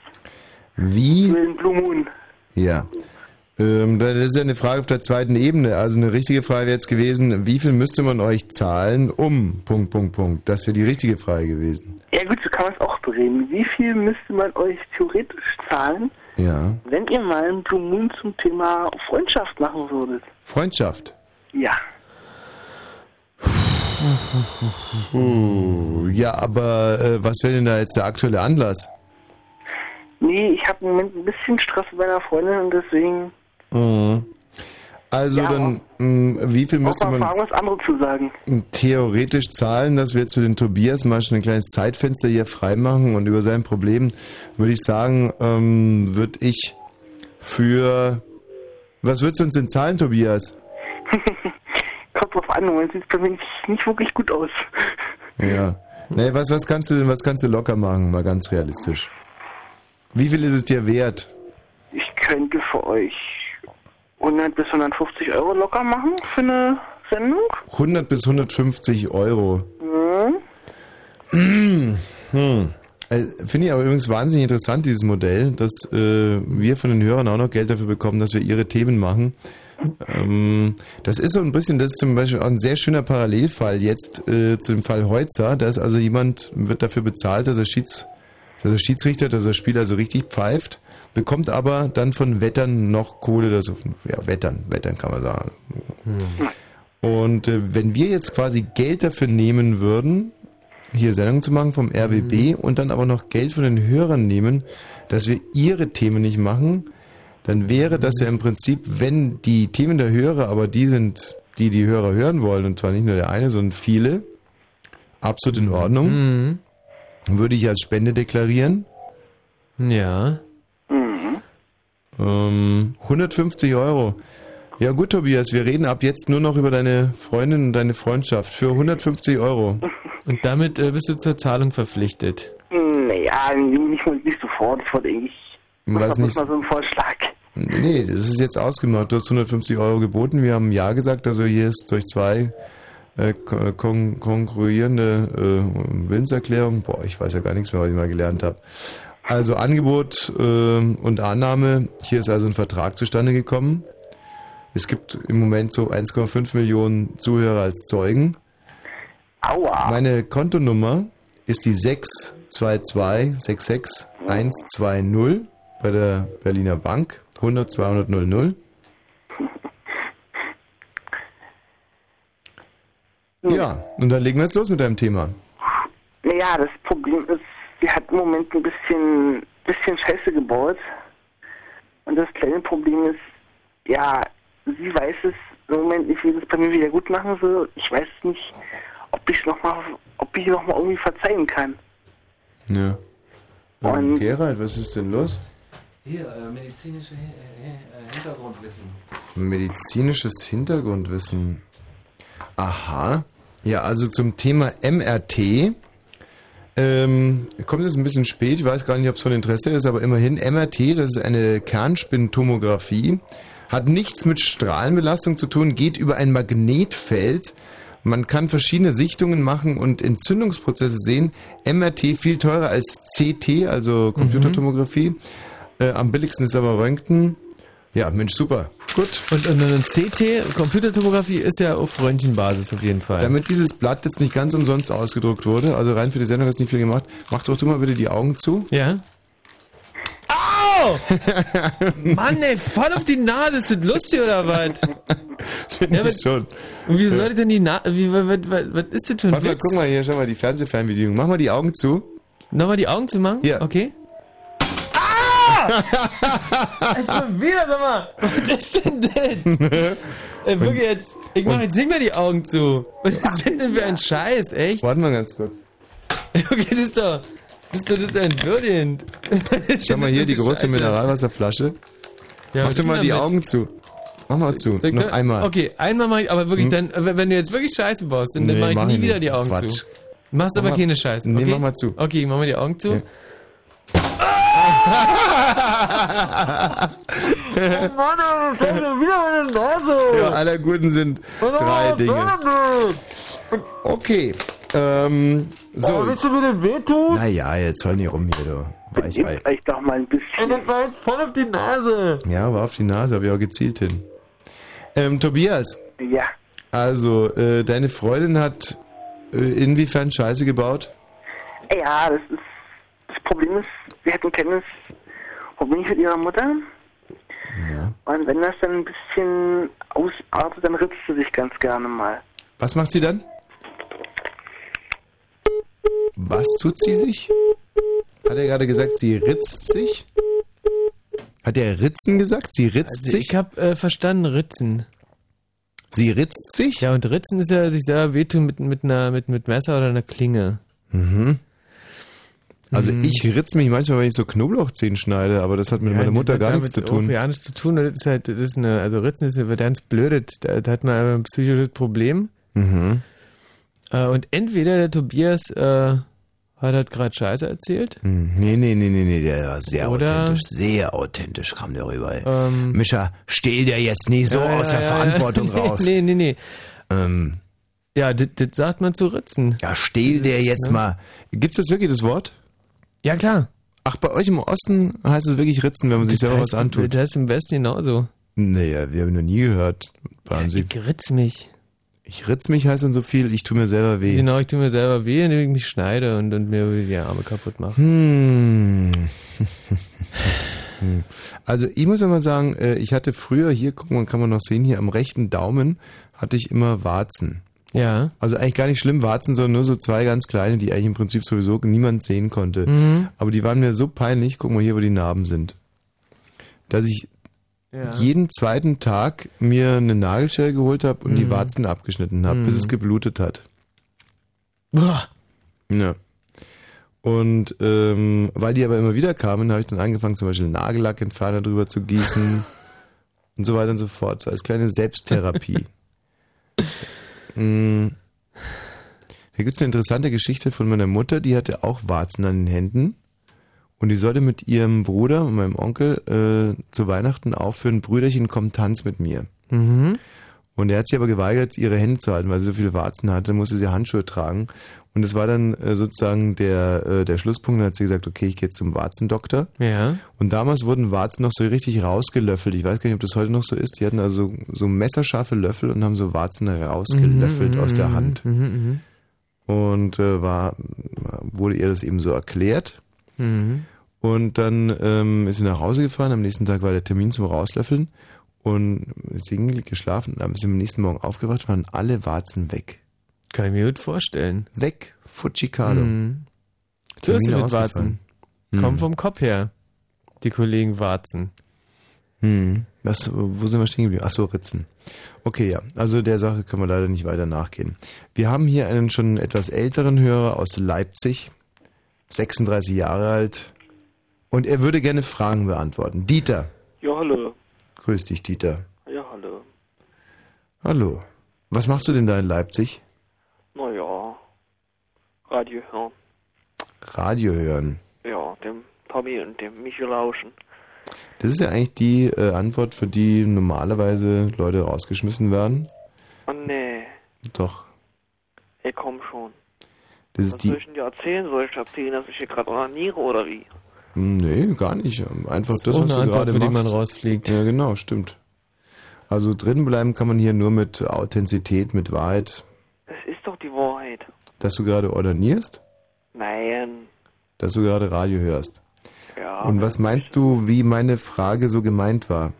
Wie? Für den Blue Moon. Ja. Ähm, das ist ja eine Frage auf der zweiten Ebene. Also eine richtige Frage wäre jetzt gewesen, wie viel müsste man euch zahlen, um, Punkt, Punkt, Punkt. Das wäre die richtige Frage gewesen. Ja gut, so kann man es auch drehen. Wie viel müsste man euch theoretisch zahlen, Ja. wenn ihr mal einen Blue Moon zum Thema Freundschaft machen würdet? Freundschaft. Ja. Ja, aber äh, was wäre denn da jetzt der aktuelle Anlass? Nee, ich habe im Moment ein bisschen Stress bei einer Freundin und deswegen Mhm. Also Ja. dann, mh, wie viel müsste man fragen, was andere zu sagen. theoretisch zahlen, dass wir jetzt für den Tobias mal schon ein kleines Zeitfenster hier freimachen und über sein Problem würde ich sagen, ähm, würde ich für was würdest du uns denn zahlen, Tobias? Kommt drauf an, sieht es bei mir nicht, nicht wirklich gut aus. Ja. Nee, was, was kannst du denn, was kannst du locker machen, mal ganz realistisch? Wie viel ist es dir wert? Ich könnte für euch 100 bis 150 Euro locker machen für eine Sendung. 100 bis 150 Euro. Mhm. Hm. Äh, Finde ich aber übrigens wahnsinnig interessant, dieses Modell, dass äh, wir von den Hörern auch noch Geld dafür bekommen, dass wir ihre Themen machen. Ähm, das ist so ein bisschen, das ist zum Beispiel auch ein sehr schöner Parallelfall jetzt äh, zu dem Fall Heutzer. Da ist also jemand, wird dafür bezahlt, dass er, Schieds, dass er Schiedsrichter, dass er Spieler so richtig pfeift, bekommt aber dann von Wettern noch Kohle, das, ja, Wettern, Wettern kann man sagen. Und äh, wenn wir jetzt quasi Geld dafür nehmen würden, hier Sendung zu machen vom RBB und dann aber noch Geld von den Hörern nehmen, dass wir ihre Themen nicht machen, dann wäre das ja im Prinzip, wenn die Themen der Hörer aber die sind, die die Hörer hören wollen, und zwar nicht nur der eine, sondern viele, absolut in Ordnung, würde ich als Spende deklarieren. Ja. Ähm, 150 Euro. Ja gut, Tobias, wir reden ab jetzt nur noch über deine Freundin und deine Freundschaft für 150 Euro. Und damit äh, bist du zur Zahlung verpflichtet. Naja, nicht, nicht sofort. Ich wollte eigentlich Was das nicht? mal so ein Vorschlag. Nee, das ist jetzt ausgemacht. Du hast 150 Euro geboten. Wir haben Ja gesagt. Also hier ist durch zwei äh, kon konkurrierende äh, Willenserklärungen. Boah, ich weiß ja gar nichts mehr, was ich mal gelernt habe. Also Angebot äh, und Annahme. Hier ist also ein Vertrag zustande gekommen. Es gibt im Moment so 1,5 Millionen Zuhörer als Zeugen. Aua. Meine Kontonummer ist die 622-66120 bei der Berliner Bank. 100 200 00. Ja, und dann legen wir jetzt los mit deinem Thema. Naja, das Problem ist, sie hat im Moment ein bisschen, bisschen Scheiße gebaut. Und das kleine Problem ist, ja, sie weiß es im Moment nicht, wie sie es bei mir wieder gut machen soll. Ich weiß nicht, ob ich noch mal, ob ich noch mal irgendwie verzeihen kann. Ja. Ähm, Gerald, was ist denn los? Hier, äh, medizinische Hintergrundwissen. Medizinisches Hintergrundwissen. Aha. Ja, also zum Thema MRT. Ähm, kommt jetzt ein bisschen spät, ich weiß gar nicht, ob es von Interesse ist, aber immerhin, MRT, das ist eine Kernspintomographie, hat nichts mit Strahlenbelastung zu tun, geht über ein Magnetfeld. Man kann verschiedene Sichtungen machen und Entzündungsprozesse sehen. MRT viel teurer als CT, also Computertomographie. Äh, am billigsten ist aber Röntgen. Ja, Mensch, super. Gut. Und, und eine CT, Computertomographie, ist ja auf Röntgenbasis auf jeden Fall. Damit dieses Blatt jetzt nicht ganz umsonst ausgedruckt wurde, also rein für die Sendung hast nicht viel gemacht, mach doch du mal bitte die Augen zu. Ja. Au! Mann, ey, voll auf die Nase. Ist das lustig oder was? Finde Ja, ich was- schon. Und wie soll ich denn die Nase... Wie, was, ist das für ein Warte mal, guck mal hier, schau mal, die Fernsehfernbedienung. Mach mal die Augen zu. Nochmal die Augen zu machen? Ja. Okay. Ah! ist schon wieder, sag mal. Was ist denn das? Ey, wirklich jetzt. Ich mach jetzt nicht mehr die Augen zu. Was ist denn denn für ein Scheiß, echt? Warte mal ganz kurz. Okay, das ist doch... Das ist doch, das ist entwürdigend. Schau mal hier, die große Scheiße. Mineralwasserflasche. Ja, Mach doch ist mal die damit? Augen zu. Mach mal zu. Ich Noch da- einmal. Okay, einmal mach ich, aber wirklich Hm? dann, wenn du jetzt wirklich Scheiße baust, dann, dann Nee, mach ich nie wieder die Augen Quatsch. zu. Machst Mach aber mal- keine Scheiße. Nee, okay? mach mal zu. Okay, mach mal die Augen zu. Oh Mann, das ist schon wieder meine Nase. Ja, aller Guten sind drei Dinge. Okay. Ähm, Oh, so. willst du mir denn wehtun? Naja, jetzt soll nicht rum hier, du. Weichei. Ich doch mal ein bisschen. Das war jetzt voll auf die Nase. Ja, war auf die Nase, habe ich auch gezielt hin. Ähm, Tobias. Ja. Also, äh, deine Freundin hat äh, inwiefern Scheiße gebaut? Ja, das ist. Das Problem ist, wir hatten Kenntnis, Problem mit ihrer Mutter. Ja. Und wenn das dann ein bisschen ausartet, dann ritzt sie sich ganz gerne mal. Was macht sie dann? Was tut sie sich? Hat er gerade gesagt, sie ritzt sich? Hat er Ritzen gesagt? Sie ritzt Also sich? ich habe äh, verstanden, Ritzen. Sie ritzt sich? Ja, und Ritzen ist ja sich selber wehtun mit, mit, einer, mit, mit Messer oder einer Klinge. Mhm. Also Mhm. ich ritz mich manchmal, wenn ich so Knoblauchzehen schneide, aber das hat mit Ja, meiner Mutter gar nichts zu tun. Gar nichts zu tun. Das ist halt, das ist eine, also Ritzen ist ja ganz blöd. Da, da hat man ein psychisches Problem. Mhm. Äh, und entweder der Tobias äh, hat halt gerade Scheiße erzählt. Hm, Nee, nee, nee, nee, nee, der war sehr Oder- authentisch, sehr authentisch kam der rüber. Ähm, Mischa, stell dir jetzt nicht so Ja, aus der ja, Verantwortung raus. Nee, nee, nee. Ähm, Ja, das sagt man zu Ritzen. ja, stell dir jetzt Ne? mal. Gibt's das wirklich, das Wort? Ja, klar. Ach, bei euch im Osten heißt es wirklich ritzen, wenn man sich Das selber heißt, was antut. Das heißt im Westen genauso. Naja, wir haben noch nie gehört. Wahnsinn. Ich ritz mich. Ich ritz mich heißt dann so viel, ich tu mir selber weh. Genau, ich tue mir selber weh, indem ich mich schneide und, und mir die Arme kaputt mache. Hm. Also ich muss mal sagen, äh, ich hatte früher hier, guck mal, kann man noch sehen, hier am rechten Daumen hatte ich immer Warzen. Ja. Also eigentlich gar nicht schlimm Warzen, sondern nur so zwei ganz kleine, die eigentlich im Prinzip sowieso niemand sehen konnte. Mhm. Aber die waren mir so peinlich, guck mal hier, wo die Narben sind. Dass ich Ja. jeden zweiten Tag mir eine Nagelschere geholt habe und die Mhm. Warzen abgeschnitten habe, bis Mhm. es geblutet hat. Boah. Ja. Und ähm, weil die aber immer wieder kamen, habe ich dann angefangen, zum Beispiel Nagellackentferner drüber zu gießen und so weiter und so fort, so als kleine Selbsttherapie. Mm. Hier gibt es eine interessante Geschichte von meiner Mutter, die hatte auch Warzen an den Händen und die sollte mit ihrem Bruder und meinem Onkel äh, zu Weihnachten aufführen, Brüderchen, komm, tanz mit mir. Mhm. Und er hat sich aber geweigert, ihre Hände zu halten, weil sie so viele Warzen hatte, musste sie Handschuhe tragen. Und das war dann äh, sozusagen der, äh, der Schlusspunkt. Dann hat sie gesagt, okay, ich gehe jetzt zum Warzendoktor. Ja. Und damals wurden Warzen noch so richtig rausgelöffelt. Ich weiß gar nicht, ob das heute noch so ist. Die hatten also so messerscharfe Löffel und haben so Warzen rausgelöffelt Mhm, aus der mhm, Hand. Mhm, Und äh, war, wurde ihr das eben so erklärt. mhm. Mhm. Und dann ähm, ist sie nach Hause gefahren. Am nächsten Tag war der Termin zum Rauslöffeln. Und sie ging geschlafen. Dann ist sie am nächsten Morgen aufgewacht, waren alle Warzen weg. Kann ich mir gut vorstellen. Weg. Fujikado. Mhm. So ist mit Warzen. ausgefallen. Kommen Mhm. vom Kopf her. Die Kollegen Warzen. Hm. Was, wo sind wir stehen geblieben? Ach so, Ritzen. Okay, ja. Also der Sache können wir leider nicht weiter nachgehen. Wir haben hier einen schon etwas älteren Hörer aus Leipzig, 36 Jahre alt. Und er würde gerne Fragen beantworten. Dieter. Ja, hallo. Grüß dich, Dieter. Ja, hallo. Hallo. Was machst du denn da in Leipzig? Naja, Radio hören. Radio hören. Ja, dem Tommy und dem Michi lauschen. Das ist ja eigentlich die äh, Antwort, für die normalerweise Leute rausgeschmissen werden. Oh nee. Doch. komm schon. Das Was ist soll die. ich denn dir erzählen? Soll ich erzählen, dass ich hier gerade onaniere oder wie? Nee, gar nicht. Einfach das, auch was eine du Antwort, gerade für die machst. man rausfliegt. Ja, genau, stimmt. Also drin bleiben kann man hier nur mit Authentizität, mit Wahrheit. Das ist doch die Wahrheit. Dass du gerade ordinierst, Nein. dass du gerade Radio hörst. Ja. Und was meinst du, wie meine Frage so gemeint war?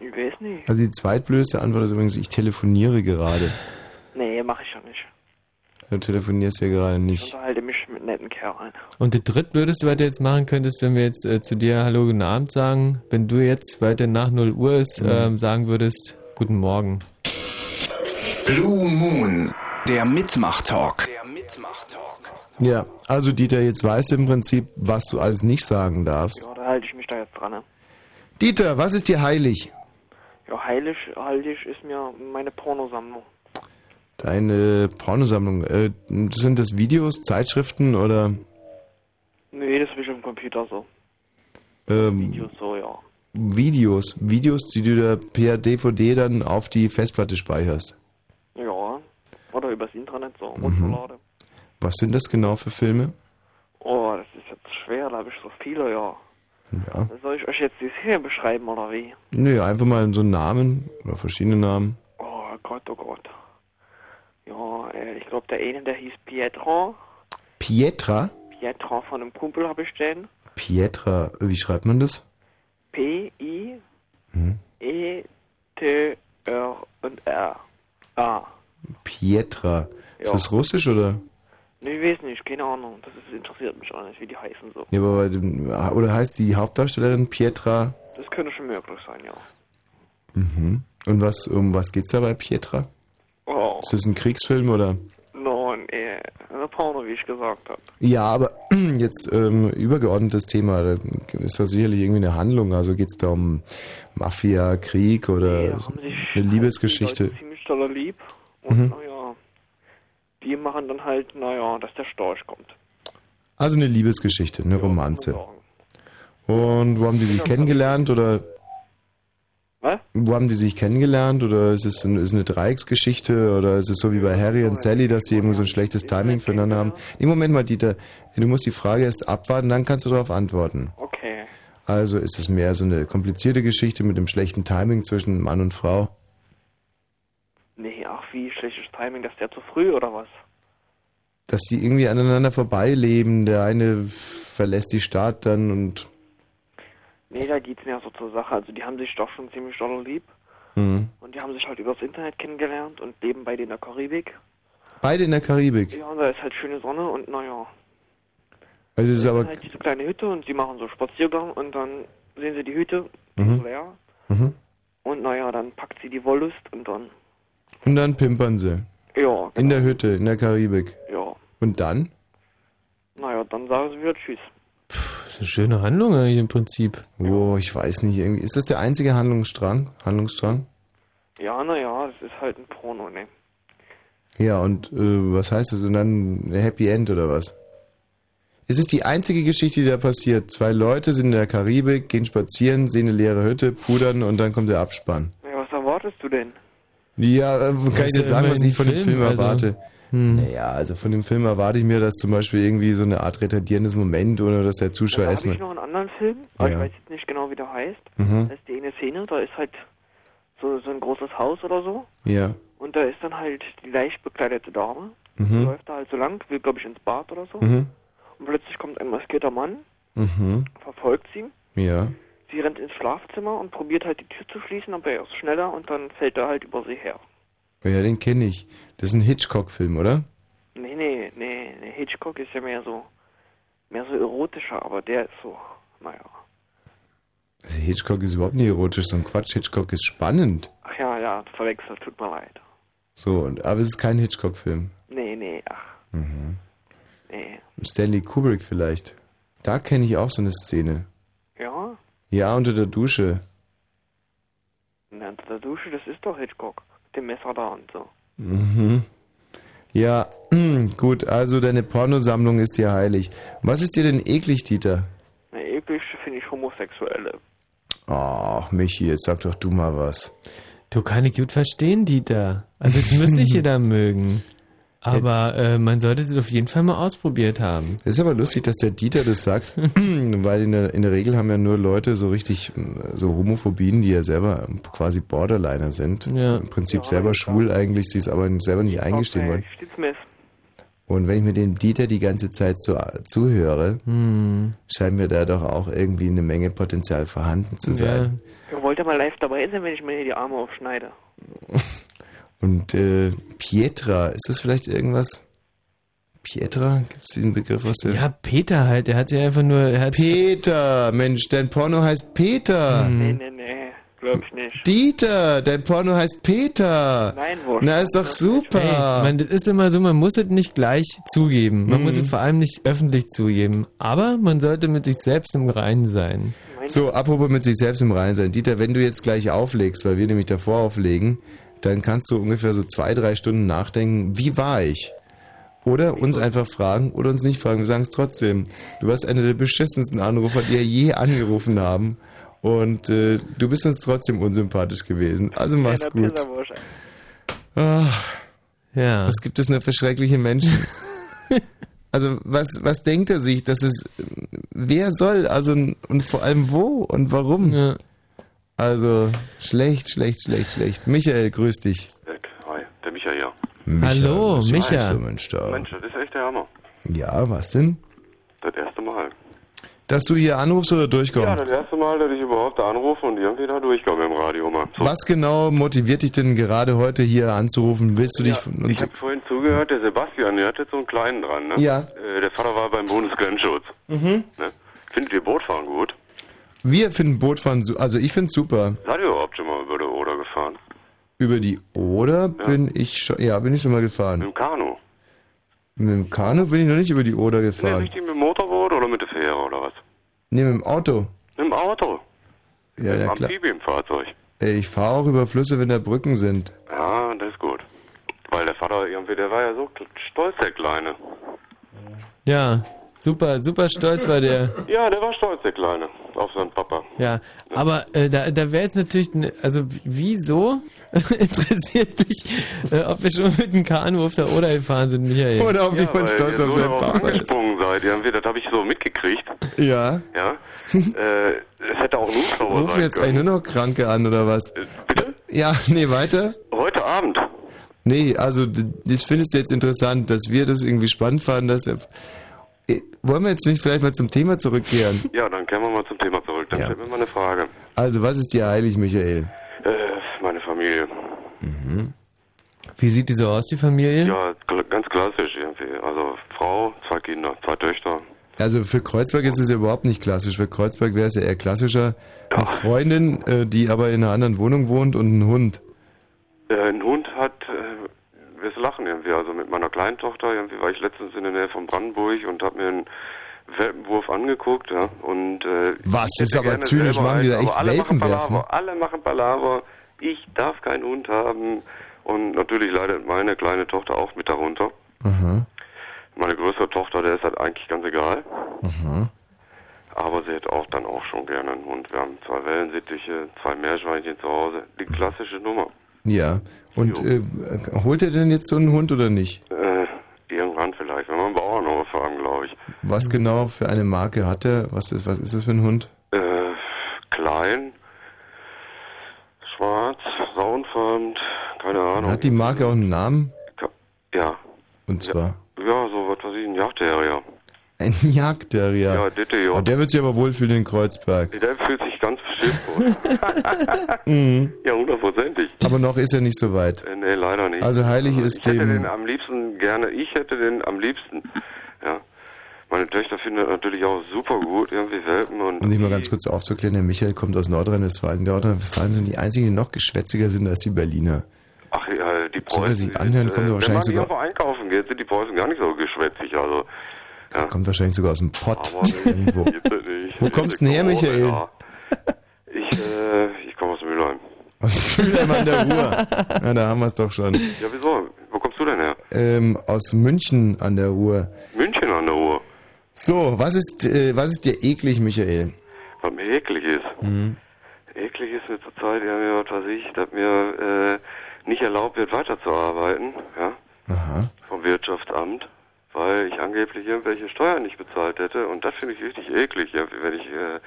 Ich weiß nicht. Also die zweitblödeste Antwort ist übrigens, ich telefoniere gerade. Nee, mach ich. Du telefonierst ja gerade Ich nicht. unterhalte mich mit netten Kerlen. Und das drittblödeste, was du jetzt machen könntest, wenn wir jetzt äh, zu dir Hallo, guten Abend sagen, wenn du jetzt weiter nach 0 Uhr ist, Mhm. ähm, sagen würdest, guten Morgen. Blue Moon, der Mitmach-Talk. Ja, also Dieter, jetzt weißt du im Prinzip, was du alles nicht sagen darfst. Ja, da halte ich mich da jetzt dran. Ne? Dieter, was ist dir heilig? Ja, heilig, heilig ist mir meine Pornosammlung. Deine Pornosammlung. Äh, sind das Videos, Zeitschriften oder Nee, das will ich am Computer so. ähm, Videos so, ja. Videos? Videos, die du da per DVD dann auf die Festplatte speicherst. Ja. Oder übers Internet so, Mhm. Was sind das genau für Filme? Oh, das ist jetzt schwer, da habe ich so viele, ja. Ja. Soll ich euch jetzt die Serie beschreiben, oder wie? Nö, einfach mal so einen Namen oder verschiedene Namen. Oh Gott, oh Gott. Ja, äh, ich glaube, der eine, der hieß Pietro. Pietra? Pietro von einem Kumpel habe ich den. Pietra, wie schreibt man das? P-I-E-T-R und R. Ah. Pietra. Ist Ja. das russisch oder? Nee, ich weiß nicht, keine Ahnung. Das ist, interessiert mich auch nicht, wie die heißen so. Ja, aber dem, oder heißt die Hauptdarstellerin Pietra? Das könnte schon möglich sein, ja. Mhm. Und was, um was geht's da bei Pietra? Oh. Ist das ein Kriegsfilm oder? Nein, eh, eine Porno, wie ich gesagt habe. Ja, aber jetzt ähm, übergeordnetes Thema, da ist doch sicherlich irgendwie eine Handlung. Also geht's da um Mafia, Krieg oder haben sich eine Liebesgeschichte? Die ziemlich doller lieb. Und Mhm. naja, die machen dann halt, naja, dass der Storch kommt. Also eine Liebesgeschichte, eine Romanze. Und wo haben die sich kennengelernt oder? Was? Wo haben die sich kennengelernt oder ist es eine, ist eine Dreiecksgeschichte oder ist es so wie bei Harry und Sally, dass die eben so ein schlechtes Timing füreinander haben? Nee, Moment mal, Dieter, du musst die Frage erst abwarten, dann kannst du darauf antworten. Okay. Also ist es mehr so eine komplizierte Geschichte mit dem schlechten Timing zwischen Mann und Frau? Nee, ach, wie schlechtes Timing, dass der zu früh oder was? Dass die irgendwie aneinander vorbeileben, der eine verlässt die Stadt dann und... Nee, da geht's mehr so zur Sache. Also die haben sich doch schon ziemlich doll lieb. Hm. Und die haben sich halt übers Internet kennengelernt und leben beide in der Karibik. Beide in der Karibik. Ja, und da ist halt schöne Sonne und naja. Also es ist aber... halt diese kleine Hütte und sie machen so Spaziergang und dann sehen sie die Hütte, Mhm. leer. Mhm. Und naja, dann packt sie die Wollust und dann, Und dann pimpern sie. ja, In der Hütte, in der Karibik. ja. Und dann? Naja, dann sagen sie wieder Tschüss. Das ist eine schöne Handlung eigentlich im Prinzip. Oh, ich weiß nicht. Irgendwie ist das der einzige Handlungsstrang? Handlungsstrang? Ja, naja, das ist halt ein Porno, ne? Ja, und äh, was heißt das? Und dann ein Happy End oder was? Ist es die einzige Geschichte, die da passiert? Zwei Leute sind in der Karibik, gehen spazieren, sehen eine leere Hütte, pudern und dann kommt der Abspann. Ja, was erwartest du denn? Ja, äh, kann ist ich ja sagen, was ich von dem Film, Film also- erwarte? Hm. Naja, also von dem Film erwarte ich mir, dass zum Beispiel irgendwie so eine Art retardierendes Moment oder dass der Zuschauer Da habe erstmal. ich noch einen anderen Film, aber Ja. ich weiß jetzt nicht genau, wie der heißt. Mhm. Da ist die eine Szene, da ist halt so, so ein großes Haus oder so. Ja. Und da ist dann halt die leicht bekleidete Dame. Mhm. Die läuft da halt so lang, will, glaube ich, ins Bad oder so. Mhm. Und plötzlich kommt ein maskierter Mann, Mhm. verfolgt sie. Ja. Sie rennt ins Schlafzimmer und probiert halt die Tür zu schließen, aber er ist schneller und dann fällt er halt über sie her. Ja, den kenne ich. Das ist ein Hitchcock-Film, oder? Nee, nee, nee, Hitchcock ist ja mehr so, mehr so erotischer, aber der ist so, naja. Also Hitchcock ist überhaupt nicht erotisch, so ein Quatsch. Hitchcock ist spannend. Ach ja, ja, verwechselt, tut mir leid. So, und, aber es ist kein Hitchcock-Film. Nee, nee, ach, Mhm. nee. Stanley Kubrick vielleicht. Da kenne ich auch so eine Szene. Ja, Ja, unter der Dusche. na, unter der Dusche, das ist doch Hitchcock. Dem Messer da und so. Mhm. Ja, gut, also deine Pornosammlung ist dir heilig. Was ist dir denn eklig, Dieter? Na, eklig finde ich Homosexuelle. Ach, Michi, jetzt sag doch du mal was. Du kann ich gut verstehen, Dieter. Also, das muss nicht jeder mögen. Aber äh, man sollte es auf jeden Fall mal ausprobiert haben. Es ist aber lustig, dass der Dieter das sagt, weil in der, in der Regel haben ja nur Leute so richtig äh, so Homophobien, die ja selber quasi Borderliner sind. Ja. Im Prinzip selber schwul eigentlich, sie es aber selber nicht eingestehen wollen. Und wenn ich mir dem Dieter die ganze Zeit so äh, zuhöre, Hm. scheint mir da doch auch irgendwie eine Menge Potenzial vorhanden zu sein. Ihr wollt ja mal live dabei sein, wenn ich mir hier die Arme aufschneide. Und äh, Pietra, ist das vielleicht irgendwas? Pietra? Gibt es diesen Begriff aus der... Ja, Peter halt, der hat sich einfach nur... Er Peter, Mensch, dein Porno heißt Peter. Nee, nee, nee. Glaub ich nicht. Dieter, dein Porno heißt Peter. Nein, wurscht. Na, ist doch super. Hey, man, das ist immer so, man muss es nicht gleich zugeben. Man Mhm. muss es vor allem nicht öffentlich zugeben. Aber man sollte mit sich selbst im Reinen sein. So, apropos mit sich selbst im Reinen sein. Dieter, wenn du jetzt gleich auflegst, weil wir nämlich davor auflegen, dann kannst du ungefähr so zwei, drei Stunden nachdenken, wie war ich? Oder uns einfach fragen oder uns nicht fragen. Wir sagen es trotzdem. Du warst einer der beschissensten Anrufer, die wir je angerufen haben. Und äh, du bist uns trotzdem unsympathisch gewesen. Also mach's gut. Ach, ja. Was gibt es nur für schreckliche Menschen? also was, was denkt er sich, dass es wer soll, also und vor allem wo und warum? Also schlecht, schlecht, schlecht, schlecht. Michael, grüß dich. Hi, der Micha hier. Hallo, was Micha. machst du, Mensch, da? Mensch, das ist echt der Hammer. Ja, was denn? Das erste Mal. Dass du hier anrufst oder Ja, durchkommst? das erste Mal, dass ich überhaupt da anrufe und irgendwie da durchkomme im Radio mal. So. was genau motiviert dich denn gerade heute hier anzurufen? Willst du dich von Ich uns... habe vorhin zugehört, der Sebastian, der hat jetzt so einen kleinen dran, ne? Ja. Äh, der Vater war beim Bundesgrenzschutz. Mhm. Ne? Findet ihr Bootfahren gut? Wir finden Bootfahren, also ich finde super. Seid ihr überhaupt schon mal über der Oder gefahren? Über die Oder bin ich schon, ja, bin ich schon mal gefahren. Mit dem Kanu? Mit dem Kanu bin ich noch nicht über die Oder gefahren. richtig mit dem Motorboot oder mit der Fähre oder was? Nee, mit dem Auto. Mit dem Auto? Ja, mit dem ja klar. Amphibienfahrzeug? Ey, ich fahre auch über Flüsse, wenn da Brücken sind. Ja, das ist gut. Weil der Vater irgendwie, der war ja so stolz, der Kleine. Ja, super, super stolz war der. Ja, der war stolz, der Kleine, auf seinen Papa. Ja, aber äh, da, da wäre jetzt natürlich, ne, also wieso interessiert dich, äh, ob wir schon mit dem Kanu auf der Oder gefahren sind, Michael? Oder ob ich voll weil stolz auf so seinen Papa ist. angesprungen seid, irgendwie, das habe ich so mitgekriegt. Ja. Ja. äh, es hätte auch ein Hubschrauber Rufen jetzt können. eigentlich nur noch Kranke an, oder was? Bitte? Ja, nee, weiter? Heute Abend. Nee, also das findest du jetzt interessant, dass wir das irgendwie spannend fanden, dass er... Eh, Wollen wir jetzt nicht vielleicht mal zum Thema zurückkehren? Ja, dann kehren wir mal zum Thema zurück. Dann stellt mir mal eine Frage. Also, was ist dir heilig, Michael? Äh, meine Familie. Wie sieht die so aus, die Familie? Ja, ganz klassisch irgendwie. Also Frau, zwei Kinder, zwei Töchter. Also für Kreuzberg ist es ja überhaupt nicht klassisch. Für Kreuzberg wäre es ja eher klassischer. Eine Freundin, äh, die aber in einer anderen Wohnung wohnt und ein Hund. Äh, ein Hund hat, äh, wir lachen irgendwie. Also mit meiner kleinen Tochter irgendwie war ich letztens in der Nähe von Brandenburg und habe mir einen Welpenwurf angeguckt. Ja, und äh, Was? ist aber zynisch. Machen da einen, echt alle machen Welpen werfen? Palaver. Alle machen Palaver. Ich darf keinen Hund haben. Und natürlich leidet meine kleine Tochter auch mit darunter. Aha, Meine größere Tochter, der ist halt eigentlich ganz egal. aha. Aber sie hätte auch dann auch schon gerne einen Hund. Wir haben zwei Wellensittiche, zwei Meerschweinchen zu Hause. Die klassische Nummer. Ja. Und äh, holt er denn jetzt so einen Hund oder nicht? Äh, irgendwann vielleicht, wenn wir einen Bauernhof haben, glaube ich. Was genau für eine Marke hat er? Was ist, was ist das für ein Hund? Äh, klein, schwarz, saunfarben, keine Ahnung. Hat die Marke auch einen Namen? Ja. Und zwar? Ja, so was weiß ich, ein Jagdterrier. Ein Jagdterrier. Ja, Ditte, ja. Oh, der wird sich aber wohlfühlen in Kreuzberg. Der fühlt sich ganz wohl. Mhm. ja, hundertprozentig. Aber noch ist er nicht so weit. Äh, nee, leider nicht. Also heilig ich ist hätte dem- den am liebsten gerne, ich hätte den am liebsten, ja. Meine Töchter finden das natürlich auch super gut, irgendwie Welpen und Um dich mal ganz kurz aufzuklären, der Michael kommt aus Nordrhein-Westfalen. Die Nordrhein-Westfalen sind die einzigen, die noch geschwätziger sind als die Berliner. Ach ja, die So, Preußen. sie anhören, kommt er äh, wenn man wahrscheinlich die sogar, einfach einkaufen geht, sind die Preußen gar nicht so geschwätzig, also. Ja. kommt wahrscheinlich sogar aus dem Pott Aber irgendwo. Wo kommst du denn her, Michael? Ja. Ich, äh, ich komme aus Mülheim. Aus Mülheim an der Ruhr. Ja, da haben wir es doch schon. Ja, wieso? Wo kommst du denn her? Ähm, aus München an der Ruhr. München an der Ruhr. So, was ist, äh, was ist dir eklig, Michael? Was mir eklig ist. Mhm. Eklig ist mir zurzeit, ja, mir, was weiß ich, dass mir äh, nicht erlaubt wird, weiterzuarbeiten. Ja? Aha. Vom Wirtschaftsamt, weil ich angeblich irgendwelche Steuern nicht bezahlt hätte. Und das finde ich richtig eklig, ja, wenn ich äh,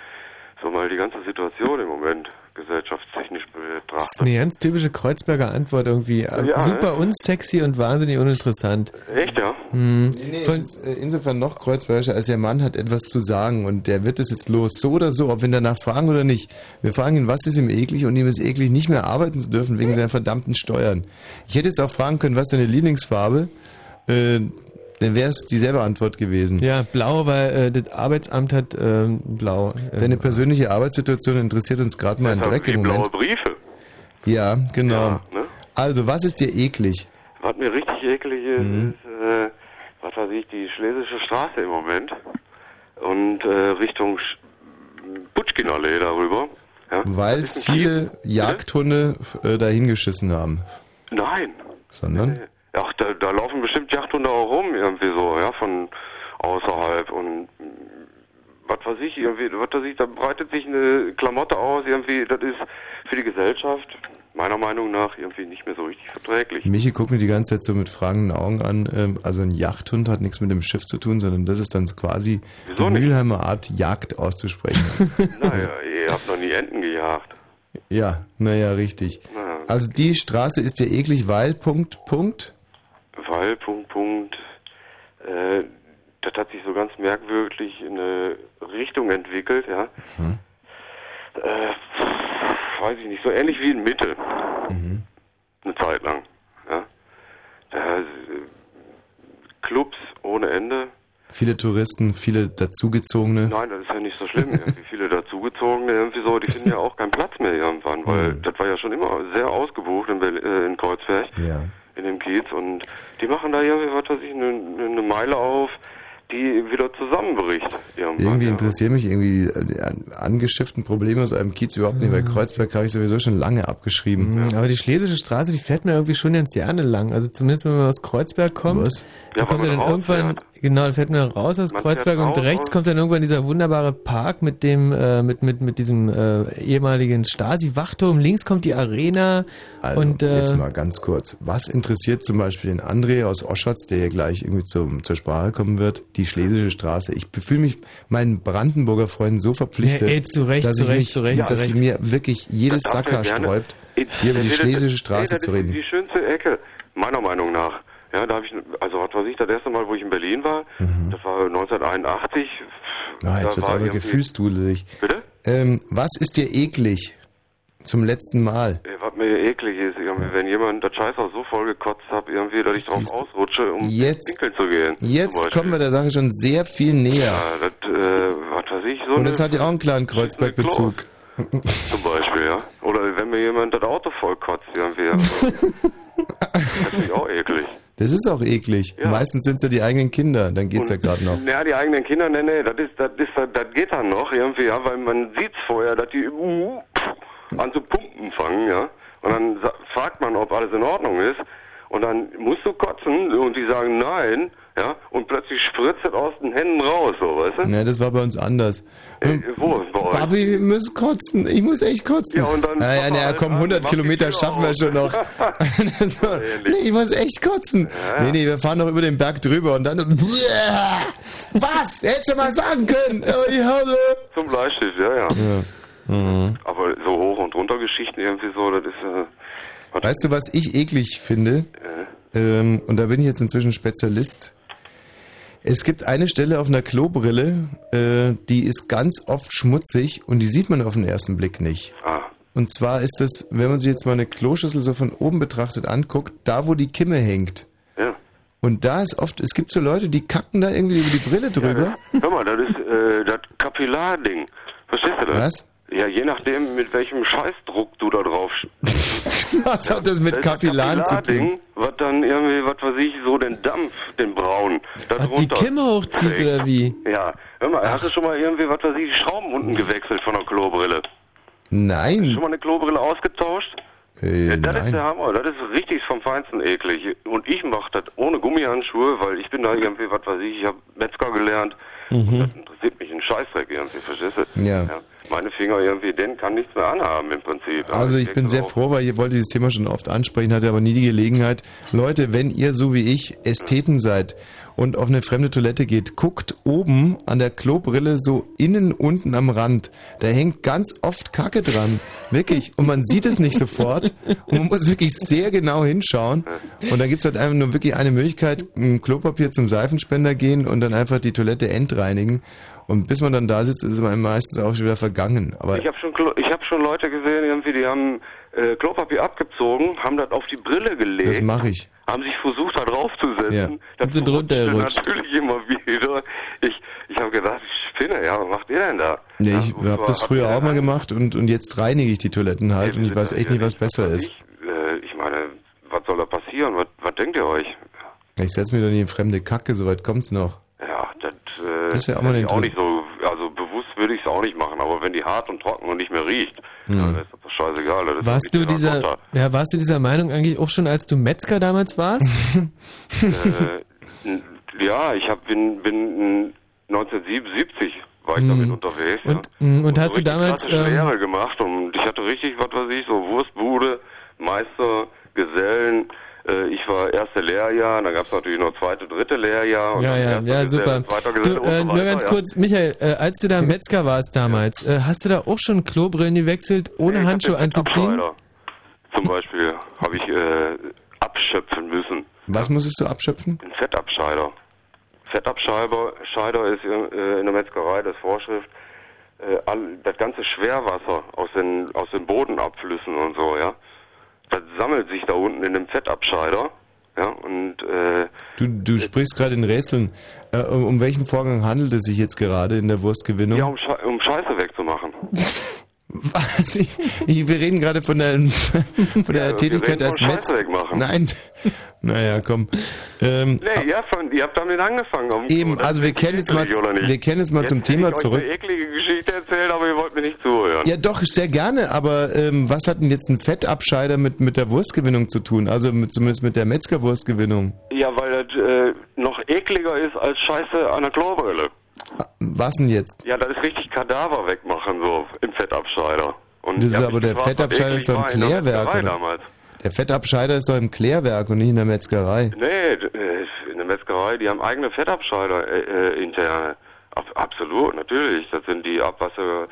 so mal die ganze Situation im Moment gesellschaftstechnisch Das betrachte. ist eine ganz typische Kreuzberger Antwort irgendwie. Ja, Super ne? unsexy und wahnsinnig uninteressant. Echt, ja? Hm. Nee, ist äh, insofern noch kreuzfeurischer, als der Mann hat etwas zu sagen und der wird es jetzt los, so oder so, ob wir ihn danach fragen oder nicht. Wir fragen ihn, was ist ihm eklig und ihm ist eklig, nicht mehr arbeiten zu dürfen wegen seiner verdammten Steuern. Ich hätte jetzt auch fragen können, was ist deine Lieblingsfarbe? Äh, dann wäre es dieselbe Antwort gewesen. Ja, blau, weil äh, das Arbeitsamt hat ähm, blau. äh, Deine persönliche Arbeitssituation interessiert uns gerade mal einen Dreck im Blaue Moment. Briefe. Ja, genau. ne? Also, was ist dir eklig? Was mir richtig eklig ist, Mhm. ist, äh, was weiß ich, die Schlesische Straße im Moment. Und äh, Richtung Sch- Butschkinallee darüber. Ja. Weil ein viele Jagdhunde äh, dahingeschissen haben. Nein. Sondern? Ach, da, da laufen bestimmt Jagdhunde auch rum, irgendwie so, ja, von außerhalb und mm, was weiß ich, irgendwie, was weiß ich, da breitet sich eine Klamotte aus, irgendwie, das ist für die Gesellschaft meiner Meinung nach irgendwie nicht mehr so richtig verträglich. Michi guckt mir die ganze Zeit so mit fragenden Augen an. Ähm, also ein Jagdhund hat nichts mit dem Schiff zu tun, sondern das ist dann quasi Wieso die nicht? Mülheimer Art, Jagd auszusprechen. Naja, ihr habt noch nie Enten gejagt. ja, naja, richtig. Na, Also die Straße ist dir eklig, weil, Punkt, Punkt. Weil, Punkt, Punkt, äh, das hat sich so ganz merkwürdig in eine Richtung entwickelt, ja. Äh, weiß ich nicht, so ähnlich wie in Mitte. Eine Zeit lang, ja. Da, äh, Clubs ohne Ende. Viele Touristen, viele dazugezogene. Nein, das ist ja nicht so schlimm. irgendwie viele dazugezogene irgendwie so, die finden ja auch keinen Platz mehr irgendwann, weil das war ja schon immer sehr ausgebucht in, Berlin, äh, in Kreuzberg, Ja. In dem Kiez und die machen da irgendwie, was weiß ich, eine, eine Meile auf, die wieder zusammenbricht. Irgendwann, Irgendwie ja. interessieren mich irgendwie äh, die an- angeschifften Probleme aus einem Kiez überhaupt nicht, weil Kreuzberg habe ich sowieso schon lange abgeschrieben. Mhm, Aber die Schlesische Straße, die fährt mir irgendwie schon ganz gerne lang. Also zumindest wenn man aus Kreuzberg kommt. Was? Da Ja, kommt er man dann irgendwann, genau, da fährt man raus aus Man Kreuzberg und rechts kommt dann irgendwann dieser wunderbare Park mit dem, äh, mit, mit, mit diesem äh, ehemaligen Stasi-Wachturm. Links kommt die Arena Also, und äh, jetzt mal ganz kurz. Was interessiert zum Beispiel den André aus Oschatz, der hier gleich irgendwie zum, zur Sprache kommen wird, die Schlesische Straße? Ich fühle mich meinen Brandenburger Freunden so verpflichtet, Ja, ey, zu Recht, dass, zu ich, Recht, mich, zu Recht, dass zu Recht. mir wirklich jedes Das er Sacker sträubt, hier über die das- Schlesische das- Straße das zu ist reden. Die schönste Ecke, meiner Meinung nach. Ja, da habe ich, also was weiß ich, das erste Mal, wo ich in Berlin war, das war 1981. Ah, Mhm. jetzt wird's war aber gefühlsdudelig. Bitte? Ähm, was ist dir eklig? Zum letzten Mal. Ey, Was mir eklig ist, irgendwie, wenn jemand das Scheißhaus so voll gekotzt hat, irgendwie, dass ich drauf ausrutsche, um Jetzt- pinkeln zu gehen. Jetzt kommen wir der Sache schon sehr viel näher. Ja, das, äh, was weiß ich, so Und das hat ja auch einen kleinen Kreuzberg-Bezug. zum Beispiel, ja. Oder wenn mir jemand das Auto voll kotzt, irgendwie. Also, das ich auch eklig. Das ist auch eklig. Ja. Meistens sind es ja die eigenen Kinder, dann geht's ja gerade noch. Ja, die eigenen Kinder, nee, nee, das ist, das ist, das geht dann noch irgendwie, ja, weil man sieht's vorher, dass die uh, an zu pumpen fangen, ja. Und dann fragt man, ob alles in Ordnung ist. Und dann musst du kotzen und die sagen nein, ja, und plötzlich spritzt es aus den Händen raus, so, weißt du? Ne, das war bei uns anders. Äh, wo, bei euch? Papi, wir müssen kotzen. Ich muss echt kotzen. Ja, und dann- Ja, ja, naja, komm, 100 mach die Kilometer schaffen wir schon noch. Das war- nee, ich muss echt kotzen. Ja. Nee, nee, wir fahren noch über den Berg drüber und dann... Was? Hättest du mal sagen können. Oh, die Hölle. Zum Bleistift, ja, ja. Ja. Mhm. Aber so hoch und runter Geschichten irgendwie so, das ist, äh, Weißt du, was ich eklig finde? Ähm, und da bin ich jetzt inzwischen Spezialist. Es gibt eine Stelle auf einer Klobrille, äh, die ist ganz oft schmutzig und die sieht man auf den ersten Blick nicht. Ah. Und zwar ist das, wenn man sich jetzt mal eine Kloschüssel so von oben betrachtet anguckt, da wo die Kimme hängt. Ja. Und da ist oft, es gibt so Leute, die kacken da irgendwie über die Brille drüber. hör mal, das ist, äh, das Kapillarding. Verstehst du das? Was? Ja, je nachdem, mit welchem Scheißdruck du da drauf Was hat das mit Kapillaren zu tun? Was dann irgendwie, was weiß ich, so den Dampf, den Braun, da was die Kimme hochzieht trägt. oder wie? Ja, hör mal, hast du schon mal irgendwie, was weiß ich, Schrauben unten gewechselt von der Klobrille? Nein. Schon mal eine Klobrille ausgetauscht? Äh, Ja, das ist nein. der Hammer, das ist richtig vom Feinsten eklig. Und ich mache das ohne Gummihandschuhe, weil ich bin da irgendwie, was weiß ich, ich habe Metzger gelernt. Mhm. Das interessiert mich ein Scheißdreck irgendwie, verstehst du? Ja. Meine Finger irgendwie, den kann nichts mehr anhaben im Prinzip. Also ich denk bin sehr froh, weil ihr wollt dieses Thema schon oft ansprechen, hatte aber nie die Gelegenheit. Leute, wenn ihr so wie ich Ästheten seid und auf eine fremde Toilette geht, guckt oben an der Klobrille so innen unten am Rand. Da hängt ganz oft Kacke dran. Wirklich. Und man sieht es nicht sofort. Und man muss wirklich sehr genau hinschauen. Und da gibt's halt einfach nur wirklich eine Möglichkeit, ein Klopapier zum Seifenspender gehen und dann einfach die Toilette entreinigen. Und bis man dann da sitzt, ist man meistens auch schon wieder vergangen. Aber Ich habe schon, Klo- ich hab schon Leute gesehen, irgendwie, die haben äh, Klopapier abgezogen, haben das auf die Brille gelegt. das mache ich. haben sich versucht, da draufzusetzen. Ja. Das Und sind runtergerutscht. Natürlich immer wieder. Ich, ich habe gedacht, ich spinne, ja, was macht ihr denn da? Nee, ich und habe das früher auch mal gemacht und, und jetzt reinige ich die Toiletten halt und ich weiß echt nicht, was besser ist. Äh, ich meine, was soll da passieren? Was, was denkt ihr euch? Ich setze mir doch nicht in fremde Kacke, soweit kommt's noch. Ja, das, äh, Das wär auch mal auch nicht so, also bewusst würde ich es auch nicht machen, aber wenn die hart und trocken und nicht mehr riecht, Hm. ja, dann ist das doch scheißegal. Das Warst du dieser, runter. ja, warst du dieser Meinung eigentlich auch schon, als du Metzger damals warst? äh, ja, ich hab, bin, bin 1977 war ich damit unterwegs. ja. Hm. Und, mm, und hast so du damals, ähm, Lehre gemacht und ich hatte richtig, was weiß ich, so Wurstbude, Meister, Gesellen. Äh, ich war erste Lehrjahr, dann gab es natürlich noch zweite, dritte Lehrjahr. Und ja, ja, ja, super. Du, äh, nur ganz ja. kurz, Michael, äh, als du da Metzger warst damals, äh, hast du da auch schon Klobrillen gewechselt, ohne Nee, Handschuhe anzuziehen? Zum Beispiel habe ich äh, abschöpfen müssen. Was musstest du abschöpfen? Ein Fettabscheider. Fettabscheider Scheider ist äh, in der Metzgerei das Vorschrift, all, das ganze Schwerwasser aus den, aus den Bodenabflüssen und so, ja. Das sammelt sich da unten in dem Fettabscheider, ja, und äh, Du, du sprichst gerade in Rätseln. Äh, um, um welchen Vorgang handelt es sich jetzt gerade in der Wurstgewinnung? ja, um, Sche um Scheiße wegzumachen. Was? Ich, ich, wir reden gerade von der, von der Ja, Tätigkeit als Metz. Nein. Naja, komm. Ähm, Nee, ihr habt, von, ihr habt damit angefangen. Eben, also wir kehren jetzt mal, wir kehren jetzt mal zum Jetzt hätte Thema zurück. eine eklige Erzählt, aber ihr wollt mir nicht zuhören. Ja, doch, sehr gerne, aber ähm, was hat denn jetzt ein Fettabscheider mit, mit der Wurstgewinnung zu tun? Also mit, zumindest mit der Metzgerwurstgewinnung. Ja, weil das äh, noch ekliger ist als Scheiße an der Klobrille. Was denn jetzt? Ja, das ist richtig Kadaver wegmachen, so im Fettabscheider. Und Das ist aber der gefragt, Fettabscheider ist doch im der Klärwerk, oder? damals. Der Fettabscheider ist doch im Klärwerk und nicht in der Metzgerei. Nee, äh, in der Metzgerei, die haben eigene Fettabscheider äh, äh, interne. Ab, absolut, natürlich. Das sind die Abwasser,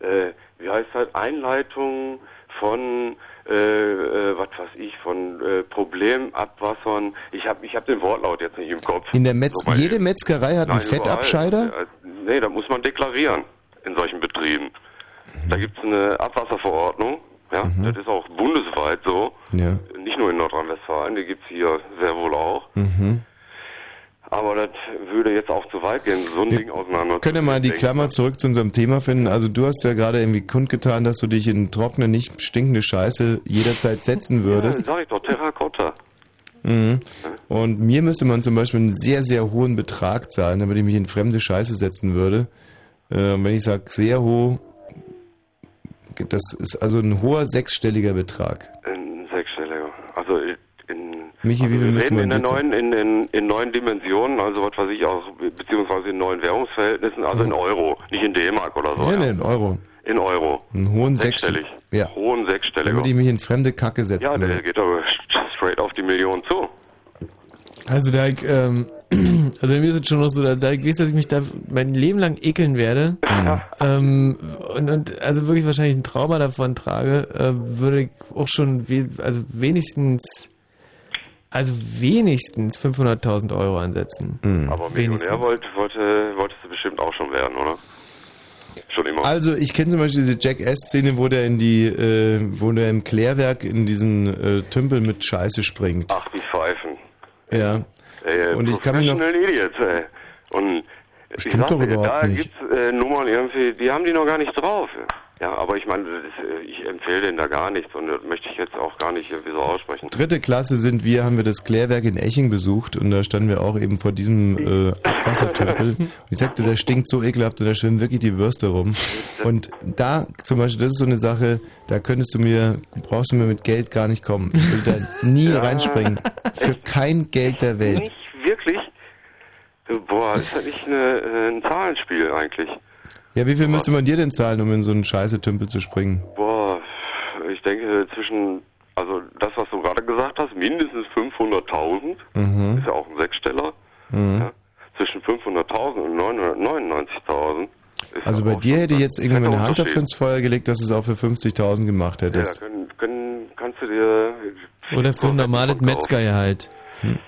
äh, wie heißt das, Einleitung von, äh, äh, was weiß ich, von äh, Problemabwassern. Ich habe ich hab den Wortlaut jetzt nicht im Kopf. In der Metz So jede. Metzgerei hat einen Nein, Fettabscheider? überall. Äh, Nee, da muss man deklarieren in solchen Betrieben. Da gibt es eine Abwasserverordnung, ja, Mhm. das ist auch bundesweit so, Ja. nicht nur in Nordrhein-Westfalen, die gibt es hier sehr wohl auch. Mhm. Aber das würde jetzt auch zu weit gehen, so ein Ding auseinander Können wir mal die Klammer zurück zu unserem Thema finden? Also du hast ja gerade irgendwie kundgetan, dass du dich in trockene, nicht stinkende Scheiße jederzeit setzen Ja, würdest. sag ich doch, Terrakotta. Mhm. Und mir müsste man zum Beispiel einen sehr, sehr hohen Betrag zahlen, damit ich mich in fremde Scheiße setzen würde. Äh, wenn ich sage sehr hoch, das ist also ein hoher sechsstelliger Betrag. Ein sechsstelliger. Also in, Michi, wie also wir müssen in, der neuen, in, in, in neuen Dimensionen, also was weiß ich auch, beziehungsweise in neuen Währungsverhältnissen, also in Euro, nicht in D-Mark oder so. Ja, ja. in Euro. In Euro. Einen hohen Sechsstellig. sechsstellig. Ja. Hohen sechsstelliger. Damit ich mich in fremde Kacke setzen Ja, der geht aber straight auf die Million zu. Also da, ich, ähm, also bei mir ist es schon noch so, da, da ich weiß, dass ich mich da mein Leben lang ekeln werde. Ähm, und, und also wirklich wahrscheinlich ein Trauma davon trage, äh, würde ich auch schon, we also wenigstens, also wenigstens 500.000 Euro ansetzen. Aber Millionär wollt, wollte, wolltest du bestimmt auch schon werden, oder? Schon immer. Also ich kenne zum Beispiel diese Jackass-Szene, wo der in die, äh, wo der im Klärwerk in diesen äh, Tümpel mit Scheiße springt. Ach, die Pfeifen. Ja. Ey, Und ich kann mich noch- Idiots, ey. Und Stimmt doch überhaupt da nicht. gibt's äh, Nummern irgendwie, die haben die noch gar nicht drauf. Ja, aber ich meine, das ist, äh, ich empfehle denen da gar nichts und das möchte ich jetzt auch gar nicht irgendwie so aussprechen. Dritte Klasse sind wir, haben wir das Klärwerk in Eching besucht und da standen wir auch eben vor diesem äh, Abwassertümpel. Und ich sagte, der stinkt so ekelhaft und da schwimmen wirklich die Würste rum. Und da zum Beispiel, das ist so eine Sache, da könntest du mir, brauchst du mir mit Geld gar nicht kommen. Ich würde da nie Ja. reinspringen. Für kein Geld der Welt. Nicht wirklich? Boah, ist das nicht eine, äh, ein Zahlenspiel eigentlich? Ja, wie viel müsste man dir denn zahlen, um in so einen scheiße Tümpel zu springen? Boah, ich denke zwischen, also das, was du gerade gesagt hast, mindestens 500.000, Mhm. ist ja auch ein Sechssteller, Mhm. ja, zwischen 500.000 und 999.000. ist Also ja bei dir hätte jetzt irgendwie fetter meine Hand dafür ins Feuer gelegt, dass du es auch für 50.000 gemacht Ja, hättest. können, können, kannst du dir, Oder für ein normales Metzgergehalt. Hm.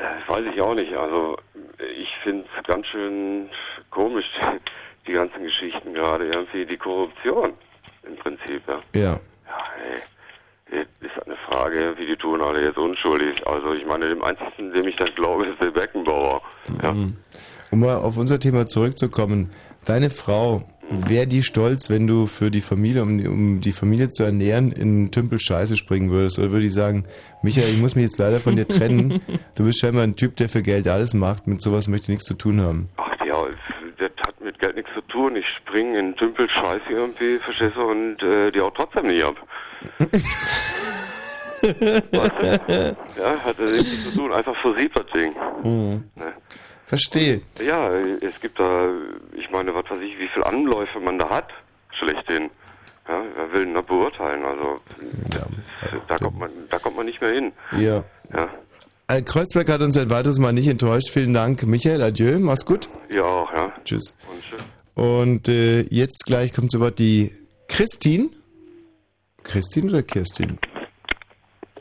Ja, weiß ich auch nicht. Also ich finde es ganz schön komisch, die ganzen Geschichten gerade irgendwie, die Korruption im Prinzip, ja. Ja. Ja, ey, ist eine Frage, wie die tun alle jetzt unschuldig. Also ich meine, dem einzigen, dem ich das glaube, ist der Beckenbauer. Ja. Mhm. Um mal auf unser Thema zurückzukommen. Deine Frau, wäre die stolz, wenn du für die Familie, um die, um die Familie zu ernähren, in Tümpel Scheiße springen würdest? Oder würde ich sagen, Michael, ich muss mich jetzt leider von dir trennen. Du bist scheinbar ein Typ, der für Geld alles macht. Mit sowas möchte ich nichts zu tun haben. Ach ja, das hat mit Geld nichts zu tun. Ich springe in Tümpel Scheiße irgendwie, verstehst du, und äh, die auch trotzdem nicht ab. Ja, hat äh, nichts zu tun. Einfach versieht das Ding. Mhm. Ne? Verstehe. Ja, es gibt da, ich meine, was weiß ich, wie viele Anläufe man da hat, schlechthin. Ja, wer will denn da beurteilen? Also, da, kommt man, da kommt man nicht mehr hin. Ja. Ja, Äh, Kreuzberg hat uns ein weiteres Mal nicht enttäuscht. Vielen Dank, Michael. Adieu. Mach's gut. ihr auch, ja. Tschüss. Und tschüss. Und äh, jetzt gleich kommt zu Wort die Christine. Christine oder Kirstin?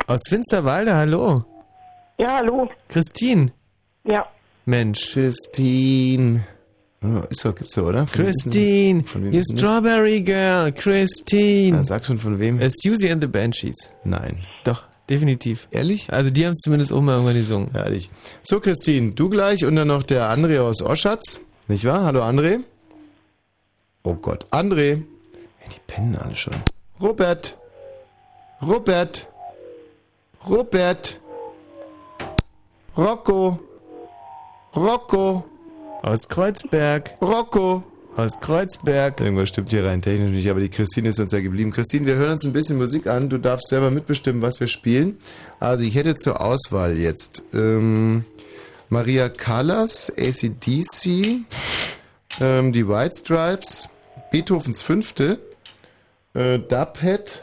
Aus Finsterwalde, hallo. Ja, hallo. Christine. Ja. Mensch. Christine. Oh, ist doch, gibt's ja, oder? Von Christine, you? Strawberry Girl, Christine. Ah, sag schon von wem? Es Susie and the Banshees. Nein. Doch, definitiv. Ehrlich? Also die haben es zumindest auch mal irgendwann gesungen. Ehrlich. So, Christine, du gleich und dann noch der André aus Oschatz. Nicht wahr? Hallo, André. Oh Gott, André. Die pennen alle schon. Robert. Robert. Robert. Rocco. Rocco. Aus Kreuzberg. Rocco. Aus Kreuzberg. Irgendwas stimmt hier rein technisch nicht, aber die Christine ist uns ja geblieben. Christine, wir hören uns ein bisschen Musik an. Du darfst selber mitbestimmen, was wir spielen. Also ich hätte zur Auswahl jetzt ähm, Maria Callas, ACDC, ähm, die White Stripes, Beethovens Fünfte, äh, Dubhead,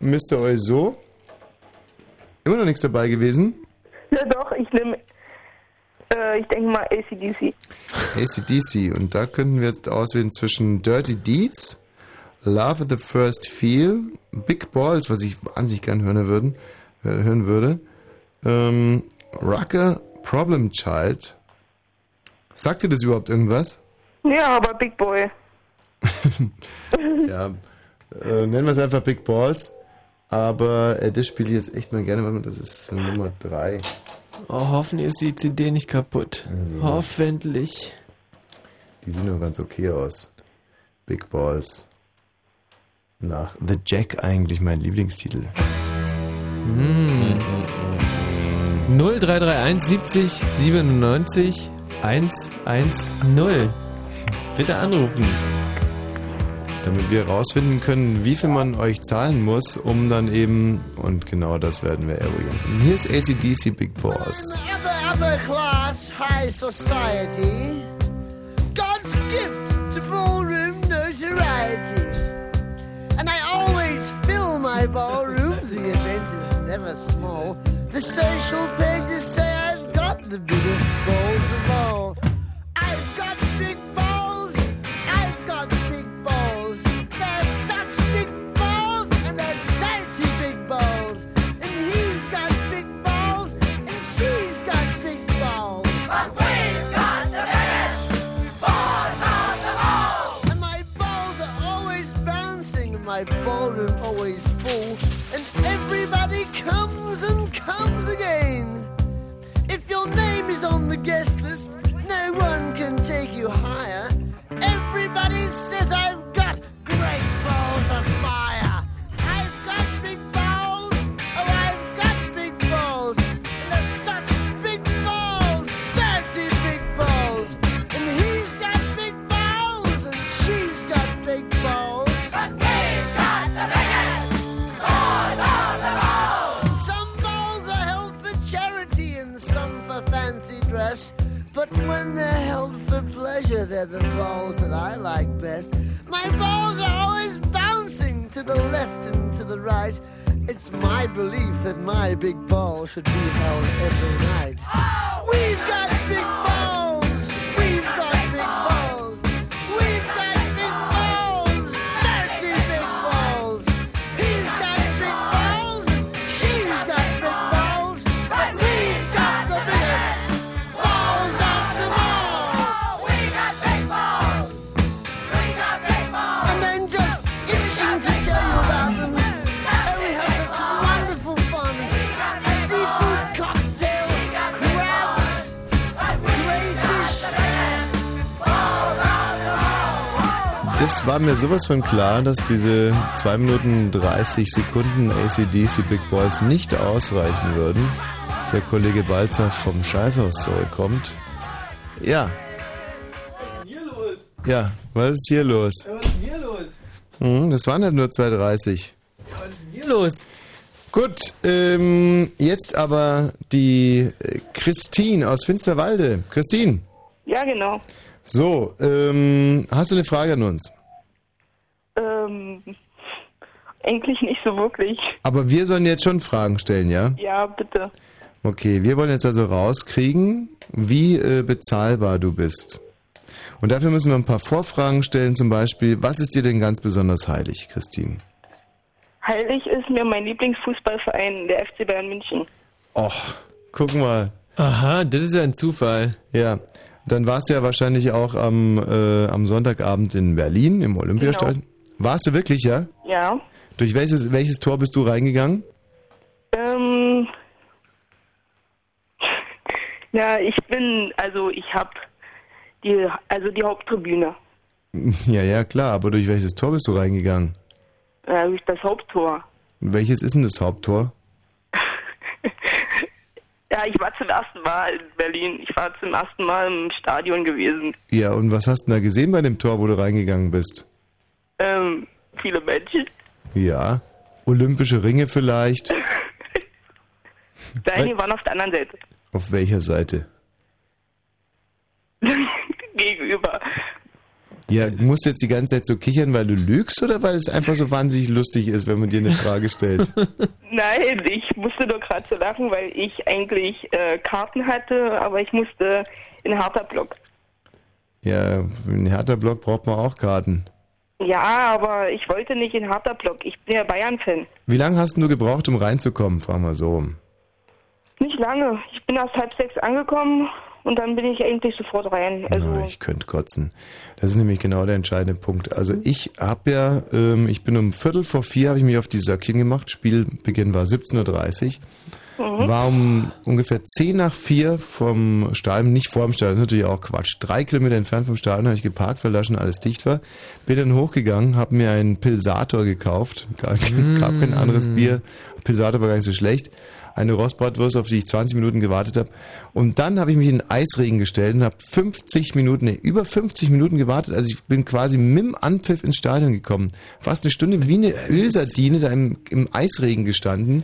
Mr. Oizo. Immer noch nichts dabei gewesen. Ja, doch, ich nehme, äh, ich denke mal ACDC. ACDC. Und da könnten wir jetzt auswählen zwischen Dirty Deeds, Love at the First Feel, Big Balls, was ich wahnsinnig gern hören, würden, äh, hören würde, ähm, Rucker, Problem Child. Sagt dir das überhaupt irgendwas? Ja, aber Big Boy. ja, äh, nennen wir es einfach Big Balls. Aber äh, das spiele ich jetzt echt mal gerne, weil das ist Nummer 3. Oh, hoffentlich ist die CD nicht kaputt. Hoffentlich. Die sehen doch ganz okay aus. Big Balls. Nach The Jack eigentlich mein Lieblingstitel. Hm. 0331 70 97 110. Bitte anrufen. Damit wir herausfinden können, wie viel man euch zahlen muss, um dann eben, und genau das werden wir eruieren. Hier ist ACDC Big Boss. Upper, upper class, high society. God's gift to ballroom notoriety. And I always fill my ballroom, the event is never small. The social pages say I've got the biggest balls of all. I've got big comes and comes again. If your name is on the guest list, no one can take you higher. Everybody says I've got great balls of But when they're held for pleasure, they're the balls that I like best. My balls are always bouncing to the left and to the right. It's my belief that my big ball should be held every night. Oh! We've got big balls! War mir sowas von klar, dass diese 2 Minuten 30 Sekunden ACDC Big Boys nicht ausreichen würden, dass der Kollege Balzer vom Scheißhaus zurückkommt. Ja. Ja, was ist hier los? Was ist denn hier los? Hm, das waren halt nur 2,30. Was ist denn hier los? Gut, ähm, jetzt aber die äh, Christine aus Finsterwalde. Christine, Ja, genau. so, ähm, hast du eine Frage an uns? Ähm, eigentlich nicht so wirklich. Aber wir sollen jetzt schon Fragen stellen, ja? Ja, bitte. Okay, wir wollen jetzt also rauskriegen, wie äh, bezahlbar du bist. Und dafür müssen wir ein paar Vorfragen stellen, zum Beispiel, was ist dir denn ganz besonders heilig, Christine? Heilig ist mir mein Lieblingsfußballverein, der FC Bayern München. Och, guck mal. Aha, das ist ja ein Zufall. Ja, dann warst du ja wahrscheinlich auch am, äh, am Sonntagabend in Berlin im Olympiastadion. Warst du wirklich, ja? Ja. Durch welches, welches Tor bist du reingegangen? Ähm, ja, ich bin, also ich habe die, also die Haupttribüne, Ja, ja, klar, aber durch welches Tor bist du reingegangen? äh, durch das Haupttor. Welches ist denn das Haupttor? Ja, ich war zum ersten Mal in Berlin. Ich war zum ersten Mal im Stadion gewesen. Ja, und was hast du da gesehen bei dem Tor, wo du reingegangen bist? Ähm, viele Menschen. Ja, olympische Ringe vielleicht. Nein, die waren auf der anderen Seite. Auf welcher Seite? Gegenüber. Ja, du musst jetzt die ganze Zeit so kichern, weil du lügst oder weil es einfach so wahnsinnig lustig ist, wenn man dir eine Frage stellt? Nein, ich musste nur gerade so lachen, weil ich eigentlich äh, Karten hatte, aber ich musste in Hertha-Block. Ja, für einen Hertha-Block braucht man auch Karten. Ja, aber ich wollte nicht in Hertha-Block. Ich bin ja Bayern-Fan. Wie lange hast du gebraucht, um reinzukommen? Frag mal so. Nicht lange. Ich bin erst halb sechs angekommen und dann bin ich eigentlich sofort rein. Also, Na, ich könnte kotzen. Das ist nämlich genau der entscheidende Punkt. Also ich habe ja, ähm, ich bin um Viertel vor vier, habe ich mich auf die Söckchen gemacht. Spielbeginn war 17.30 Uhr. Mhm. War um ungefähr 10 nach 4 vom Stadion, nicht vor dem Stadion, das ist natürlich auch Quatsch. Drei Kilometer entfernt vom Stadion habe ich geparkt, weil da schon alles dicht war. Bin dann hochgegangen, habe mir einen Pilsator gekauft. Gab, gab kein anderes Bier. Pilsator war gar nicht so schlecht. Eine Rostbratwurst, auf die ich 20 Minuten gewartet habe. Und dann habe ich mich in den Eisregen gestellt und habe 50 Minuten, nee, über 50 Minuten gewartet. Also ich bin quasi mit dem Anpfiff ins Stadion gekommen. Fast eine Stunde wie eine Ölsardine da im, im Eisregen gestanden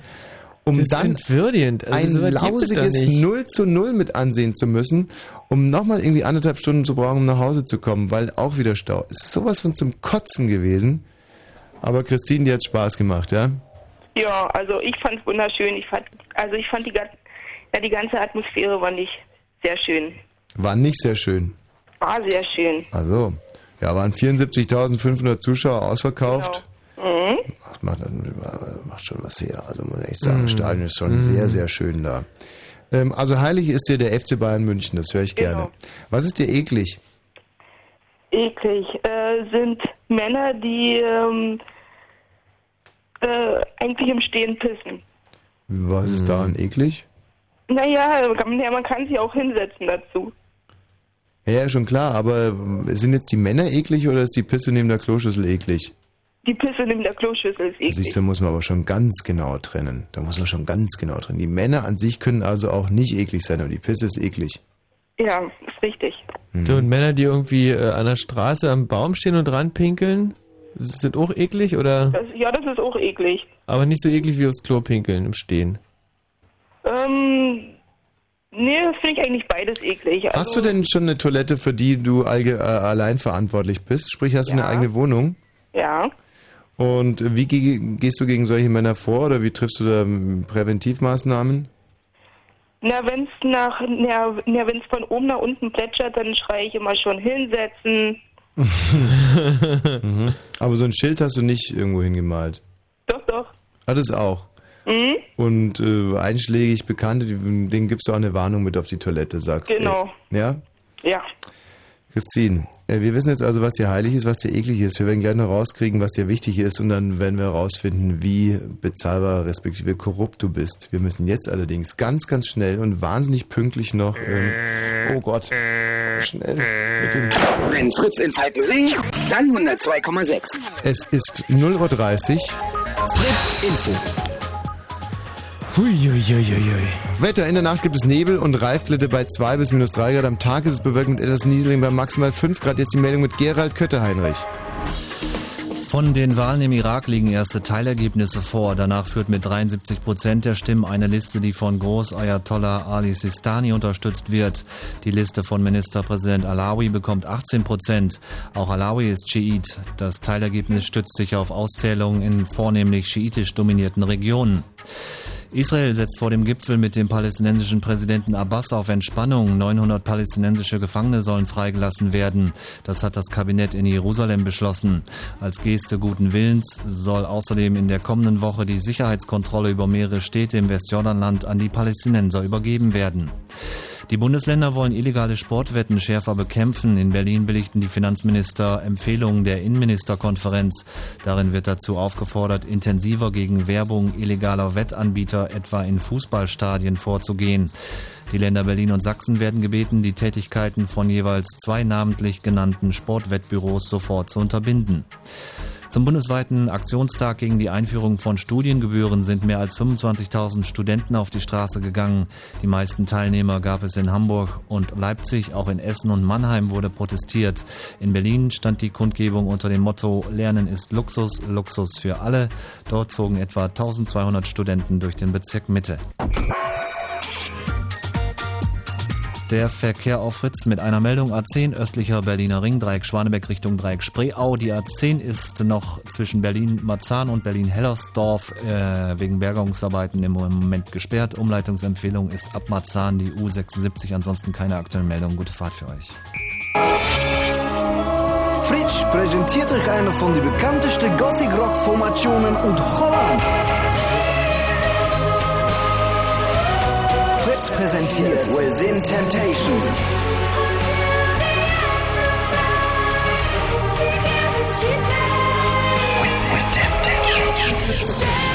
um dann entwürdigend. Also ein lausiges nicht. 0 zu 0 mit ansehen zu müssen, um nochmal irgendwie anderthalb Stunden zu brauchen, um nach Hause zu kommen, weil auch wieder Stau. Es ist sowas von zum Kotzen gewesen. Aber Christine, die hat Spaß gemacht, ja? ja, also ich fand es wunderschön. Ich fand, also ich fand die, ja, die ganze Atmosphäre war nicht sehr schön. War nicht sehr schön. War sehr schön. Also, ja, waren 74.500 Zuschauer ausverkauft. Mhm. Das macht, macht schon was her. Also muss ich sagen, Mhm. das Stadion ist schon Mhm. sehr, sehr schön da. Ähm, also heilig ist dir der FC Bayern München, das höre ich gerne. Genau. Was ist dir eklig? Eklig äh, sind Männer, die ähm, äh, eigentlich im Stehen pissen. Was ist daran eklig? Naja, man, ja, man kann sich auch hinsetzen dazu. Ja, schon klar, aber sind jetzt die Männer eklig oder ist die Pisse neben der Kloschüssel eklig? Die Pisse neben der Kloschüssel ist eklig. Siehst du, muss man aber schon ganz genau trennen. Da muss man schon ganz genau trennen. Die Männer an sich können also auch nicht eklig sein, aber die Pisse ist eklig. Ja, ist richtig. So, und Männer, die irgendwie äh, an der Straße am Baum stehen und dran pinkeln, sind auch eklig oder? Das, ja, das ist auch eklig. Aber nicht so eklig wie aufs Klo pinkeln im Stehen. Ähm, Nee, finde ich eigentlich beides eklig. Also, Hast du denn schon eine Toilette, für die du allge- äh, allein verantwortlich bist? Sprich, hast du eine Ja. eigene Wohnung? Ja. Und wie ge gehst du gegen solche Männer vor oder wie triffst du da Präventivmaßnahmen? Na, wenn's nach, na, na wenn's von oben nach unten plätschert, dann schreie ich immer schon hinsetzen. mhm. Aber so ein Schild hast du nicht irgendwo hingemalt. Doch, doch. Ah, das auch. Mhm. Und äh, einschlägig Bekannte, denen gibst du auch eine Warnung mit auf die Toilette, sagst du. Genau. Ja? Ja. Christine, wir wissen jetzt also, was dir heilig ist, was dir eklig ist. Wir werden gleich noch rauskriegen, was dir wichtig ist und dann werden wir herausfinden, wie bezahlbar respektive korrupt du bist. Wir müssen jetzt allerdings ganz, ganz schnell und wahnsinnig pünktlich noch, ähm, oh Gott, schnell mit dem... Wenn Fritz in Falkensee, dann 102,6. Es ist 0.30 Uhr. Fritz Info. Huiuiuiui. Wetter, in der Nacht gibt es Nebel und Reifglitte bei 2 bis minus 3 Grad. Am Tag ist es bewölkt mit etwas Nieselregen bei maximal 5 Grad. Jetzt die Meldung mit Gerald Kötter-Heinrich. Von den Wahlen im Irak liegen erste Teilergebnisse vor. Danach führt mit 73 Prozent der Stimmen eine Liste, die von Groß-Ayatollah Ali Sistani unterstützt wird. Die Liste von Ministerpräsident Alawi bekommt 18 Prozent. Auch Alawi ist Schiit. Das Teilergebnis stützt sich auf Auszählungen in vornehmlich schiitisch dominierten Regionen. Israel setzt vor dem Gipfel mit dem palästinensischen Präsidenten Abbas auf Entspannung. 900 palästinensische Gefangene sollen freigelassen werden. Das hat das Kabinett in Jerusalem beschlossen. Als Geste guten Willens soll außerdem in der kommenden Woche die Sicherheitskontrolle über mehrere Städte im Westjordanland an die Palästinenser übergeben werden. Die Bundesländer wollen illegale Sportwetten schärfer bekämpfen. In Berlin billigten die Finanzminister Empfehlungen der Innenministerkonferenz. Darin wird dazu aufgefordert, intensiver gegen Werbung illegaler Wettanbieter etwa in Fußballstadien vorzugehen. Die Länder Berlin und Sachsen werden gebeten, die Tätigkeiten von jeweils zwei namentlich genannten Sportwettbüros sofort zu unterbinden. Zum bundesweiten Aktionstag gegen die Einführung von Studiengebühren sind mehr als 25.000 Studenten auf die Straße gegangen. Die meisten Teilnehmer gab es in Hamburg und Leipzig, auch in Essen und Mannheim wurde protestiert. In Berlin stand die Kundgebung unter dem Motto Lernen ist Luxus, Luxus für alle. Dort zogen etwa 1200 Studenten durch den Bezirk Mitte. Der Verkehr auf Fritz mit einer Meldung A10 östlicher Berliner Ring, Dreieck Schwanebeck Richtung Dreieck Spreeau. Die A10 ist noch zwischen Berlin-Marzahn und Berlin-Hellersdorf äh, wegen Bergungsarbeiten im Moment gesperrt. Umleitungsempfehlung ist ab Marzahn die U76. Ansonsten keine aktuellen Meldungen. Gute Fahrt für euch. Fritsch präsentiert euch eine von den bekanntesten Gothic-Rock-Formationen und Holland. Präsentiert Within Temptation. Within Temptation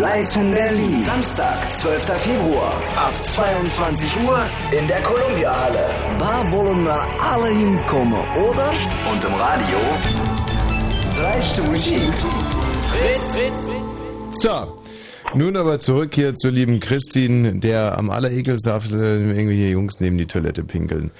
live in Berlin. Samstag, 12. Februar ab 22 Uhr in der Columbia-Halle. Da wollen wir alle hinkommen, oder? Und im Radio dreiste Musik. So, nun aber zurück hier zur lieben Christine, der am allerekelsten darf äh, irgendwelche Jungs neben die Toilette pinkeln.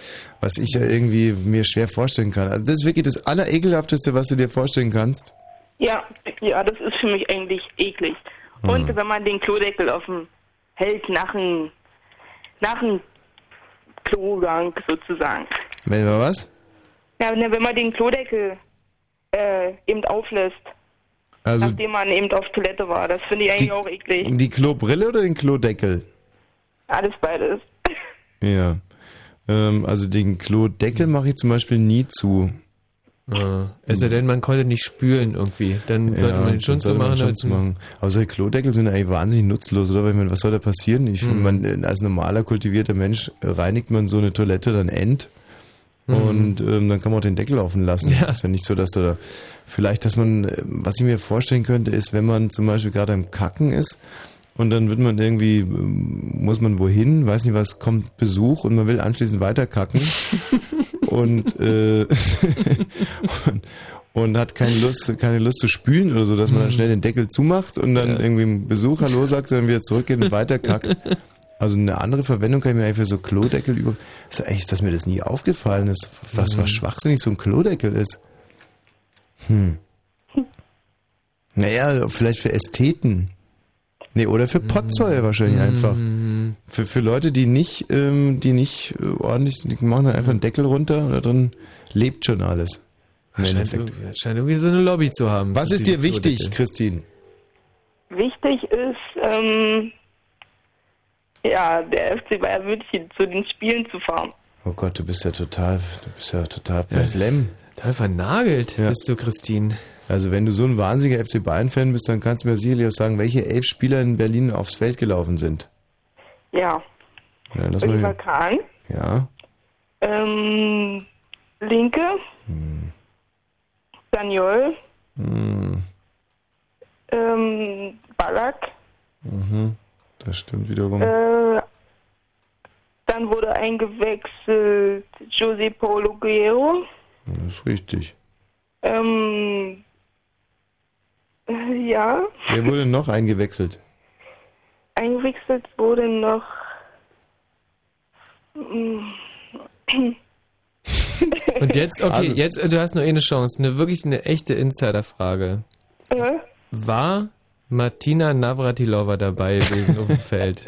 Was ich ja irgendwie mir schwer vorstellen kann. Also das ist wirklich das Allerekelhafteste, was du dir vorstellen kannst. Ja, ja, das ist für mich eigentlich eklig. Hm. Und wenn man den Klodeckel offen hält nach dem, nach dem Klogang sozusagen. Wenn wir was? Ja, ne, wenn man den Klodeckel äh, eben auflässt, Also nachdem man eben auf Toilette war, das finde ich eigentlich auch eklig. die Klobrille oder den Klodeckel? Alles beides. Ja. Ähm, also den Klodeckel mache ich zum Beispiel nie zu. Ah, es sei denn, man konnte nicht spülen irgendwie. Dann sollte man den schon man machen. schon als zu machen. Aber solche Klodeckel sind eigentlich wahnsinnig nutzlos, oder? Weil ich meine, was soll da passieren? Ich Mhm. man, als normaler, kultivierter Mensch reinigt man so eine Toilette dann end. Mhm. Und ähm, dann kann man auch den Deckel offen lassen. Ja. Ist ja nicht so, dass da vielleicht, dass man, äh, was ich mir vorstellen könnte, ist, wenn man zum Beispiel gerade am Kacken ist und dann wird man irgendwie, ähm, muss man wohin, weiß nicht was, kommt Besuch und man will anschließend weiter kacken und, äh, und, und hat keine Lust, keine Lust zu spülen oder so, dass man dann Mhm. schnell den Deckel zumacht und dann irgendwie einem Besuch Hallo sagt, dann wieder zurückgeht und weiter kackt. Also eine andere Verwendung kann ich mir eigentlich für so Klodeckel über. Ist ja echt, dass mir das nie aufgefallen ist, was, Mhm. was schwachsinnig so ein Klodeckel ist. Hm. Naja, vielleicht für Ästheten. Nee, oder für Potzeug wahrscheinlich einfach. Für, für Leute, die nicht, ähm, die nicht äh, ordentlich, die machen dann einfach einen Deckel runter und da drin lebt schon alles. Im Scheint irgendwie, scheint irgendwie so eine Lobby zu haben. Was ist dir wichtig. Christine? Wichtig ist, ähm, ja, der FC Bayern München zu den Spielen zu fahren. Oh Gott, du bist ja total, du bist ja total Lem. Total vernagelt bist du, Christine. Also wenn du so ein wahnsinniger FC Bayern-Fan bist, dann kannst du mir sicherlich auch sagen, welche elf Spieler in Berlin aufs Feld gelaufen sind. Ja. Ja, lass Oliver mal, Kahn, ja. ähm, Linke, Daniel, Hm, ähm, Ballack, mhm. Das stimmt wiederum. äh, dann wurde eingewechselt José Paulo Guerrero, Das ist richtig. ähm, äh, ja, Wer wurde noch eingewechselt? Eingewechselt wurde noch, mm, Und jetzt, okay, Also- jetzt, du hast nur eine Chance, eine wirklich eine echte Insiderfrage. äh, War Martina Navratilova dabei gewesen auf dem Feld?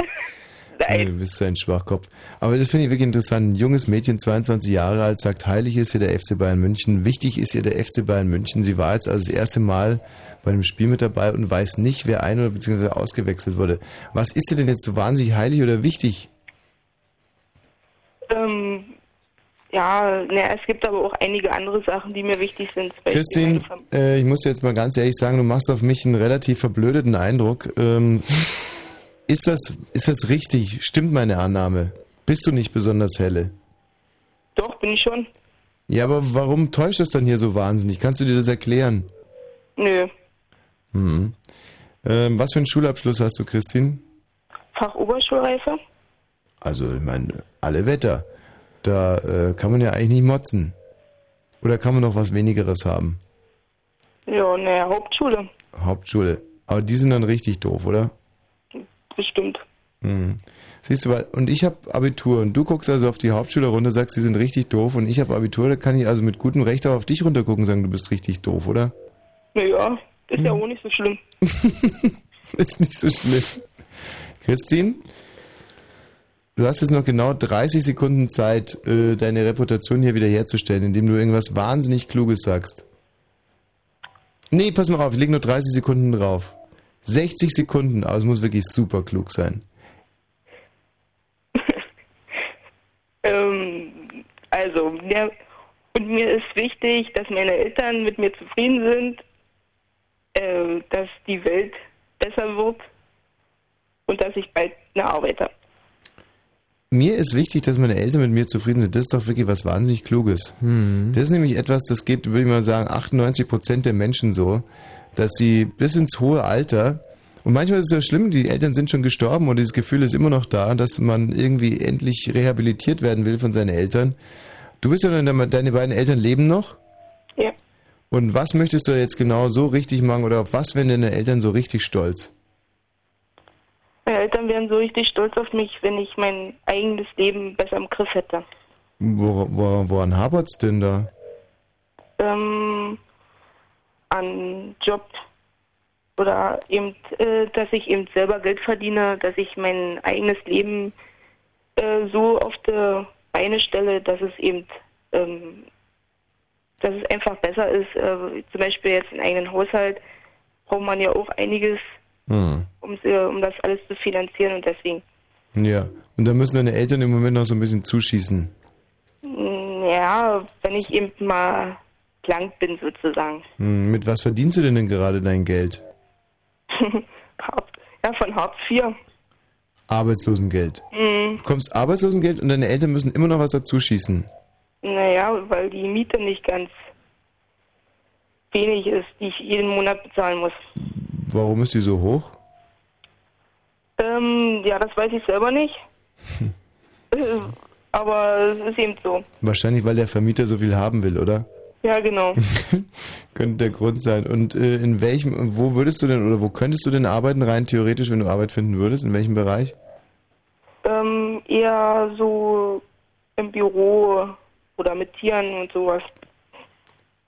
Nein. Du bist so ein Schwachkopf. Aber das finde ich wirklich interessant. Ein junges Mädchen, 22 Jahre alt, sagt, heilig ist ihr der FC Bayern München. Wichtig ist ihr der FC Bayern München. Sie war jetzt also das erste Mal bei einem Spiel mit dabei und weiß nicht, wer ein- oder beziehungsweise ausgewechselt wurde. Was ist ihr denn jetzt so wahnsinnig heilig oder wichtig? ähm, ja, na, es gibt aber auch einige andere Sachen, die mir wichtig sind. Christine, Fam- äh, ich muss dir jetzt mal ganz ehrlich sagen, du machst auf mich einen relativ verblödeten Eindruck. Ähm, ist, das, ist das richtig? Stimmt meine Annahme? Bist du nicht besonders helle? Doch, bin ich schon. Ja, aber warum täuscht das dann hier so wahnsinnig? Kannst du dir das erklären? Nö, Hm. Ähm, was für einen Schulabschluss hast du, Christine? Fachoberschulreife. Also, ich meine, alle Wetter. Da äh, kann man ja eigentlich nicht motzen. Oder kann man noch was wenigeres haben? Ja, naja, Hauptschule. Hauptschule. Aber die sind dann richtig doof, oder? Bestimmt. Hm. Siehst du, weil, und ich habe Abitur und du guckst also auf die Hauptschule runter, sagst, sie sind richtig doof und ich habe Abitur, da kann ich also mit gutem Recht auch auf dich runtergucken und sagen, du bist richtig doof, oder? Naja, ist Hm. ja auch nicht so schlimm. ist nicht so schlimm. Christine, du hast jetzt noch genau 30 Sekunden Zeit, äh, deine Reputation hier wieder herzustellen, indem du irgendwas wahnsinnig Kluges sagst. Nee, pass mal auf, ich leg nur 30 Sekunden drauf. 60 Sekunden, aber es muss wirklich super klug sein. Ähm, also, mir, und mir ist wichtig, dass meine Eltern mit mir zufrieden sind, äh, dass die Welt besser wird und dass ich bald eine Arbeit habe. Mir ist wichtig, dass meine Eltern mit mir zufrieden sind. Das ist doch wirklich was wahnsinnig Kluges. Das ist nämlich etwas, das geht, würde ich mal sagen, 98 Prozent der Menschen so, dass sie bis ins hohe Alter, und manchmal ist es ja schlimm, die Eltern sind schon gestorben und dieses Gefühl ist immer noch da, dass man irgendwie endlich rehabilitiert werden will von seinen Eltern. Du bist ja dann, deine beiden Eltern leben noch? Ja. Und was möchtest du jetzt genau so richtig machen oder auf was werden deine Eltern so richtig stolz? Meine Eltern wären so richtig stolz auf mich, wenn ich mein eigenes Leben besser im Griff hätte. Wor wor woran hapert's denn da? Ähm, an Job oder eben, äh, dass ich eben selber Geld verdiene, dass ich mein eigenes Leben äh, so auf die Beine stelle, dass es eben, ähm, dass es einfach besser ist. Äh, zum Beispiel jetzt einen eigenen Haushalt braucht man ja auch einiges, Hm. um, um das alles zu finanzieren und deswegen, Ja, und da müssen deine Eltern im Moment noch so ein bisschen zuschießen. mh, ja, wenn ich eben mal blank bin sozusagen. Hm, mit was verdienst du denn, denn gerade dein Geld? Ja, von Hartz IV. Arbeitslosengeld. Mhm. Du bekommst Arbeitslosengeld und deine Eltern müssen immer noch was dazuschießen. Naja, weil die Miete nicht ganz wenig ist, die ich jeden Monat bezahlen muss. Warum ist die so hoch? Ähm, ja, das weiß ich selber nicht. Äh, Aber es ist eben so. Wahrscheinlich, weil der Vermieter so viel haben will, oder? Ja, genau. Könnte der Grund sein. Und äh, in welchem, wo würdest du denn oder wo könntest du denn arbeiten, rein theoretisch, wenn du Arbeit finden würdest? In welchem Bereich? Ähm, eher so im Büro oder mit Tieren und sowas.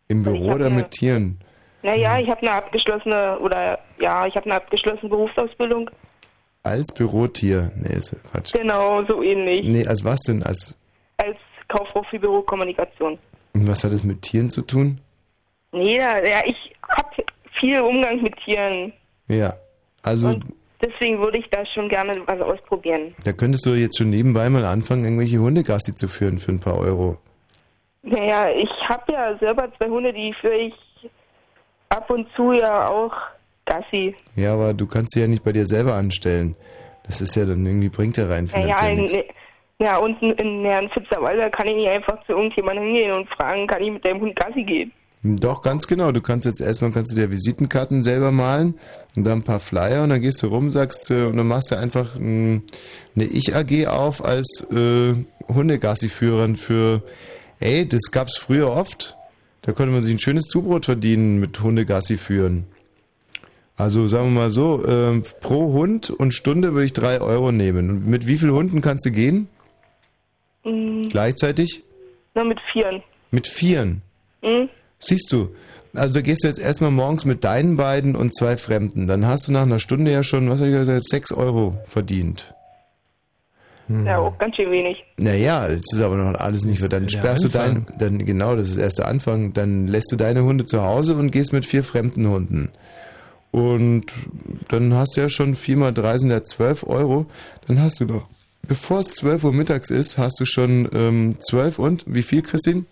Im Ich Büro oder eine- mit Tieren? Naja, ich habe eine abgeschlossene oder ja, ich habe eine abgeschlossene Berufsausbildung. Als Bürotier? Nee, ist Quatsch. Genau, so ähnlich. Nee, als was denn? Als, Als Kauffrau für Bürokommunikation. und was hat es mit Tieren zu tun? Nee, ja, ich habe viel Umgang mit Tieren. Ja. Also, Deswegen würde ich da schon gerne was ausprobieren. da könntest du jetzt schon nebenbei mal anfangen, irgendwelche Hundegassi zu führen für ein paar Euro. Naja, ich habe ja selber zwei Hunde, die führe ich ab und zu ja auch Gassi. Ja, aber du kannst sie ja nicht bei dir selber anstellen. Das ist ja dann irgendwie, bringt ja rein Naja, finanziell in, nichts. ja, unten in Herrn Fitzerwalder kann ich nicht einfach zu irgendjemandem hingehen und fragen, kann ich mit deinem Hund Gassi gehen? Doch, ganz genau. Du kannst jetzt erstmal kannst du dir Visitenkarten selber malen und dann ein paar Flyer und dann gehst du rum, sagst äh, und dann machst du einfach eine Ich-AG auf als äh, Hundegassi-Führern für, ey, das gab's früher oft. Da konnte man sich ein schönes Zubrot verdienen mit Hundegassi führen. Also sagen wir mal so, äh, pro Hund und Stunde würde ich drei Euro nehmen. Und mit wie vielen Hunden kannst du gehen? Hm, Gleichzeitig? nur mit Vieren. Mit vieren. Hm? Siehst du, also da gehst du jetzt erstmal morgens mit deinen beiden und zwei Fremden. Dann hast du nach einer Stunde ja schon, was habe ich gesagt, sechs Euro verdient. Ja, auch ganz schön wenig. Naja, das ist aber noch alles nicht für. Dann sperrst du deinen, dann genau, das ist erst der Anfang. Dann lässt du deine Hunde zu Hause und gehst mit vier fremden Hunden. Und dann hast du ja schon vier mal drei sind ja zwölf Euro. Dann hast du doch, bevor es zwölf Uhr mittags ist, hast du schon ähm, zwölf und wie viel, Christine?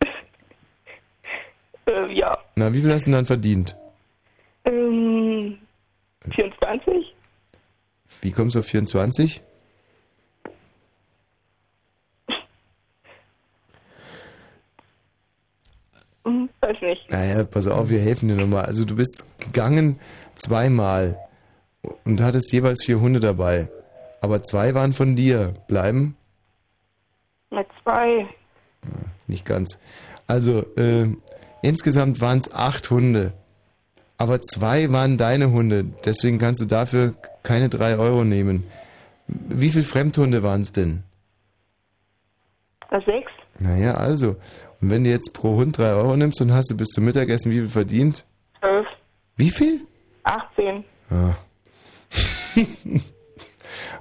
Äh, ja, Na, wie viel hast du denn dann verdient? ähm, 24? Wie kommst du auf 24? weiß nicht. Naja, pass auf, wir helfen dir nochmal. Also du bist gegangen zweimal und hattest jeweils vier Hunde dabei. Aber zwei waren von dir. Bleiben? Mit zwei. Nicht ganz. Also, äh, insgesamt waren es acht Hunde. Aber zwei waren deine Hunde. Deswegen kannst du dafür keine drei Euro nehmen. Wie viele Fremdhunde waren es denn? Na, sechs? Naja, also. Und wenn du jetzt pro Hund drei Euro nimmst, dann hast du bis zum Mittagessen wie viel verdient? Zwölf? Wie viel? 18? Ja.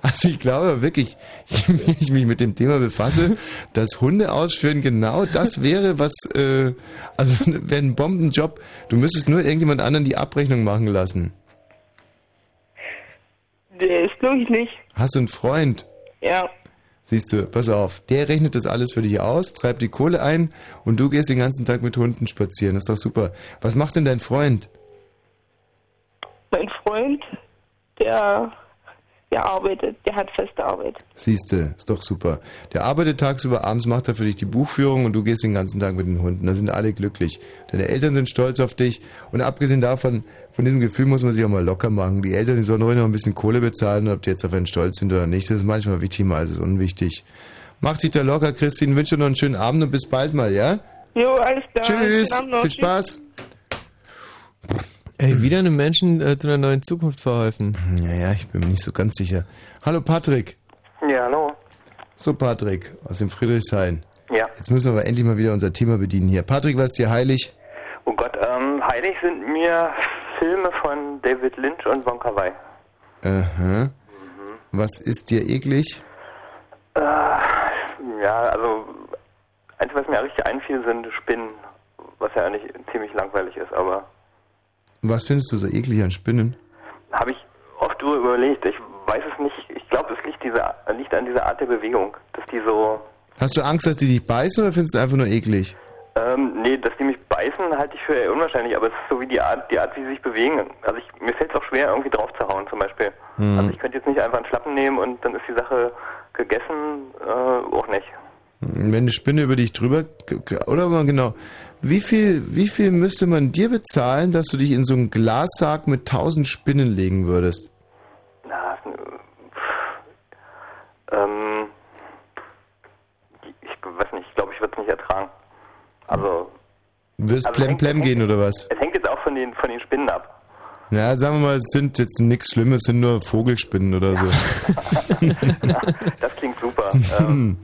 Also ich glaube wirklich, je mehr ich mich mit dem Thema befasse, dass Hunde ausführen genau das wäre, was, äh, also wäre ein Bombenjob. Du müsstest nur irgendjemand anderen die Abrechnung machen lassen. Ist glaube ich nicht. Hast du einen Freund? Ja. Siehst du, pass auf, der rechnet das alles für dich aus, treibt die Kohle ein und du gehst den ganzen Tag mit Hunden spazieren. Das ist doch super. Was macht denn dein Freund? Mein Freund, der, der arbeitet, der hat feste Arbeit. Siehst du, ist doch super. Der arbeitet tagsüber, abends macht er für dich die Buchführung und du gehst den ganzen Tag mit den Hunden. Da sind alle glücklich. Deine Eltern sind stolz auf dich und abgesehen davon, von diesem Gefühl muss man sich auch mal locker machen. Die Eltern, die sollen ruhig noch ein bisschen Kohle bezahlen, ob die jetzt auf einen stolz sind oder nicht. Das ist manchmal wichtig, mal ist es unwichtig. Mach dich da locker, Christine. Wünsche dir noch einen schönen Abend und bis bald mal, ja? Jo, alles klar. Tschüss, viel Tschüss. Ey, wieder einem Menschen äh, zu einer neuen Zukunft verholfen. Ja, ja, ich bin mir nicht so ganz sicher. Hallo Patrick. Ja, hallo. So Patrick, aus dem Friedrichshain. Ja. Jetzt müssen wir aber endlich mal wieder unser Thema bedienen hier. Patrick, was ist dir heilig? Oh Gott, ähm, heilig sind mir Filme von David Lynch und Wong Kar Wai. Aha. Was ist dir eklig? Äh, ja, also, eins, was mir richtig einfiel, sind Spinnen, was ja eigentlich ziemlich langweilig ist, aber Was findest du so eklig an Spinnen? habe ich oft drüber überlegt. Ich weiß es nicht. Ich glaube, es liegt, diese, liegt an dieser Art der Bewegung, dass die so, Hast du Angst, dass die dich beißen oder findest du einfach nur eklig? ähm, nee, dass die mich beißen, halte ich für eher unwahrscheinlich, aber es ist so wie die Art, die Art, wie sie sich bewegen. Also ich, mir fällt es auch schwer, irgendwie drauf zu hauen, zum Beispiel. Hm. Also ich könnte jetzt nicht einfach einen Schlappen nehmen und dann ist die Sache gegessen, äh, auch nicht. Wenn eine Spinne über dich drüber, oder genau, wie viel, wie viel müsste man dir bezahlen, dass du dich in so einen Glassarg mit tausend Spinnen legen würdest? Na, ähm, ich weiß nicht, ich glaube, ich würde es nicht ertragen. Also, Du wirst Also plem plem hängt- gehen oder was? es hängt jetzt auch von den, von den Spinnen ab. Ja, sagen wir mal, es sind jetzt nichts Schlimmes, es sind nur Vogelspinnen oder so. Das klingt super. ähm,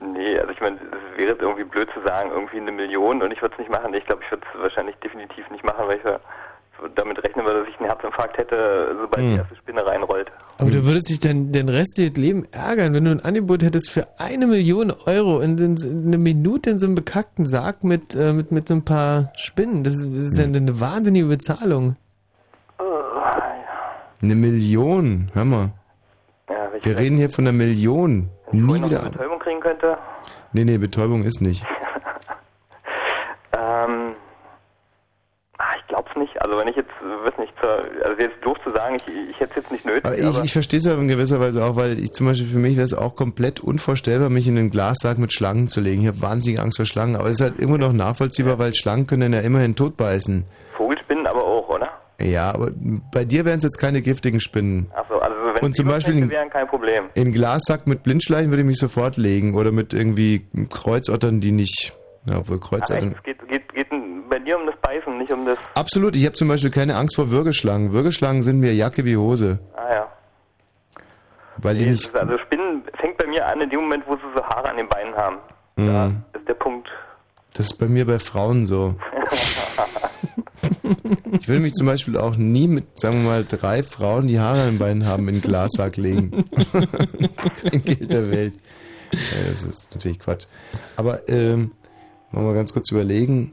nee, also ich meine, es wäre jetzt irgendwie blöd zu sagen, irgendwie eine Million und ich würde es nicht machen. Ich glaube, ich würde es wahrscheinlich definitiv nicht machen, weil ich ja damit rechnen würde, dass ich einen Herzinfarkt hätte, sobald die Hm. erste Spinne reinrollt. Aber du würdest dich dann den Rest des Lebens ärgern, wenn du ein Angebot hättest für eine Million Euro in, in, in eine Minute in so einem bekackten Sarg mit, äh, mit, mit so ein paar Spinnen. Das ist, das ist ja Hm. eine, eine wahnsinnige Bezahlung. Eine Million, hör mal. Ja, wenn ich Wir reden hier von einer Million. Nie noch wieder. eine Betäubung kriegen könnte. Nee, nee, Betäubung ist nicht. Ähm, ah, ich glaube es nicht. Also wenn ich jetzt, äh, weiß nicht, also jetzt doof zu sagen, ich, ich hätte es jetzt nicht nötig. Aber ich, ich verstehe es aber in gewisser Weise auch, weil ich zum Beispiel für mich wäre es auch komplett unvorstellbar, mich in einen Glassack mit Schlangen zu legen. Ich habe wahnsinnige Angst vor Schlangen, aber es ist halt immer noch nachvollziehbar, weil Schlangen können ja immerhin totbeißen. Vogelspinnen aber auch, oder? Ja, aber bei dir wären es jetzt keine giftigen Spinnen. Achso, wenn Und zum Beispiel in- wären, kein Problem. In Glassack mit Blindschleichen würde ich mich sofort legen oder mit irgendwie Kreuzottern, die nicht, ja, obwohl Ach Kreuzottern. es geht, geht, geht bei dir um das Beißen, nicht um das. Absolut, ich habe zum Beispiel keine Angst vor Würgeschlangen. Würgeschlangen sind mir Jacke wie Hose, Ah ja. weil die nicht. also Spinnen fängt bei mir an in dem Moment, wo sie so Haare an den Beinen haben. Mh, Das ist der Punkt. das ist bei mir bei Frauen so. Ich will mich zum Beispiel auch nie mit, sagen wir mal, drei Frauen, die Haare an den Beinen haben, in den Glassack legen. Kein Geld der Welt. Ja, das ist natürlich Quatsch. Aber ähm, wollen wir ganz kurz überlegen.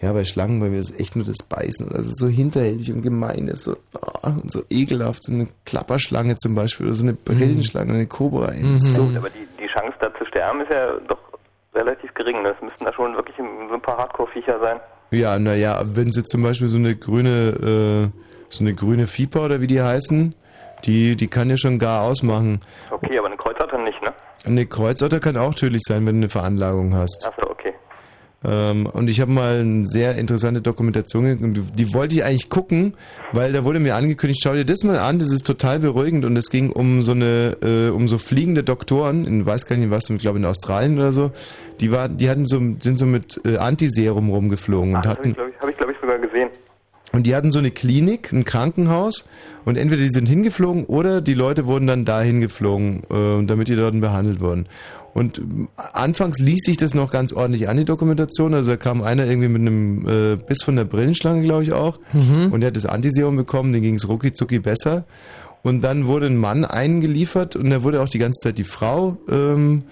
Ja, bei Schlangen, bei mir ist echt nur das Beißen. Und das ist so hinterhältig und gemein. Das ist so, ah, und so ekelhaft. So eine Klapperschlange zum Beispiel oder so eine Brillenschlange, eine Kobra. Ist so, Aber die, die Chance da zu sterben ist ja doch relativ gering. Das müssten da schon wirklich so ein paar Hardcore-Viecher sein. Ja, naja, wenn sie zum Beispiel so eine grüne, äh, so eine grüne Viper oder wie die heißen, die, die kann ja schon gar ausmachen. Okay, aber eine Kreuzotter nicht, ne? Eine Kreuzotter kann auch tödlich sein, wenn du eine Veranlagung hast. Achso. Ähm, und ich habe mal eine sehr interessante Dokumentation geguckt und die, wollte ich eigentlich gucken, weil da wurde mir angekündigt, schau dir das mal an, das ist total beruhigend und es ging um so eine, äh, um so fliegende Doktoren, in weiß gar nicht was, ich glaube in Australien oder so, die war, die hatten so, sind so mit äh, Antiserum rumgeflogen und Ach, habe hatten ich, glaube ich, hab ich, glaub ich, sogar gesehen. und die hatten so eine Klinik, ein Krankenhaus und entweder die sind hingeflogen oder die Leute wurden dann dahin geflogen, äh, damit die dort behandelt wurden. Und anfangs ließ sich das noch ganz ordentlich an, die Dokumentation. Also da kam einer irgendwie mit einem äh, Biss von der Brillenschlange, glaube ich auch. Mhm. Und der hat das Antiserum bekommen, den ging es rucki zucki besser. Und dann wurde ein Mann eingeliefert und da wurde auch die ganze Zeit die Frau ähm,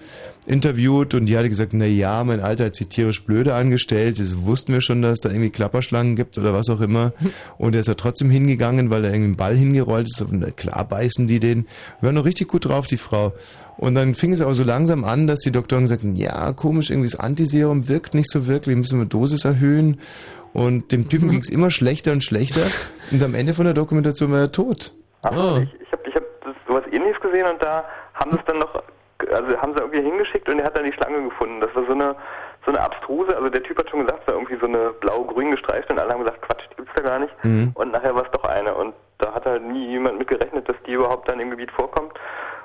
interviewt und die hatte gesagt, na ja, mein Alter hat sich tierisch blöde angestellt, das wussten wir schon, dass es da irgendwie Klapperschlangen gibt oder was auch immer. Und er ist ja trotzdem hingegangen, weil er irgendwie einen Ball hingerollt ist. Und klar beißen die den. Wir waren noch richtig gut drauf, die Frau. Und dann fing es aber so langsam an, dass die Doktoren sagten, ja, komisch, irgendwie das Antiserum wirkt nicht so wirklich, müssen wir Dosis erhöhen. Und dem Typen ging es immer schlechter und schlechter. Und am Ende von der Dokumentation war er tot. Achso, ich, ich habe ich hab das, sowas ähnliches gesehen und da haben sie es dann noch, also haben sie irgendwie hingeschickt und er hat dann die Schlange gefunden. Das war so eine so eine abstruse, also der Typ hat schon gesagt, es war irgendwie so eine blau-grün gestreift und alle haben gesagt, Quatsch, die gibt's da gar nicht. Mhm. Und nachher war es doch eine und da hat halt nie jemand mit gerechnet, dass die überhaupt dann im Gebiet vorkommt.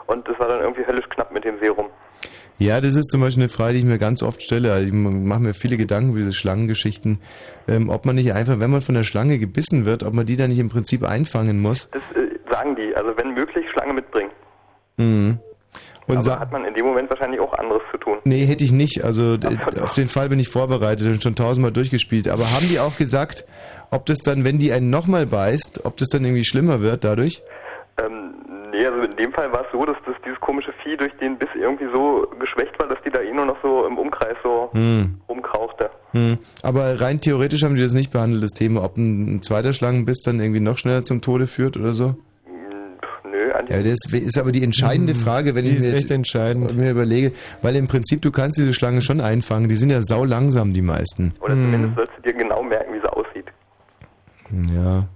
Und das war dann irgendwie höllisch knapp mit dem Serum. Ja, das ist zum Beispiel eine Frage, die ich mir ganz oft stelle. Also ich mache mir viele Gedanken über diese Schlangengeschichten. Ähm, ob man nicht einfach, wenn man von der Schlange gebissen wird, ob man die dann nicht im Prinzip einfangen muss. Das äh, sagen die, also wenn möglich Schlange mitbringen. Mhm. Und Aber hat man in dem Moment wahrscheinlich auch anderes zu tun. Nee, hätte ich nicht. Also auf den Fall bin ich vorbereitet und schon tausendmal durchgespielt. Aber haben die auch gesagt, ob das dann, wenn die einen nochmal beißt, ob das dann irgendwie schlimmer wird dadurch? Ähm, nee, also in dem Fall war es so, dass das dieses komische Vieh durch den Biss irgendwie so geschwächt war, dass die da eh nur noch so im Umkreis so Hm. rumkrauchte. Hm. Aber rein theoretisch haben die das nicht behandelt, das Thema, ob ein, ein zweiter Schlangenbiss dann irgendwie noch schneller zum Tode führt oder so? Nö, eigentlich Ja, das ist aber die entscheidende Frage, wenn Hm, die ich mir ist jetzt mir überlege, weil im Prinzip du kannst diese Schlange schon einfangen, die sind ja sau langsam, die meisten. Oder zumindest sollst du dir genau merken, wie sie aussieht. Ja.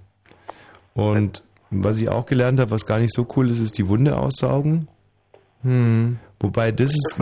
Und was ich auch gelernt habe, was gar nicht so cool ist, ist die Wunde aussaugen. Hm. Wobei das ist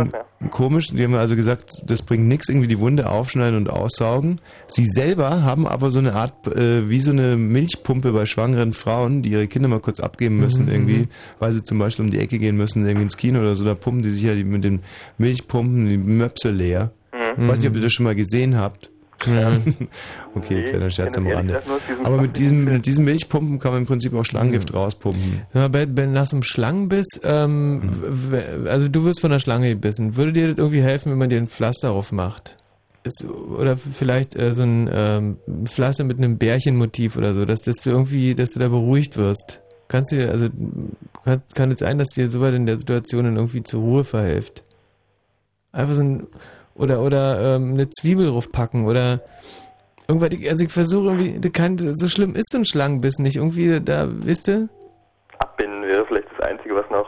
komisch, die haben also gesagt, das bringt nichts, irgendwie die Wunde aufschneiden und aussaugen. Sie selber haben aber so eine Art, äh, wie so eine Milchpumpe bei schwangeren Frauen, die ihre Kinder mal kurz abgeben müssen Mhm, irgendwie, mhm. weil sie zum Beispiel um die Ecke gehen müssen, irgendwie ins Kino oder so, da pumpen die sich ja die, mit den Milchpumpen die Möpse leer. Mhm. Weiß nicht, ob ihr das schon mal gesehen habt. Okay, kleiner Scherz am Rande. Aber mit diesem, mit diesen Milchpumpen kann man im Prinzip auch Schlangengift rauspumpen. Ja, Ben, ben, nach so einem Schlangenbiss, ähm, w- also du wirst von der Schlange gebissen. Würde dir das irgendwie helfen, wenn man dir ein Pflaster drauf macht? Ist, oder vielleicht äh, so ein ähm, Pflaster mit einem Bärchenmotiv oder so, dass, dass du irgendwie, dass du da beruhigt wirst. Kannst du dir, also kann, kann es sein, dass dir soweit in der Situation dann irgendwie zur Ruhe verhilft? Einfach so ein oder oder ähm, eine Zwiebel draufpacken oder irgendwas. Also ich versuche irgendwie, kann, so schlimm ist so ein Schlangenbiss nicht. Irgendwie da, wisst ihr? Abbinden wäre vielleicht das Einzige, was noch.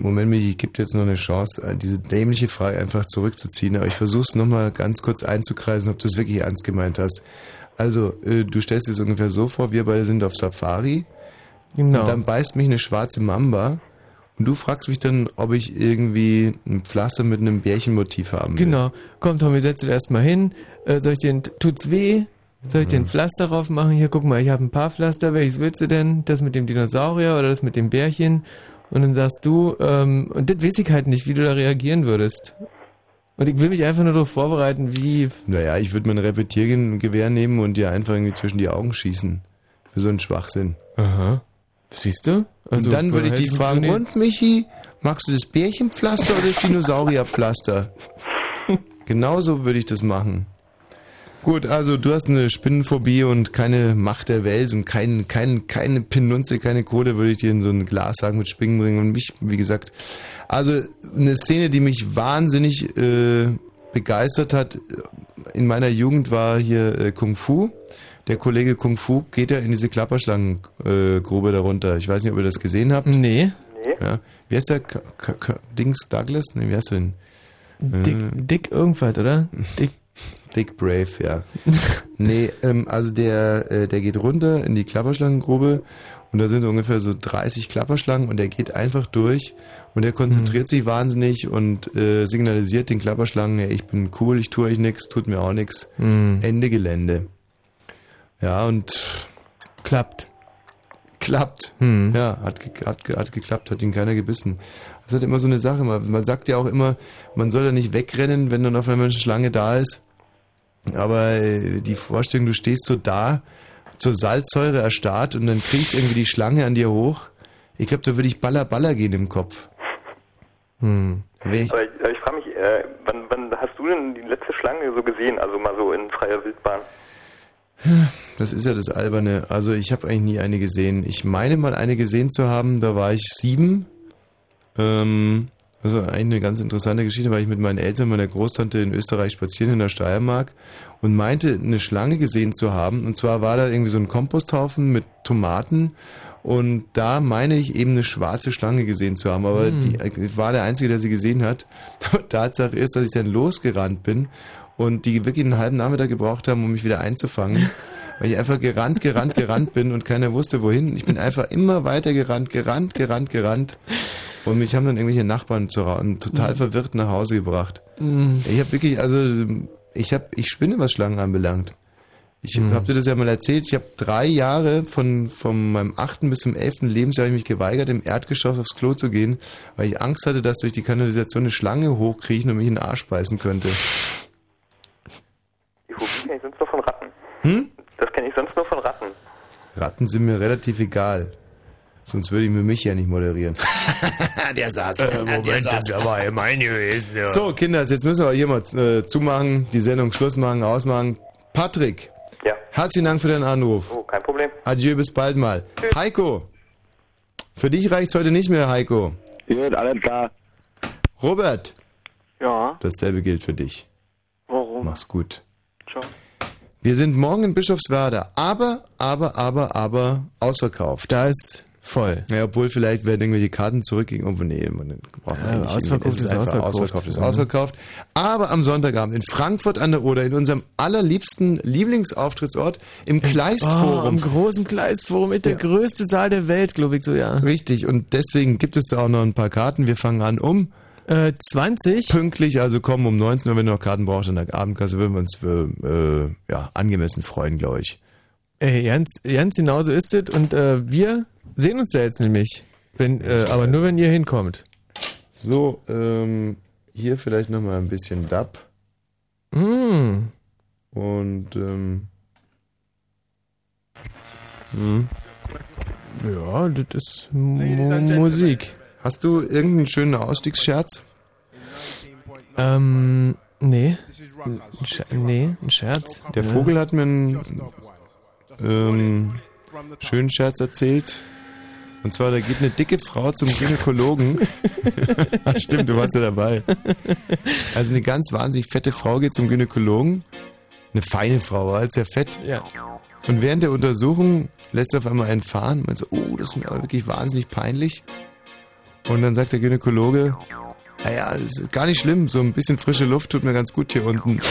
Moment, Michi, ich gebe dir jetzt noch eine Chance, äh, diese dämliche Frage einfach zurückzuziehen. Aber ich versuche es nochmal ganz kurz einzukreisen, ob du es wirklich ernst gemeint hast. Also, äh, du stellst es ungefähr so vor, wir beide sind auf Safari. Genau. Und dann beißt mich eine schwarze Mamba. Und du fragst mich dann, ob ich irgendwie ein Pflaster mit einem Bärchenmotiv haben will. Genau. Komm, Tommy, setz dich erstmal hin. Äh, soll ich dir, ein- tut's weh? Soll ich dir ein Mhm. Pflaster drauf machen? Hier, guck mal, ich habe ein paar Pflaster. Welches willst du denn? Das mit dem Dinosaurier oder das mit dem Bärchen? Und dann sagst du, ähm, und das weiß ich halt nicht, wie du da reagieren würdest. Und ich will mich einfach nur darauf vorbereiten, wie. Naja, ich würde mein Repetiergewehr nehmen und dir einfach irgendwie zwischen die Augen schießen. Für so einen Schwachsinn. Aha. Siehst du? Also, und dann würde ich dich du fragen, nicht- und Michi, magst du das Bärchenpflaster oder das Dinosaurierpflaster? Genauso würde ich das machen. Gut, also du hast eine Spinnenphobie und keine Macht der Welt und kein, kein, keine Pinunze, keine Kohle würde ich dir in so ein Glassack mit Spinnen bringen und mich, wie gesagt, also eine Szene, die mich wahnsinnig äh, begeistert hat in meiner Jugend war hier äh, Kung Fu. Der Kollege Kung Fu geht ja in diese Klapperschlangengrube äh, Grube darunter. Ich weiß nicht, ob ihr das gesehen habt. Nee. Ja. Wie heißt der? K K K Dings Douglas? Nee, wie heißt der denn? Dick, Äh, Dick irgendwas, oder? Dick. Dick Brave, ja. nee, ähm, also der, äh, der geht runter in die Klapperschlangengrube und da sind ungefähr so 30 Klapperschlangen und der geht einfach durch und der konzentriert sich wahnsinnig und äh, signalisiert den Klapperschlangen, hey, ich bin cool, ich tue euch nichts, tut mir auch nichts. Mhm. Ende Gelände. Ja, und klappt. Klappt. Hm. Ja, hat, ge- hat, ge- hat geklappt, hat ihn keiner gebissen. Das ist halt immer so eine Sache. Man, man sagt ja auch immer, man soll ja nicht wegrennen, wenn dann auf einmal eine Schlange da ist. Aber äh, die Vorstellung, du stehst so da, zur Salzsäure erstarrt und dann kriecht irgendwie die Schlange an dir hoch. Ich glaube, da würde ich baller baller gehen im Kopf. Hm. Ich, Aber ich, ich frage mich, äh, wann, wann hast du denn die letzte Schlange so gesehen? Also mal so in freier Wildbahn. Das ist ja das Alberne. Also ich habe eigentlich nie eine gesehen. Ich meine mal eine gesehen zu haben, da war ich sieben. Ähm, also eigentlich eine ganz interessante Geschichte, weil ich mit meinen Eltern, meiner Großtante in Österreich spazieren in der Steiermark und meinte, eine Schlange gesehen zu haben. Und zwar war da irgendwie so ein Komposthaufen mit Tomaten und da meine ich eben eine schwarze Schlange gesehen zu haben. Aber Hm. die ich war der Einzige, der sie gesehen hat. Tatsache ist, dass ich dann losgerannt bin und die wirklich einen halben Nachmittag gebraucht haben, um mich wieder einzufangen. Weil ich einfach gerannt, gerannt, gerannt bin und keiner wusste wohin. Ich bin einfach immer weiter gerannt, gerannt, gerannt, gerannt. Und mich haben dann irgendwelche Nachbarn zu, total verwirrt nach Hause gebracht. Mhm. Ich habe wirklich, also ich habe, ich spinne, was Schlangen anbelangt. Ich Mhm. hab dir das ja mal erzählt. Ich habe drei Jahre von, von meinem achten bis zum elften Lebensjahr ich mich geweigert, im Erdgeschoss aufs Klo zu gehen, weil ich Angst hatte, dass durch die Kanalisation eine Schlange hochkriechen und mich in den Arsch beißen könnte. Phobie kenne ich sonst nur von Ratten. Hm? Das kenne ich sonst nur von Ratten. Ratten sind mir relativ egal. Sonst würde ich mir mich ja nicht moderieren. der saß. Äh, Moment, das ist aber gemein gewesen, ja. So, Kinder, jetzt müssen wir hier mal äh, zumachen, die Sendung Schluss machen, ausmachen. Patrick. Ja. Herzlichen Dank für deinen Anruf. Oh, kein Problem. Adieu, bis bald mal. Heiko. Für dich reicht's heute nicht mehr, Heiko. Gut, alles klar. Robert. Ja, Dasselbe gilt für dich. warum? Mach's gut. Ciao. Wir sind morgen in Bischofswerda, aber, aber, aber, aber ausverkauft. Da ist voll. Ja, obwohl vielleicht werden irgendwelche Karten zurückgehen. Oh, nee, man braucht Ja, eigentlich ausverkauft ist einfach ausverkauft. ausverkauft. Ist Ja. ausverkauft. Aber am Sonntagabend in Frankfurt an der Oder, in unserem allerliebsten Lieblingsauftrittsort im Oh, am Kleistforum. großen Kleistforum mit der größte Saal der Welt, glaube ich so, ja. Richtig, und deswegen gibt es da auch noch ein paar Karten. Wir fangen an um äh, 20. Pünktlich, also kommen um 19 Uhr, wenn du noch Karten brauchst an der Abendkasse, würden wir uns für, äh, ja, angemessen freuen, glaube ich. Ey, ganz, ganz genau so ist es. Und äh, wir sehen uns da jetzt nämlich. Wenn, äh, aber nur wenn ihr hinkommt. So, ähm, hier vielleicht nochmal ein bisschen Dub. Mm. Und, ähm. Hm. Ja, das ist Mu Musik. Hast du irgendeinen schönen Ausstiegsscherz? Ähm, nee. Ein Scher nee, ein Scherz. Der Nee. Vogel hat mir einen ähm, schönen Scherz erzählt. Und zwar, da geht eine dicke Frau zum Gynäkologen. Stimmt, du warst ja dabei. Also eine ganz wahnsinnig fette Frau geht zum Gynäkologen. Eine feine Frau, war halt sehr fett. Ja. Und während der Untersuchung lässt er auf einmal einen fahren. Man so, oh, das ist mir aber wirklich wahnsinnig peinlich. Und dann sagt der Gynäkologe, naja, das ist gar nicht schlimm, so ein bisschen frische Luft tut mir ganz gut hier unten.